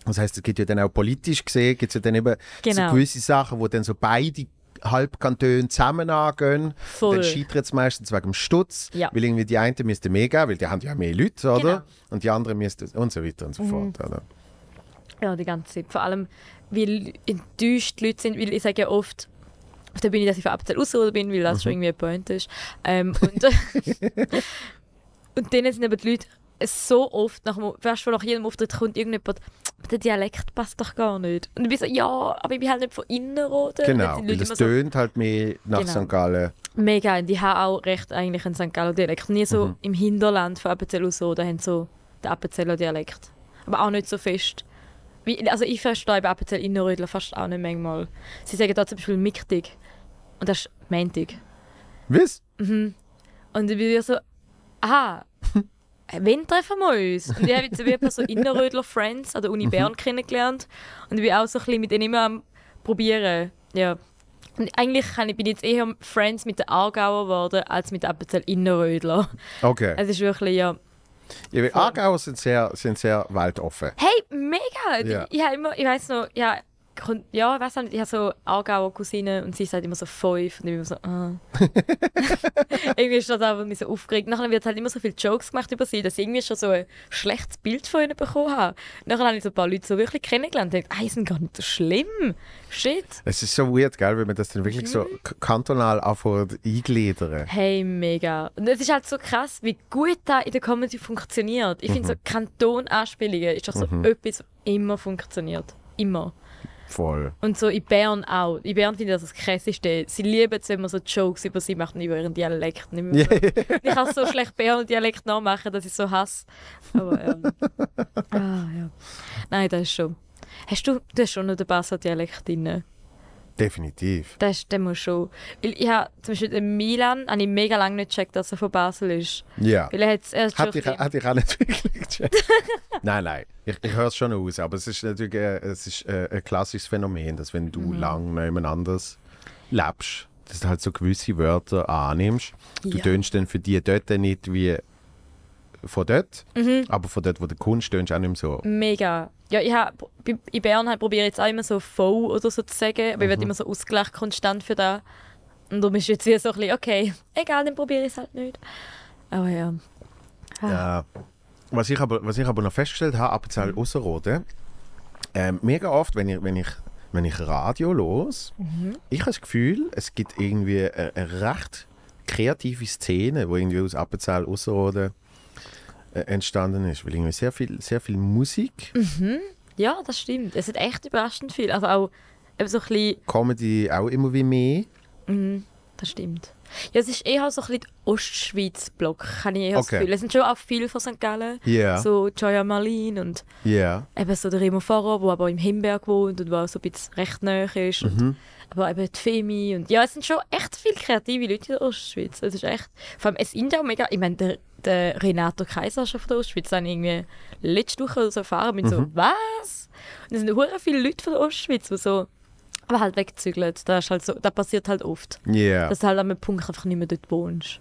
Das heißt, es gibt ja dann auch politisch gesehen, gibt es ja dann eben Genau. so gewisse Sachen, wo dann so beide Halbkantone zusammen angehen. Voll. Dann scheitert es meistens wegen dem Stutz, Ja. weil irgendwie die einen müssten mehr geben, weil die haben ja mehr Leute, oder? Genau. Mhm. Und die anderen müssten und so weiter und so fort. Oder? Ja, die ganze Zeit. Vor allem, weil enttäuscht die Leute sind, weil ich sage ja oft, auf der Bühne, dass ich von Appenzell Ausserrhoden bin, weil das schon irgendwie ein Point ist. Ähm, und, und dann sind aber die Leute so oft, nach, weißt du, nach jedem Auftritt kommt irgendjemand, der Dialekt passt doch gar nicht. Und ich bin so, ja, aber ich bin halt nicht von Innerrhoden. Und Genau, weil es immer so, tönt halt mehr nach Genau. St. Gallen. Mega, und die haben auch recht eigentlich einen St. Galler Dialekt. Nie so Mhm. im Hinterland von Appenzell Ausserrhoden haben so den Appenzeller Dialekt. Aber auch nicht so fest. Wie, also ich verstehe bei Appenzell Innerrödler fast auch nicht manchmal. Sie sagen da zum Beispiel Michtig. Und das ist Mentig. Was? Und ich bin wieder so, aha, wann treffen wir uns? Und ich habe jetzt wie so Innerrödler Friends an der Uni Bern kennengelernt. Und ich bin auch so ein bisschen mit denen immer am probieren. Ja. Und eigentlich kann ich, bin ich jetzt eher Friends mit den Aargauer geworden, als mit Appenzell Innerrödler. Okay. Es ist wirklich, ja... Ja, weil Aargauer sind sehr, sind sehr weltoffen. Hey, mega! Ja. Ich, habe immer, ich weiß noch, ja, ja, ich weiß nicht, ich habe so Aargauer Cousine und sie sagt immer so fünf und ich bin immer so, ah. irgendwie ist das einfach mich so aufgeregt. Nachher wird halt immer so viele Jokes gemacht über sie, dass ich irgendwie schon so ein schlechtes Bild von ihnen bekommen habe. Nachher habe ich so ein paar Leute so wirklich kennengelernt und dachte, ah, sind gar nicht so schlimm. Shit. Es ist so weird, gell, wenn man das dann wirklich so Mhm. kantonal anfängt eingliedern. Hey, mega. Und es ist halt so krass, wie gut das in der Comedy funktioniert. Ich finde so Kantonanspielungen ist doch so etwas, was immer funktioniert. Immer. Voll. Und so in Bern auch. In Bern finde ich das das Krasseste. Sie lieben es, wenn man so Jokes über sie macht und über ihren Dialekt. Und ich, kann so schlecht Berner Dialekt nachmachen, dass ich so hasse. Aber ähm, ah, ja. Nein, das ist schon. Hast du, du hast schon noch den Basser Dialekt drin? Definitiv. Das der muss schon. Weil ich habe zum Beispiel in Milan habe ich mega lange nicht gecheckt, dass er von Basel ist. Ja. Weil er hat's erst Hat ich, hat ich auch nicht wirklich gecheckt. nein, nein. Ich, ich höre es schon aus. Aber es ist natürlich äh, es ist, äh, ein klassisches Phänomen, dass wenn du Mhm. lang jemand anders lebst, dass du halt so gewisse Wörter annimmst. Du Ja. tönst dann für die dort nicht wie von dort, Mhm. aber von dort, wo du kommst, tönst du auch nicht mehr so. Mega. Ja, ich hab, in Bern halt probiere ich jetzt auch immer so voll oder so zu sagen, aber ich werde immer so ausgleich konstant für das. Und darum ist jetzt wieder so ein bisschen, okay, egal, dann probiere ich es halt nicht. Aber ja. Ah. Ja. Was ich aber, was ich aber noch festgestellt habe, Appenzell Mhm. Ausserrhoden, ähm, mega oft, wenn ich, wenn ich, wenn ich Radio los, Mhm. ich habe das Gefühl, es gibt irgendwie eine, eine recht kreative Szene, wo irgendwie aus Appenzell Ausserrhoden äh, entstanden ist, weil irgendwie sehr viel, sehr viel Musik, Mhm. Ja, das stimmt. Es ist echt überraschend viel. Also auch eben so ein bisschen, Comedy auch immer wie mehr. das stimmt. Ja, es ist eher so ein bisschen Ostschweiz-Block, habe ich eher das Okay. Gefühl. Es sind schon auch viele von St. Gallen. Ja, So Joya Marlin und ja. eben so der Remo Farrer, der aber im Himberg wohnt und der so ein bisschen recht nahe ist. Und, Mhm. aber eben die Femi und ja, es sind schon echt viele kreative Leute in der Ostschweiz. Es ist echt, vor allem es sind auch mega, ich meine, der, der Renato Kaiser schon von der Ostschweiz, den habe ich irgendwie letzte Woche so erfahren, bin so, Mhm. was? Und es sind hure viele Leute von der Ostschweiz, die so, aber halt wegzügeln. Das, ist halt so, das passiert halt oft. Ja. Dass du halt an einem Punkt einfach nicht mehr dort wohnst.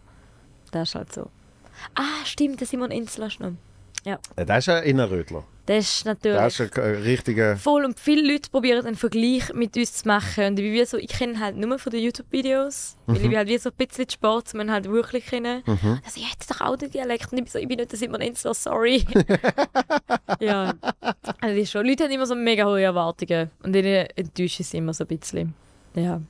Das ist halt so. Ah, stimmt, der Simon Insler ist noch. Äh, Das ist ein Innerrödler. Das ist natürlich... Das ist ein richtiger... Voll und viele Leute probieren einen Vergleich mit uns zu machen und ich, wie so, ich kenne halt nur von den YouTube-Videos, weil ich bin halt wie so ein bisschen Sport, man halt wirklich kennen. Also ich hätte doch auch den Dialekt und ich bin so, ich bin nicht, das immer nicht so sorry. ja, also das ist schon, Leute haben immer so mega hohe Erwartungen und denen enttäuschen sie immer so ein bisschen. Ja.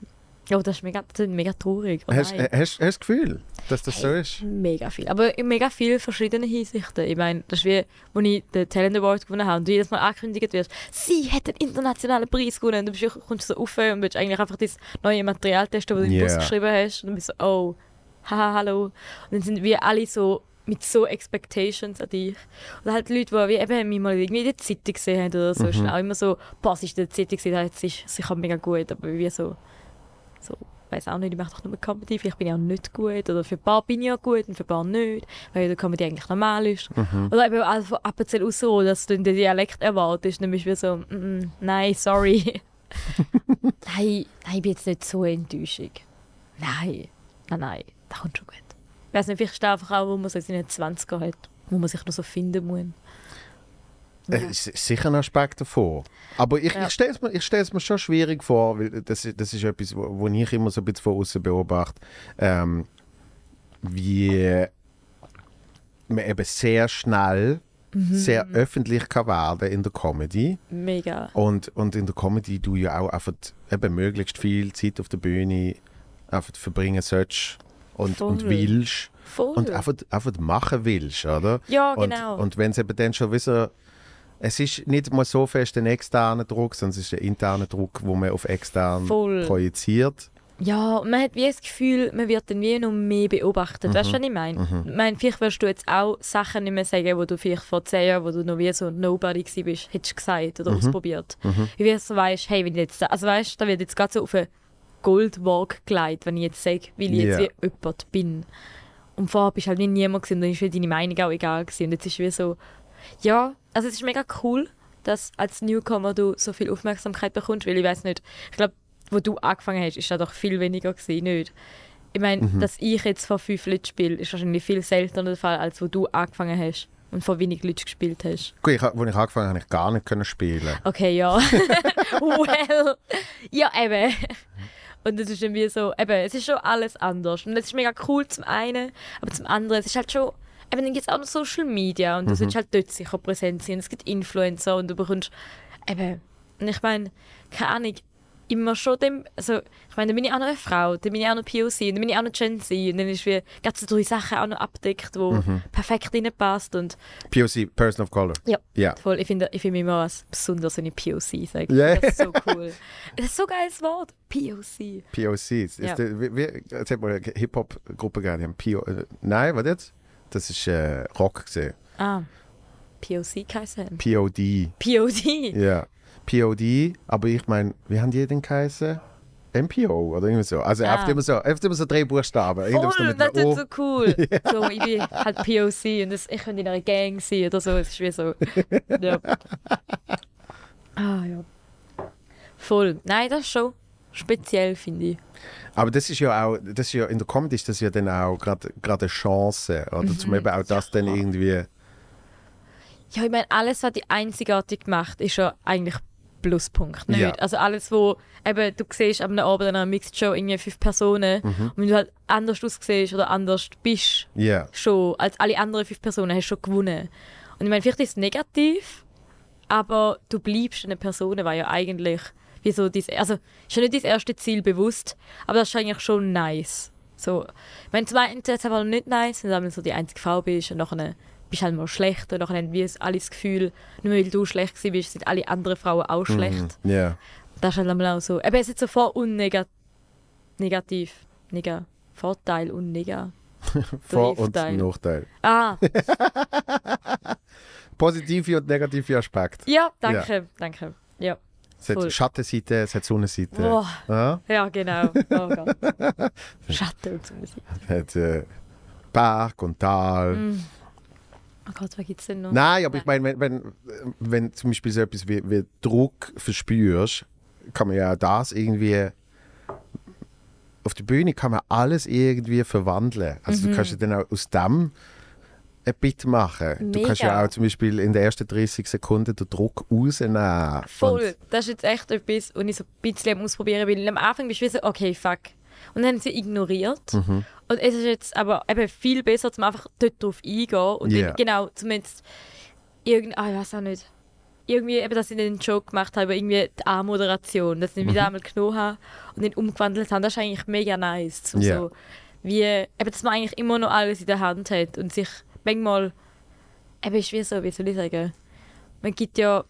Ja, das ist mega, das ist mega traurig. Oh Hast, hast, hast du das Gefühl, dass das so Hey, ist? Mega viel. Aber in mega viele verschiedene Hinsichten. Ich meine, das ist wie, als ich den Talent Award gewonnen habe und du jedes Mal angekündigt wirst, sie hat den internationalen Preis gewonnen. Und du bist, kommst so rauf und willst eigentlich einfach das neue Material testen, das du in den. Bus geschrieben hast. Und dann bist du so, oh, haha, hallo. Und dann sind wir alle so mit so Expectations an dich. Und halt Leute, die wie eben mich mal irgendwie in der Zeitung gesehen haben oder so, ist dann auch immer so, boah, sie ist in der Zeitung das ist sicher mega gut, aber wie so, so, weiß auch nicht, ich mache doch nur Comedy, vielleicht bin ich auch nicht gut, oder für ein paar bin ich auch gut und für ein paar nicht, weil der Comedy eigentlich normal ist. Oder eben auch von Appenzell aus so, dass du den Dialekt erwartest, dann bist du wie so, mm, mm, nein, sorry. nein, nein, ich bin jetzt nicht so enttäuschend. Nein, nein, nein, das kommt schon gut. Ich weiß nicht, vielleicht ist es einfach auch, wo man so in den 20er hat, wo man sich noch so finden muss. Es Äh, ist sicher ein Aspekt davon. Aber ich, Ja. ich stelle es mir, ich mir schon schwierig vor, weil das, ist- das ist etwas, wo, wo ich immer so ein bisschen von außen beobachte, ähm, wie man eben sehr schnell sehr öffentlich kann werden in der Comedy. Mega. Und, und in der Comedy du ja auch einfach eben möglichst viel Zeit auf der Bühne einfach verbringen sollst und, und willst. Voll. Und einfach, einfach machen willst, oder? ja, Und, genau. und wenn es eben dann schon wieder. Es ist nicht mal so fest ein externer Druck, sondern es ist ein interner Druck, wo man auf extern Voll. projiziert. Ja, man hat wie das Gefühl, man wird dann wie noch mehr beobachtet. Weißt du, was ich meine? Ich meine, vielleicht wirst du jetzt auch Sachen nicht mehr sagen, wo du vielleicht vor zehn Jahren, wo du noch wie so Nobody warst, hättest du gesagt oder ausprobiert. Wie du so weißt, hey, wenn ich jetzt, also weißt, da wird jetzt gerade so auf eine Goldwaage gelegt, wenn ich jetzt sage, weil ich jetzt Ja. wie jemand bin. Und vorher bist du halt wie niemand gewesen, und dann ist wie deine Meinung auch egal gewesen. Und jetzt ist wie so, ja, also es ist mega cool, dass als Newcomer du so viel Aufmerksamkeit bekommst, weil ich weiß nicht, ich glaube, wo du angefangen hast, ist das doch viel weniger gewesen, nicht? Ich meine, dass ich jetzt vor fünf Leuten spiele, ist wahrscheinlich viel seltener der Fall, als wo du angefangen hast und vor wenig Leuten gespielt hast. Gut, ich, als ich angefangen habe, habe ich gar nicht können spielen. Okay, ja. well. Ja, eben. Und das ist irgendwie so, eben, es ist schon alles anders. Und es ist mega cool zum einen, aber zum anderen, es ist halt schon, eben, dann gibt es auch noch Social Media und du sollst halt dort sicher präsent sein. Es gibt Influencer und du bekommst, eben, und ich meine, keine Ahnung, immer schon dem, also ich meine, dann bin ich auch noch eine Frau, dann bin ich auch noch POC und dann bin ich auch noch Gen Z und dann ist wie ganz so drei Sachen auch noch abdeckt, wo perfekt reinpasst und POC, Person of Color. ja, Ja. voll. Ich finde ich find immer als besonders, wenn ich POC sage. Ja. Das ist so cool. das ist so ein geiles Wort. POC. POCs. Ist Ja. der, wie, wie, jetzt hat mal eine Hip-Hop-Gruppe die haben PO... Äh, nein, was jetzt? Das ist äh, Rock gesehen. Ah, POC geheißen. POD. POD. Ja. POD, aber ich meine, wie haben die denn geheißen? MPO oder irgendwie so. Also Ah. oft immer so, oft immer so drei Buchstaben. Voll, das ist so cool. So, ich bin halt POC und das, ich könnte in einer Gang sein oder so. Es ist wie so. Ja. Ah, ja. Voll. Nein, das ist schon speziell, finde ich. Aber das ist ja auch, das ist ja, in der Comedy ist das ja dann auch gerade eine Chance, oder? Mhm. Zum eben auch das dann irgendwie... Ja, ich meine, alles, was die einzigartig macht, ist ja eigentlich Pluspunkt. Nicht? Ja. Also alles, wo eben, du siehst am Abend an einer Mixed Show irgendwie fünf Personen Mhm. und wenn du halt anders aussiehst oder anders bist, Ja. schon als alle anderen fünf Personen, hast du schon gewonnen. Und ich meine, vielleicht ist es negativ, aber du bleibst eine Person, weil ja eigentlich wie so dies, also ist ja nicht dein erstes Ziel bewusst, aber das ist eigentlich schon nice. So, meine, zum einen ist es aber nicht nice, wenn du so die einzige Frau bist und nachher bist du halt mal schlecht und nachher haben wir alle das Gefühl, nur weil du schlecht gewesen bist, sind alle anderen Frauen auch schlecht. Ja. Das ist halt einmal auch so. Eben, es ist so Vor- und Nega negativ. Nega Vorteil und Nega. Vor- und Nachteil. Ah, Positive und negative Aspekte. ja, danke, danke. Ja. Es hat Voll. Schattenseite, es hat Sonnenseite. Boah. Ja? Ja, genau. Oh Gott. Schatten und so Musik. Es hat äh, Berg und Tal. Mm. Oh Gott, was gibt's denn noch? Nein, aber ich meine, wenn, wenn, wenn zum Beispiel so etwas wie, wie Druck verspürst, kann man ja das irgendwie. Auf der Bühne kann man alles irgendwie verwandeln. Also du kannst ja dann auch aus dem ein Bit machen. Du kannst ja Mega. auch zum Beispiel in den ersten 30 Sekunden den Druck rausnehmen. Voll. Und, Das ist jetzt echt etwas, was ich so ein bisschen Ausprobieren bin. Am Anfang bist du so, okay, fuck. Und dann haben sie ignoriert. Mhm. Und es ist jetzt aber eben viel besser, um einfach dort drauf eingehen. Und Ja. dann, genau, zumindest irgend, ah, ich weiß auch nicht. Irgendwie, eben, dass ich den Joke gemacht habe, irgendwie die A-Moderation, dass ich ihn wieder Mhm. einmal genommen habe und den umgewandelt habe. Das ist eigentlich mega nice. Zum Ja. so, wie, eben, dass man eigentlich immer noch alles in der Hand hat und sich manchmal, eben, ist wie so, wie soll ich sagen, man gibt ja,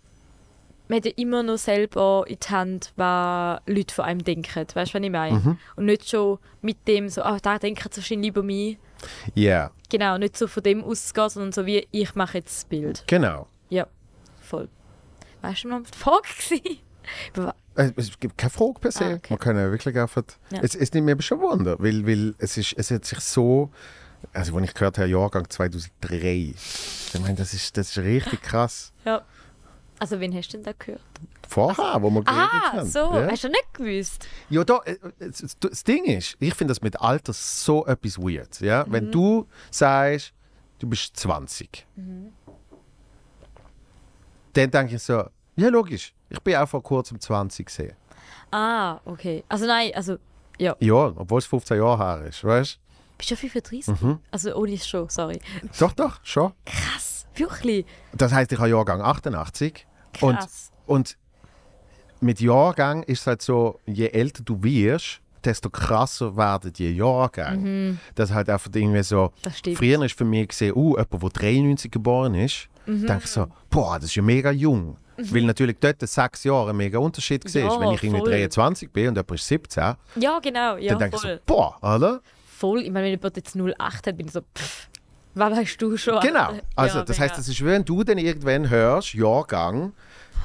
man hat ja immer noch selber in die Hand, was Leute von einem denken. Weißt du, was ich meine? Mhm. Und nicht schon mit dem so, ah, da denken sie wahrscheinlich über mich. Ja, Genau, nicht so von dem auszugehen, sondern so wie, ich mache jetzt das Bild. genau. Ja, voll. Weißt du, noch die Frage gewesen? Über wa- Äh, Es gibt keine Frage per se. Ah, okay. Man kann ja wirklich einfach. Ja. Es, es nimmt mir aber schon Wunder, weil, weil es, ist, es hat sich so. Also, als ich gehört habe, Jahrgang 2003. Ich meine, das ist, das ist richtig krass. Ja. Also, wen hast du denn da gehört? Vorher, wo wir geredet Ah, haben. so, Ja, hast du nicht gewusst? ja da, äh, das, Ding ist, ich finde das mit Alter so etwas weird. Ja? Mhm. Wenn du sagst, du bist 20, Mhm. dann denke ich so, ja, logisch. Ich bin auch vor kurzem 20 gesehen. Ah, okay. Also, nein, also, ja. Ja, obwohl es 15 Jahre her ist, weißt Bist du 35? Mhm. Also, ohne schon, sorry. Doch, doch, schon. Krass, wirklich. Das heißt, ich habe Jahrgang 88. Und, Krass. und mit Jahrgang ist es halt so, je älter du wirst, desto krasser werden die Jahrgänge. Das ist halt einfach irgendwie so. Mhm. Das stimmt. Früher ist für mich gesehen, uh, jemand, der 93 geboren ist, Mhm. denke ich so, boah, das ist ja mega jung. Weil natürlich dort sechs Jahre ein mega Unterschied war. Ja, Wenn ich irgendwie voll. 23 bin und jemand ist 17, Ja, genau. Ja, dann denke ich so, boah, oder? Voll. Ich meine, wenn jemand jetzt 08 hat, bin ich so, pff, was weißt du schon? Genau. Also, Ja, das heißt, das ist, wenn du dann irgendwann hörst, Jahrgang,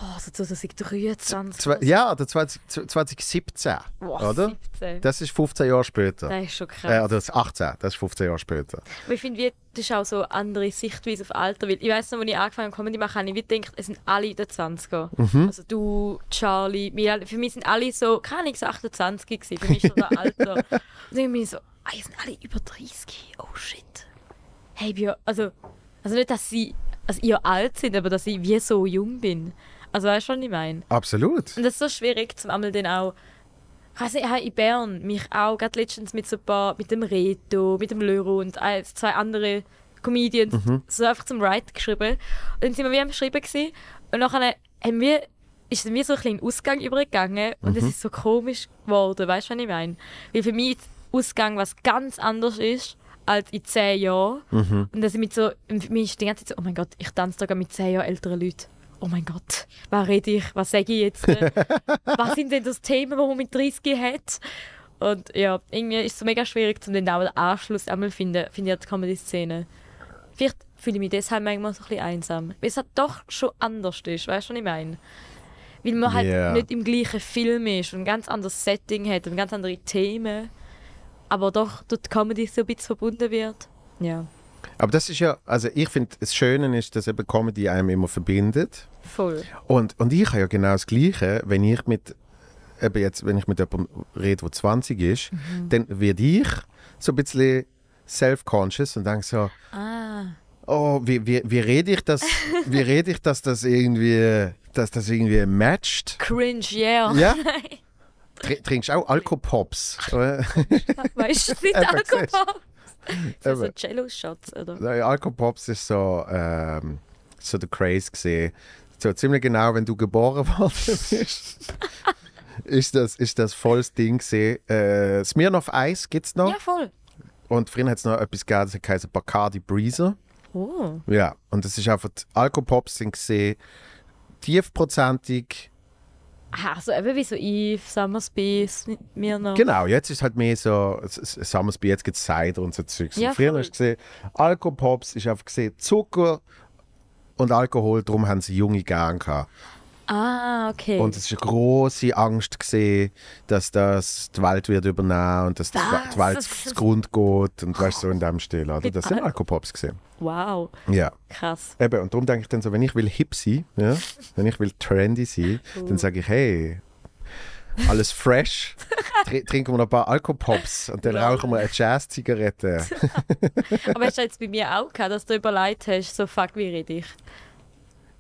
Oh, so 2023. Zwei, ja, der 20, 2017, Boah, oder? 17. Das ist 15 Jahre später. Das ist schon krass. Äh, oder das 18, das ist 15 Jahre später. Aber ich finde, das ist auch so eine andere Sichtweise auf Alter. Weil ich weiss noch, als ich angefangen habe, Comedy machen, habe ich gedacht, es sind alle in den 20er. Mhm. Also du, Charlie, alle, für mich sind alle so, keine Ahnung, so 28 gewesen. Für mich ist das Alter. Und dann bin ich so, ah, ihr sind alle über 30. Oh shit. Hey, wir, also, also nicht, dass sie, also ihr alt sind, aber dass ich wie so jung bin. Also weißt du, was ich meine? Absolut. Und das ist so schwierig, zum einmal dann auch. Ich weiss nicht, ich habe in Bern mich auch gerade letztens mit so ein paar, mit dem Reto, mit dem Löro und ein- zwei andere Comedians so einfach zum Write geschrieben. Und dann sind wir wie am Schreiben gewesen. und nachher haben wir, ist wie so ein kleiner Ausgang übergegangen und es ist so komisch geworden, weißt du, was ich meine? Weil für mich Ausgang was ganz anderes ist als in zehn Jahren. Und dass ich mit so, mich ist die ganze Zeit so, oh mein Gott, ich tanze gerade mit zehn Jahren älteren Leuten. Oh mein Gott, was rede ich? Was sage ich jetzt? was sind denn das Themen, die man mit 30 hat? Und ja, irgendwie ist es so mega schwierig, um den Anschluss einmal zu finden, finde ich, an die Comedy-Szene. Vielleicht fühle ich mich deshalb manchmal so ein bisschen einsam. Weil es halt doch schon anders ist, weißt du, was ich meine? Weil man halt Ja. nicht im gleichen Film ist und ein ganz anderes Setting hat und ganz andere Themen. Aber doch durch die Comedy so ein bisschen verbunden wird. Ja, Aber das ist ja, also ich finde, das Schöne ist, dass eben Comedy einem immer verbindet. voll. Und, und ich habe ja genau das Gleiche, wenn ich mit, eben jetzt, wenn ich mit jemandem rede, der 20 ist, Mhm. dann werde ich so ein bisschen self-conscious und denke so, Ah, oh, wie, wie, wie rede ich das, wie rede ich, dass das irgendwie, dass das irgendwie matcht? cringe, yeah. Ja? Tr trinkst du auch Alkopops? weißt du, Eben, Alkohol. So, so Eben. Jello-Shots, oder? Nein, Alkopops ist so, ähm, so der Craze gesehen. So ziemlich genau, wenn du geboren worden bist. ist das, ist das volles Ding gesehen. Äh, Smirnoff Eis gibt es noch. Ja, voll. Und früher hat es noch etwas gegeben, das heisst Bacardi Breezer. Oh. Ja, und das ist einfach, Alkopops sind gesehen tiefprozentig. Ah, Also eben wie so Eve, Summersby, mir noch. Genau, jetzt ist halt mehr so, Summersby, jetzt gibt es Cider und so Zeugs. Ja, früher hast du gesehen, Alkopops ist einfach gesehen Zucker und Alkohol, darum haben sie Junge gern gehabt. Ah, okay. Und es ist eine große Angst gesehen, dass das die Welt wird übernehmen und dass die, Was? die Welt zu Grund geht und weißt so in dem Stil. Oder? Das sind Alkopops gesehen. wow, Ja. krass. Eben, und darum denke ich dann so, wenn ich will hip sein, ja, wenn ich will trendy sein, dann sage ich, hey, alles fresh. Tr trinken wir noch ein paar Alkopops und dann rauchen wir eine Jazz-Zigarette. Aber hast du jetzt bei mir auch gehabt, dass du überlegt hast, so fuck, wie rede ich?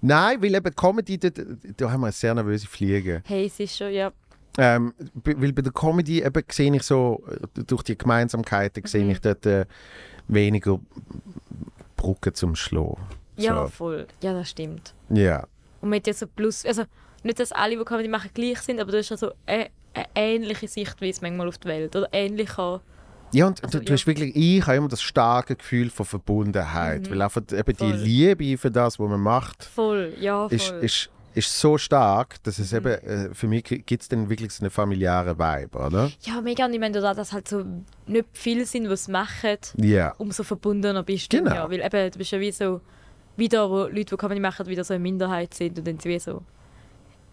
Nein, weil eben Comedy, da, da haben wir eine sehr nervöse Fliege. Hey, es ist schon, ja. Ähm, weil bei der Comedy eben sehe ich so, äh, durch die Gemeinsamkeiten sehe Mhm. ich dort äh, weniger Brücken zum Schlagen. Ja, So. voll. Ja, das stimmt. Ja. Und mit so plus, also nicht, dass alle, die Comedy machen, gleich sind, aber du hast ja so eine, eine ähnliche Sichtweise manchmal auf die Welt. Oder ähnlicher. Ja, und Also, du, du ja. hast wirklich, ich habe immer das starke Gefühl von Verbundenheit. Mhm. Weil einfach eben Voll. die Liebe für das, was man macht, Voll, ja, voll. ist, ist, ist so stark, dass Mhm. es eben, äh, für mich gibt es dann wirklich so einen familiären Vibe, oder? ja, mega. Und ich meine, da das halt so nicht viel sind, die es machen, Ja. umso verbundener bist du. Genau. Ja, weil eben, du bist ja wie so, wieder, wo Leute, die Comedy machen, wieder so eine Minderheit sind und dann sind wie so,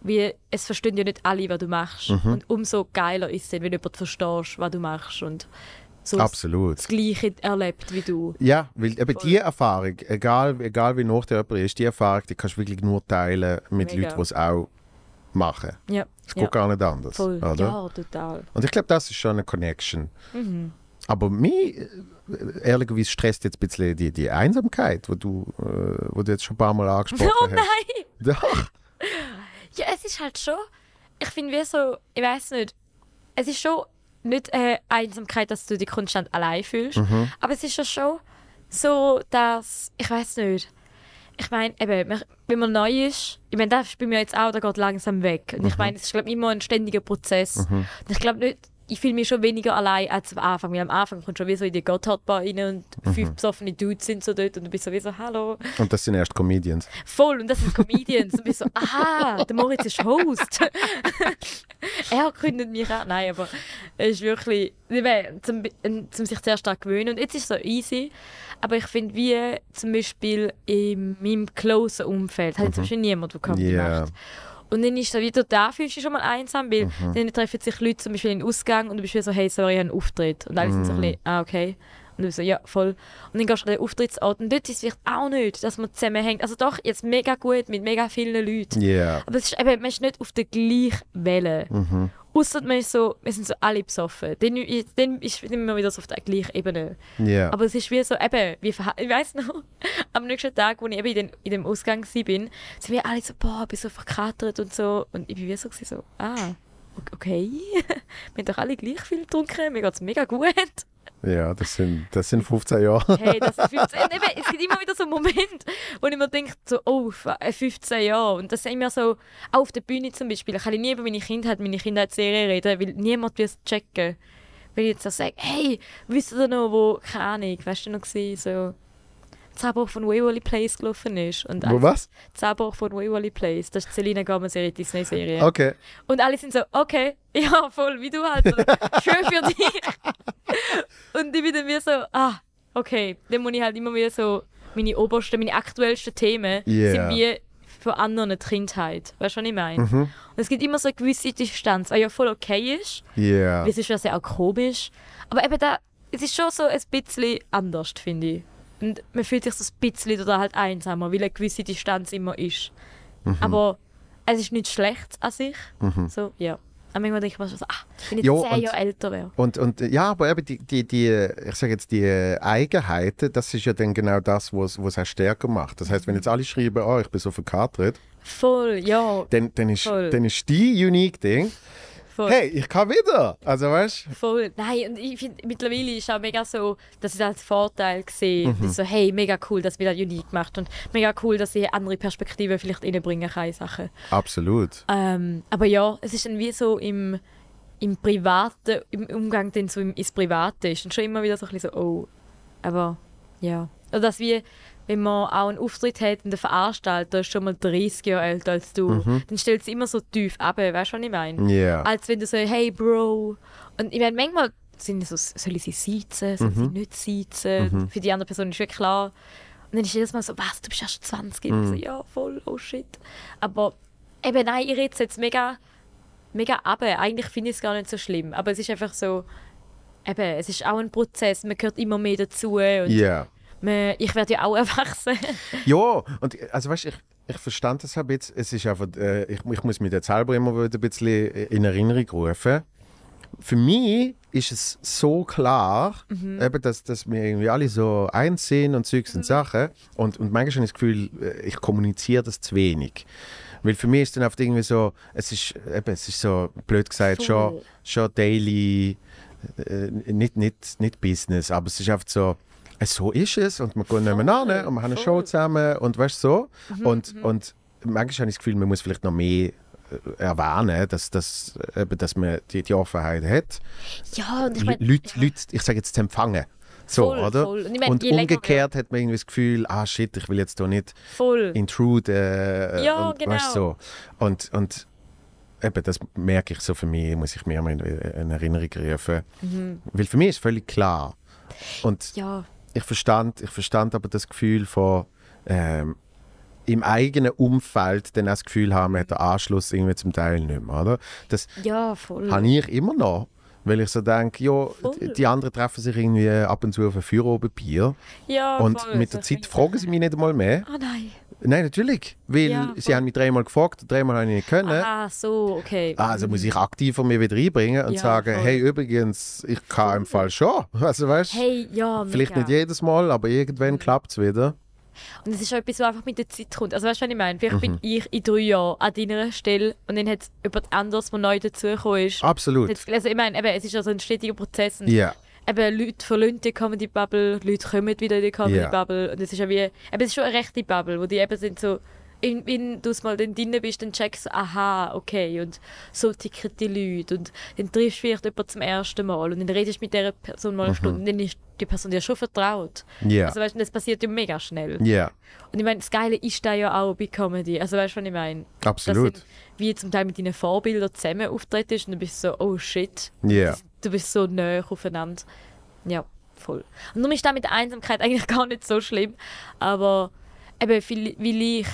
wie, es verstehen ja nicht alle, was du machst. Mhm. Und umso geiler ist es dann, wenn du jemand verstehst, was du machst und so das, Absolut. das Gleiche erlebt wie du. Ja, weil eben Voll. die Erfahrung, egal, egal wie noch der jemand ist, die Erfahrung, die kannst du wirklich nur teilen mit Mega. Leuten, die es auch machen. Ja, Es Ja. geht gar nicht anders. voll. Oder? Ja, total. Und ich glaube, das ist schon eine Connection. Mhm. Aber mich, äh, ehrlicherweise, stresst jetzt ein bisschen die, die Einsamkeit, wo du, äh, wo du jetzt schon ein paar Mal angesprochen Oh hast. nein! Doch. Ja, es ist halt schon. Ich finde, wie so, ich weiß nicht. Es ist schon nicht eine Einsamkeit, dass du dich konstant allein fühlst. Mhm. Aber es ist ja schon so, dass. Ich weiß nicht. Ich meine, eben, wenn man neu ist, ich meine, das ist bei mir jetzt auch, der geht langsam weg. Und Mhm. ich meine, es ist, glaube ich, immer ein ständiger Prozess. Und ich glaube nicht, ich fühle mich schon weniger allein als am Anfang. Weil am Anfang kommst du schon wie so in die Gotthardbar rein und Mhm. fünf besoffene Dudes sind so dort und du bist so wie so, hallo. Und das sind erst Comedians. Voll, und das sind Comedians. Und bist so, aha, der Moritz ist Host. er kündet mich an. Nein, aber es ist wirklich, ich meine, zum, ähm, zum sich zuerst daran gewöhnen. Und jetzt ist es so easy. Aber ich finde, wie zum Beispiel in meinem closen Umfeld, hat zum Beispiel niemand, der Comedy macht. Und dann ist es wieder da, fühlst du schon mal einsam, weil Mhm. dann treffen sich Leute zum Beispiel in den Ausgang und du bist wie so, hey, sorry, ich habe einen Auftritt. Und alle sind so ein Mhm. bisschen, ah, okay. Und bist so, ja, voll. Und dann gehst du an den Auftrittsort und dort ist es vielleicht auch nicht, dass man zusammenhängt. Also doch, jetzt mega gut mit mega vielen Leuten. Ja. Aber es ist eben, man ist nicht auf der gleichen Welle. Mhm. Ausser man ist so, wir sind so alle besoffen. Dann, dann ist immer wieder so auf der gleichen Ebene. Ja. Aber es ist wie so, eben, wie ich weiß noch, am nächsten Tag, als ich eben in, den, in dem Ausgang war, bin, sind wir alle so, boah, ich bin so verkatert und so. Und ich bin wie so, so ah, okay. wir haben doch alle gleich viel getrunken, mir geht es mega gut. Ja, das sind, das sind 15 Jahre. Hey, das ist 15. Und eben, es gibt immer wieder so Momente, wo ich mir denke, so, oh, f- äh, 15 Jahre. Und das ist immer so, auch auf der Bühne zum Beispiel. Ich kann nie über meine Kindheit, meine Kindheitsserie reden, weil niemand will es checken. Weil ich jetzt so sage, hey, wisst ihr noch, wo, keine Ahnung, weißt du noch, so, Zahnbruch von Waverly Place gelaufen ist. Und Wo was? Zahnbruch von Waverly Place, das ist die Selina Gomez ihre Disney-Serie. Okay. Und alle sind so, okay, ja, voll, wie du halt. Schön für dich. Und ich bin dann wie so, ah, okay. Dann muss ich halt immer wieder so, meine obersten, meine aktuellsten Themen Yeah. sind wie von anderen die Kindheit. Weißt du, was ich meine? Mhm. Und es gibt immer so eine gewisse Distanz, was ja voll okay ist. Ja. weil Es ist ja sehr auch komisch. Aber eben da, es ist schon so ein bisschen anders, finde ich. Und man fühlt sich so ein bisschen oder halt einsamer, weil eine gewisse Distanz immer ist. Mhm. Aber es ist nichts Schlechtes an sich. So, ja. Aber manchmal denke ich mir so, ah, wenn ich Ja, zehn und- Jahre älter wäre. Und, und ja, aber eben die, die, die ich sage jetzt, die Eigenheiten, das ist ja dann genau das, was es auch stärker macht. Das heißt, wenn jetzt alle schreiben, oh, ich bin so verkatert, Voll, ja. dann, dann, ist, Voll. dann ist die unique Ding, Voll. hey, ich kann wieder. Also weißt Voll. Nein, und ich finde, mittlerweile ist auch mega so, dass ich das als Vorteil sehe. Mhm. So, hey, mega cool, dass wir das unique macht und mega cool, dass ich andere Perspektiven vielleicht reinbringen kann in Sachen. absolut. Ähm, aber ja, es ist dann wie so im, im Privaten, im Umgang dann so ins Private ist dann schon immer wieder so ein bisschen so, oh, aber ja. Oder dass wie, wenn man auch einen Auftritt hat und der Veranstalter ist schon mal 30 Jahre älter als du, dann stellt sie immer so tief ab, weißt du, was ich meine? Ja. Als wenn du so, hey Bro. Und ich meine, manchmal sind so, soll ich sie siezen, soll ich sie nicht siezen? Für die andere Person ist wirklich klar. Und dann ist jedes Mal so, was, du bist erst 20? Und ich so, ja, voll, oh shit. Aber eben, nein, ich rede es jetzt mega, mega ab. Eigentlich finde ich es gar nicht so schlimm. Aber es ist einfach so, eben, es ist auch ein Prozess. Man gehört immer mehr dazu. Und Ja. Man, ich werde ja auch erwachsen. Ja, und also weißt du, ich, ich verstand das ein bisschen. Es ist einfach, äh, ich, ich muss mich jetzt selber immer wieder ein bisschen in Erinnerung rufen. Für mich ist es so klar, eben, dass, dass wir irgendwie alle so eins sind und Zeugs und Sachen. Und, und manchmal habe ich das Gefühl, äh, ich kommuniziere das zu wenig. Weil für mich ist dann oft irgendwie so, es ist, eben, es ist so, blöd gesagt, schon, schon daily, äh, nicht, nicht, nicht Business, aber es ist einfach so, so ist es und wir gehen nebeneinander und wir haben eine Show voll. zusammen und weißt so. Und, und manchmal habe ich das Gefühl, man muss vielleicht noch mehr äh, erwähnen, dass, dass, eben, dass man die, die Offenheit hat. Ja, und ich meine... Leute, ja. Leute, ich sage jetzt zu empfangen. So, Voll, oder? voll. Und meine, und je länger umgekehrt hat man irgendwie das Gefühl, ah shit, ich will jetzt da nicht Voll. intrude. Äh, Ja, und, genau. Weißt, so. Und, und eben, das merke ich so für mich, muss ich mir mal in, in Erinnerung rufen. Weil für mich ist völlig klar. Und Mhm. Ja, ich verstand, ich verstand aber das Gefühl von ähm, im eigenen Umfeld dann auch das Gefühl haben, man hat den Anschluss irgendwie zum Teil nicht mehr, oder? Das ja, voll. habe ich immer noch. Weil ich so denke, ja, Voll. die- anderen treffen sich irgendwie ab und zu auf ein Feierabendbier. Ja, Und voll. mit der Zeit fragen sie mich nicht einmal mehr. Ah nein. Nein, natürlich. Weil Ja, sie haben mich dreimal gefragt, dreimal habe ich nicht können. Ah, so, okay. Also muss ich aktiver mich wieder einbringen und Ja, sagen, voll. hey, übrigens, ich kann im Fall schon. Also weißt Hey, ja, vielleicht mega. nicht jedes Mal, aber irgendwann klappt es wieder. Und es ist auch etwas, was einfach mit der Zeit kommt. Also weißt du, was ich meine? Vielleicht Mhm. bin ich in drei Jahren an deiner Stelle und dann hat es jemand anderes, der neu dazugekommen ist. Absolut. Also ich meine, eben, es ist also ein stetiger Prozess. Und Ja. Eben, Leute verlassen die Comedy-Bubble, Leute kommen wieder in die Comedy-Bubble. Und es ist ja wie, eben, es ist schon eine rechte Bubble, wo die eben sind so, in- wenn du mal dann drin bist, dann checkst du, aha, okay, und so ticken die Leute. Und dann triffst du vielleicht jemanden zum ersten Mal und dann redest du mit dieser Person mal eine Stunde und dann ist die Person dir schon vertraut. Mhm. Ja. Also weißt du, das passiert ja mega schnell. Ja. Und ich meine, das Geile ist da ja auch bei Comedy. Also weißt du, was ich meine? Absolut. Dass du wie zum Teil mit deinen Vorbildern zusammen auftrittst und du bist so, oh shit, Ja. Du bist so nah aufeinander. Ja, voll. Und darum ist das mit der Einsamkeit eigentlich gar nicht so schlimm. Aber eben, weil ich,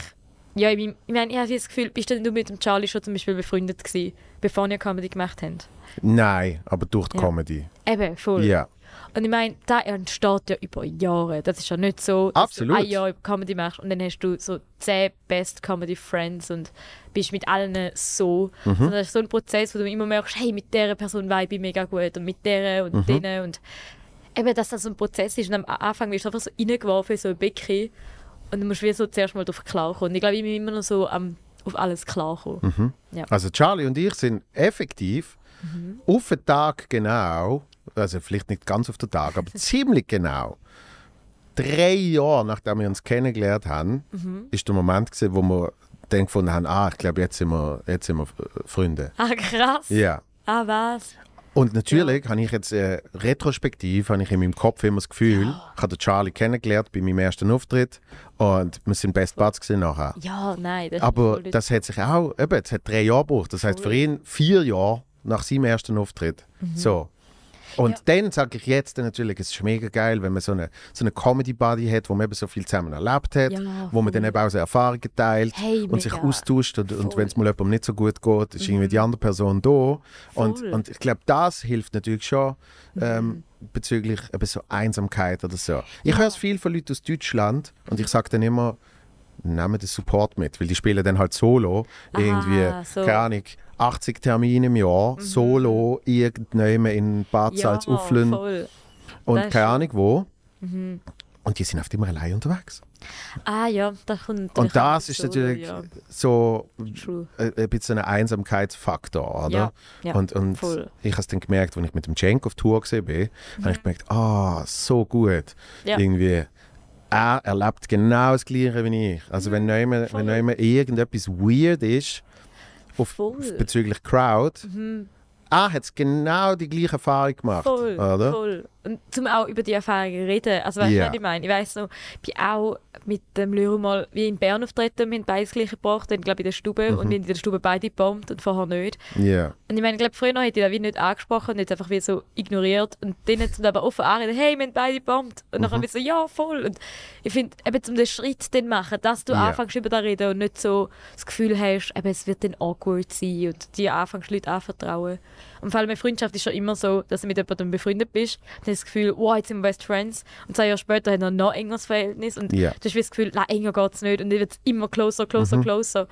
ja, ich, mein- ich meine, ich habe das Gefühl, bist denn du mit dem Charlie schon zum Beispiel befreundet gewesen, bevor ihr Comedy gemacht habt? Nein, aber durch die Ja. Comedy. Eben, voll. Ja. Und ich meine, da entsteht ja über Jahre. Das ist ja nicht so, dass Absolut. du ein Jahr Comedy machst und dann hast du so zehn Best Comedy Friends und bist mit allen so. Mhm. Sondern das ist so ein Prozess, wo du immer merkst, hey, mit dieser Person vibe ich mega gut und mit der und Mhm. denen und eben, dass das so ein Prozess ist und am Anfang wirst du einfach so reingeworfen in so ein Becken und du musst wie so zuerst mal drauf klarkommen. Und ich glaube, ich bin immer noch so am auf alles klarkommen. Ja. Also Charlie und ich sind effektiv Mhm. auf den Tag genau, also vielleicht nicht ganz auf den Tag, aber ziemlich genau, drei Jahre nachdem wir uns kennengelernt haben, Mhm. ist der Moment gewesen, wo wir dann gefunden haben, ah, ich glaube, jetzt sind wir, jetzt sind wir äh, Freunde. Ah, krass. Ja. Ah, was? Und natürlich habe ich jetzt äh, retrospektiv habe ich in meinem Kopf immer das Gefühl, ich habe Charlie kennengelernt bei meinem ersten Auftritt und wir sind Best Buds gewesen nachher. Ja, nein. Das ist Aber das hat sich auch, eben, es hat drei Jahre gebraucht. Das heißt für ihn vier Jahre nach seinem ersten Auftritt. So. Und Mhm. Ja. dann sage ich jetzt natürlich, es ist mega geil, wenn man so eine, so eine Comedy-Buddy hat, wo man eben so viel zusammen erlebt hat, Ja, wo man dann eben auch so Erfahrungen teilt Hey, und sich austauscht. Und, und Voll. Mhm. wenn es mal jemandem nicht so gut geht, ist irgendwie die andere Person da. Und, Voll. und ich glaube, das hilft natürlich schon ähm, Mhm. bezüglich eben so Einsamkeit oder so. Ich höre es viel von Leuten aus Deutschland und ich sage dann immer, nehmen den Support mit, weil die spielen dann halt solo. Aha, irgendwie, so. keine Ahnung, 80 Termine im Jahr, solo, irgendjemand in Bad Salzuflen voll. und keine Ahnung wo. Und die sind oft immer allein unterwegs. Ah ja, das kommt Und das ist natürlich Ja, so true. ein, ein bisschen ein Einsamkeitsfaktor, oder? Ja, ja, und und voll. ich habe es dann gemerkt, als ich mit dem Cenk auf Tour gesehen bin, habe ich gemerkt, ah, so gut. Ja. Irgendwie, er erlebt genau das Gleiche wie ich. Also wenn jemand, wenn jemand irgendetwas weird ist, auf. Mhm. auf bezüglich Crowd, er hat genau die gleiche Erfahrung gemacht, Voll, oder? voll. Und zum auch über die Erfahrungen reden. Also weißt du, was ich meine? Ich weiss noch, ich bin auch mit dem Lyro mal wie in Bern auftreten, wir haben beide das gleiche gebracht, dann glaube ich in der Stube Mhm. und wir haben in der Stube beide gebombt und vorher nicht. Ja. Und ich meine, ich glaube, früher hätte ich das wie nicht angesprochen und jetzt einfach wie so ignoriert und denen zum aber offen anreden, hey, wir haben beide gebombt. Und Mhm. dann wie so, ja, voll. Und ich finde, eben zum den Schritt dann machen, dass du Ja. anfängst über das reden und nicht so das Gefühl hast, eben, es wird dann awkward sein und dir anfängst Leute anvertrauen. Und vor allem eine Freundschaft ist ja immer so, dass du mit jemandem befreundet bist. Dann hast das Gefühl, wow, jetzt sind wir Best Friends. Und zwei Jahre später haben wir ein noch engeres Verhältnis. Und Ja. du hast das Gefühl, nein, enger geht es nicht. Und dann wird es immer closer, closer, closer.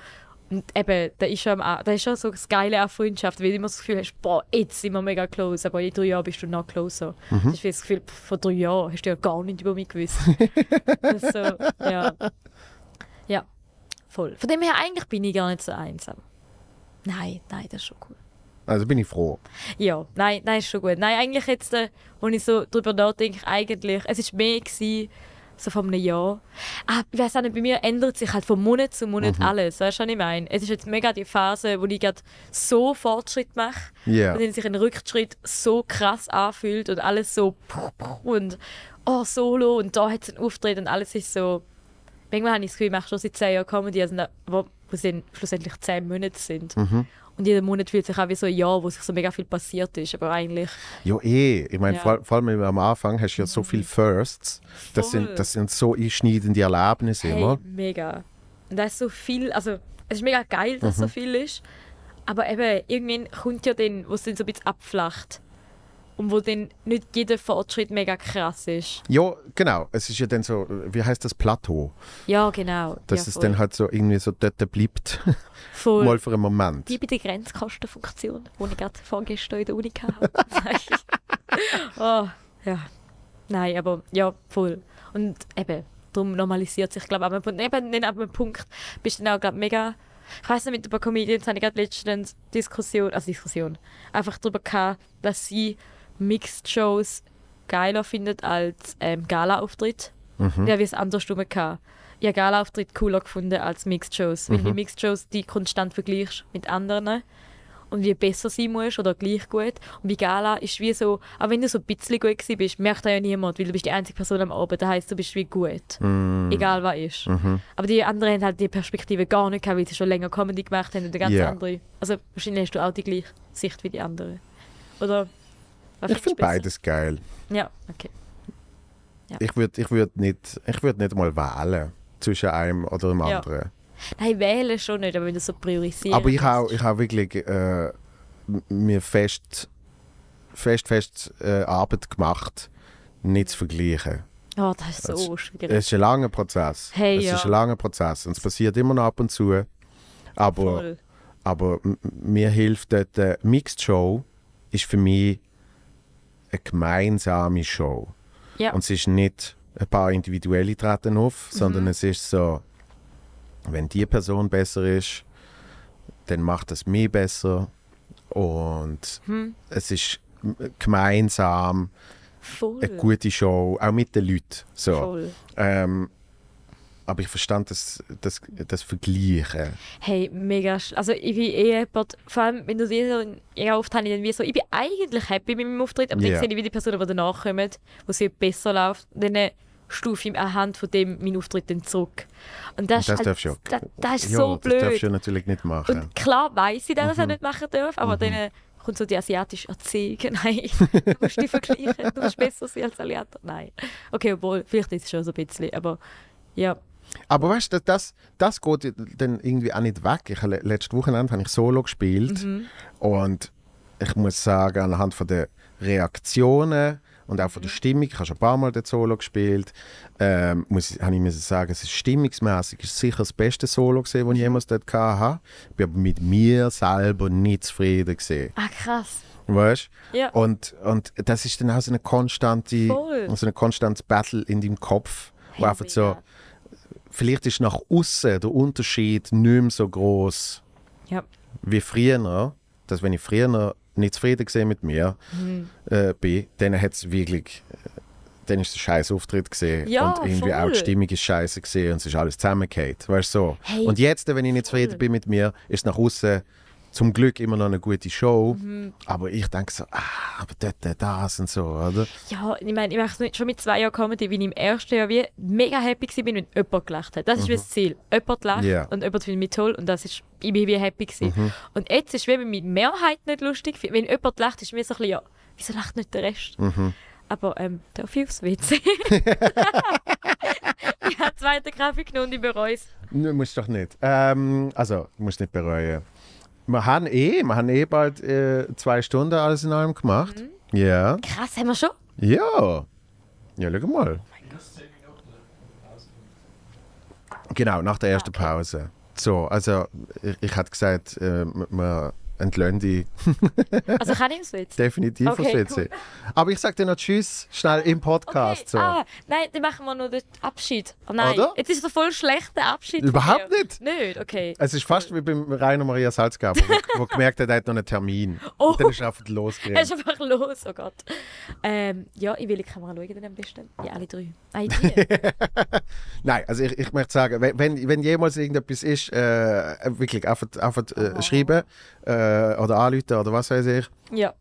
Und eben, da ist schon, da ist schon so das Geile an Freundschaft, weil du immer das Gefühl hast, boah, jetzt sind wir mega close, aber in drei Jahren bist du noch closer. Du hast wie das Gefühl, vor drei Jahren hast du ja gar nicht über mich gewusst. Das ist so, ja. Ja, voll. Von dem her, eigentlich bin ich gar nicht so einsam. Nein, nein, das ist schon cool. Also bin ich froh. Ja, nein, nein, ist schon gut. Nein, eigentlich jetzt, äh, wo ich so drüber nachdenke, eigentlich, es war mehr gewesen, so vor einem Jahr. Ah, ich weiss auch nicht, bei mir ändert sich halt von Monat zu Monat alles. Weißt du, was ich meine? Es ist jetzt mega die Phase, wo ich gerade so Fortschritt mache Ja. und sich ein Rückschritt so krass anfühlt und alles so und oh, Solo und da hat es einen Auftritt und alles ist so. Manchmal habe ich das Gefühl, ich mache schon seit zehn Jahren Comedy, also, wo, wo dann schlussendlich zehn Monate sind. Und jeder Monat fühlt sich auch wie so ein Jahr, wo sich so mega viel passiert ist. Aber eigentlich, Ja, eh. Ich meine, Ja. vor, vor allem am Anfang hast du ja so viele Firsts. Das Voll. sind, das sind so einschneidende Erlebnisse hey, immer. mega. Und da ist so viel, also es ist mega geil, dass so viel ist. Aber eben, irgendwann kommt ja dann, wo es dann so ein bisschen abflacht. Und wo dann nicht jeder Fortschritt mega krass ist. Ja, genau. Es ist ja dann so, wie heißt das, Plateau. Ja, genau. Dass ja, es dann halt so irgendwie so dort bleibt. voll. Mal für einen Moment. Die bei der Grenzkostenfunktion, die ich gerade vorgestern in der Uni hatte. oh, ja. Nein, aber ja, voll. Und eben, darum normalisiert sich, glaube ich, eben ab einem Punkt bist du dann auch, glaube mega... Ich weiss nicht, mit ein paar Comedians habe ich gerade letztens Diskussion, also Diskussion, einfach darüber gehabt, dass sie Mixed-Shows geiler findet als ähm, Gala-Auftritt. Mhm. Ja, wie es andersrum gehabt. Ich habe Gala-Auftritt cooler gefunden als Mixed-Shows. Weil Mhm. bei Mixed-Shows die konstant vergleichst mit anderen und wie besser sein musst oder gleich gut. Und bei Gala ist wie so, auch wenn du so ein bisschen gut gewesen bist, merkt ja niemand, weil du bist die einzige Person am Abend. Das heisst, du bist wie gut. Mm. Egal was ist. Mhm. Aber die anderen haben halt die Perspektive gar nicht gehabt, weil sie schon länger Comedy gemacht haben und eine ganz Ja. andere. Also wahrscheinlich hast du auch die gleiche Sicht wie die anderen. Oder? Ich finde beides geil. Ja, okay. Ich würde ich würd nicht, ich würd nicht mal wählen zwischen einem oder dem Ja. anderen. Nein, wählen schon nicht, aber wenn du so priorisierst. Aber ich habe ich hab wirklich äh, mir fest, fest, fest äh, Arbeit gemacht, nicht zu vergleichen. Oh, das ist so Das- schwierig. Es ist ein langer Prozess. Hey, es ja. ist ein langer Prozess und es passiert immer noch ab und zu. Aber, Voll. aber mir hilft dort, äh, Mixed Show ist für mich eine gemeinsame Show. Ja. Und es ist nicht ein paar individuelle treten auf, Mhm. sondern es ist so, wenn die Person besser ist, dann macht das mich besser. Und Hm. es ist gemeinsam Voll. eine gute Show, auch mit den Leuten. So. Ähm, aber ich verstand das, das, das Vergleichen. Hey, mega. Also, ich bin eh jemand, vor allem, wenn du siehst, ja, oft habe ich dann wie so, ich bin eigentlich happy mit meinem Auftritt, aber Ja. dann sehe ich, wie die Person, die danach kommt, wo sie besser läuft, dann stufe ich anhand von dem meinen Auftritt dann zurück. Und das, Und das du ja- das, das ist ja, so das darfst blöd. du ja natürlich nicht machen. Und klar weiß ich, dass ich Mhm. das nicht machen darf, aber dann äh, kommt so die asiatische Erziehung. Nein, du musst dich vergleichen, du musst besser sein als alle anderen. Nein. Okay, obwohl, vielleicht ist es schon so ein bisschen, aber ja. Aber weißt du, das, das geht dann irgendwie auch nicht weg. Ich, letztes Wochenende habe ich Solo gespielt Mhm. und ich muss sagen, anhand von der Reaktionen und auch von der Stimmung, ich habe schon ein paar Mal dort Solo gespielt, ähm, muss ich, habe ich müssen sagen, es ist stimmungsmäßig ist sicher das beste Solo gesehen, das ich jemals dort hatte. Ich bin aber mit mir selber nicht zufrieden gesehen. Ah, krass. Weißt Ja. Und, und das ist dann auch so eine konstante, Voll. so eine konstante Battle in deinem Kopf, wo einfach so, mega. Vielleicht ist nach außen der Unterschied nicht mehr so groß Ja. wie früher. Dass wenn ich früher nicht zufrieden gesehen mit mir Mhm. äh, bin, dann hat es wirklich, äh, dann ist es ein scheiß Auftritt gesehen Ja, und irgendwie voll. auch die Stimmung ist scheiße gesehen und es ist alles zusammengefallen. Weißt du so. Hey, und jetzt, wenn ich nicht zufrieden bin mit mir, ist nach außen zum Glück immer noch eine gute Show. Mhm. Aber ich denke so, ah, aber dort, das und so, oder? Ja, ich meine, ich mache schon mit zwei Jahren Comedy, weil ich im ersten Jahr wie mega happy war, wenn jemand gelacht hat. Das ist wie das Ziel. Jemand lacht Mhm. Mhm. und jemand findet mich toll und das ist, ich bin wie happy gewesen. Und jetzt ist es wie die Mehrheit nicht lustig. Wenn jemand lacht, ist mir so ein bisschen, ja, wieso lacht nicht der Rest? Mhm. Aber ähm, darf ich aufs WC? ich habe zweiten Kaffee genommen und ich bereue es. Nö, musst doch nicht. Ähm, also, musst nicht bereuen. Wir haben eh, wir haben eh bald äh, zwei Stunden alles in allem gemacht. Mhm. Ja. Krass, haben wir schon? Ja. Ja, schau mal. Genau, nach der ersten Pause. So, also ich, ich hätte gesagt, äh, wir entlöhnen die Also kann ich es jetzt? definitiv Okay, aufs WC. Aber ich sage dir noch Tschüss, schnell im Podcast. So. Ah, nein, dann machen wir noch den Abschied. Oh nein, Oder? jetzt ist es ein voll schlechter Abschied. Überhaupt nicht. Nicht, okay. Es ist fast wie beim Rainer Maria Salzgeber, wo, wo gemerkt hat, er hat noch einen Termin. Oh. Und dann ist er einfach Er ist losgegangen. einfach los, oh Gott. Ähm, ja, in welche Kamera schauen denn am besten? Ja, alle drei. Nein, die. Nein, also ich, ich möchte sagen, wenn- wenn, wenn jemals irgendetwas ist, äh, wirklich einfach, einfach äh, schreiben äh, oder anrufen oder was weiß ich. ja.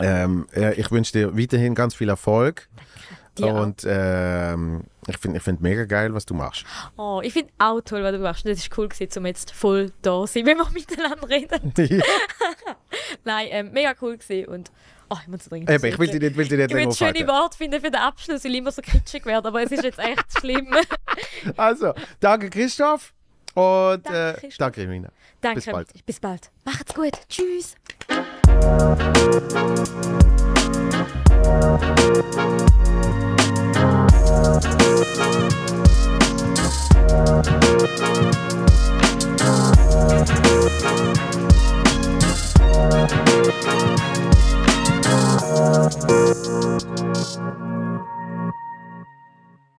Ähm, äh, ich wünsche dir weiterhin ganz viel Erfolg. Auch. Und ähm, ich finde ich find mega geil, was du machst. Oh, ich finde auch toll, was du machst. Das ist cool gewesen, um jetzt voll da zu sein, wenn wir miteinander reden. Nein, ähm, mega cool gewesen und oh, ich muss dringend Eben, ich will dich nicht, will dich nicht ich will schöne. Worte finden für den Abschluss, weil ich immer so kitschig werde, aber es ist jetzt echt schlimm. Also, danke Christoph und Danke, äh, Christoph. danke Irina. Danke. Bis bald. Bis bald. Macht's gut. Tschüss. Thank you.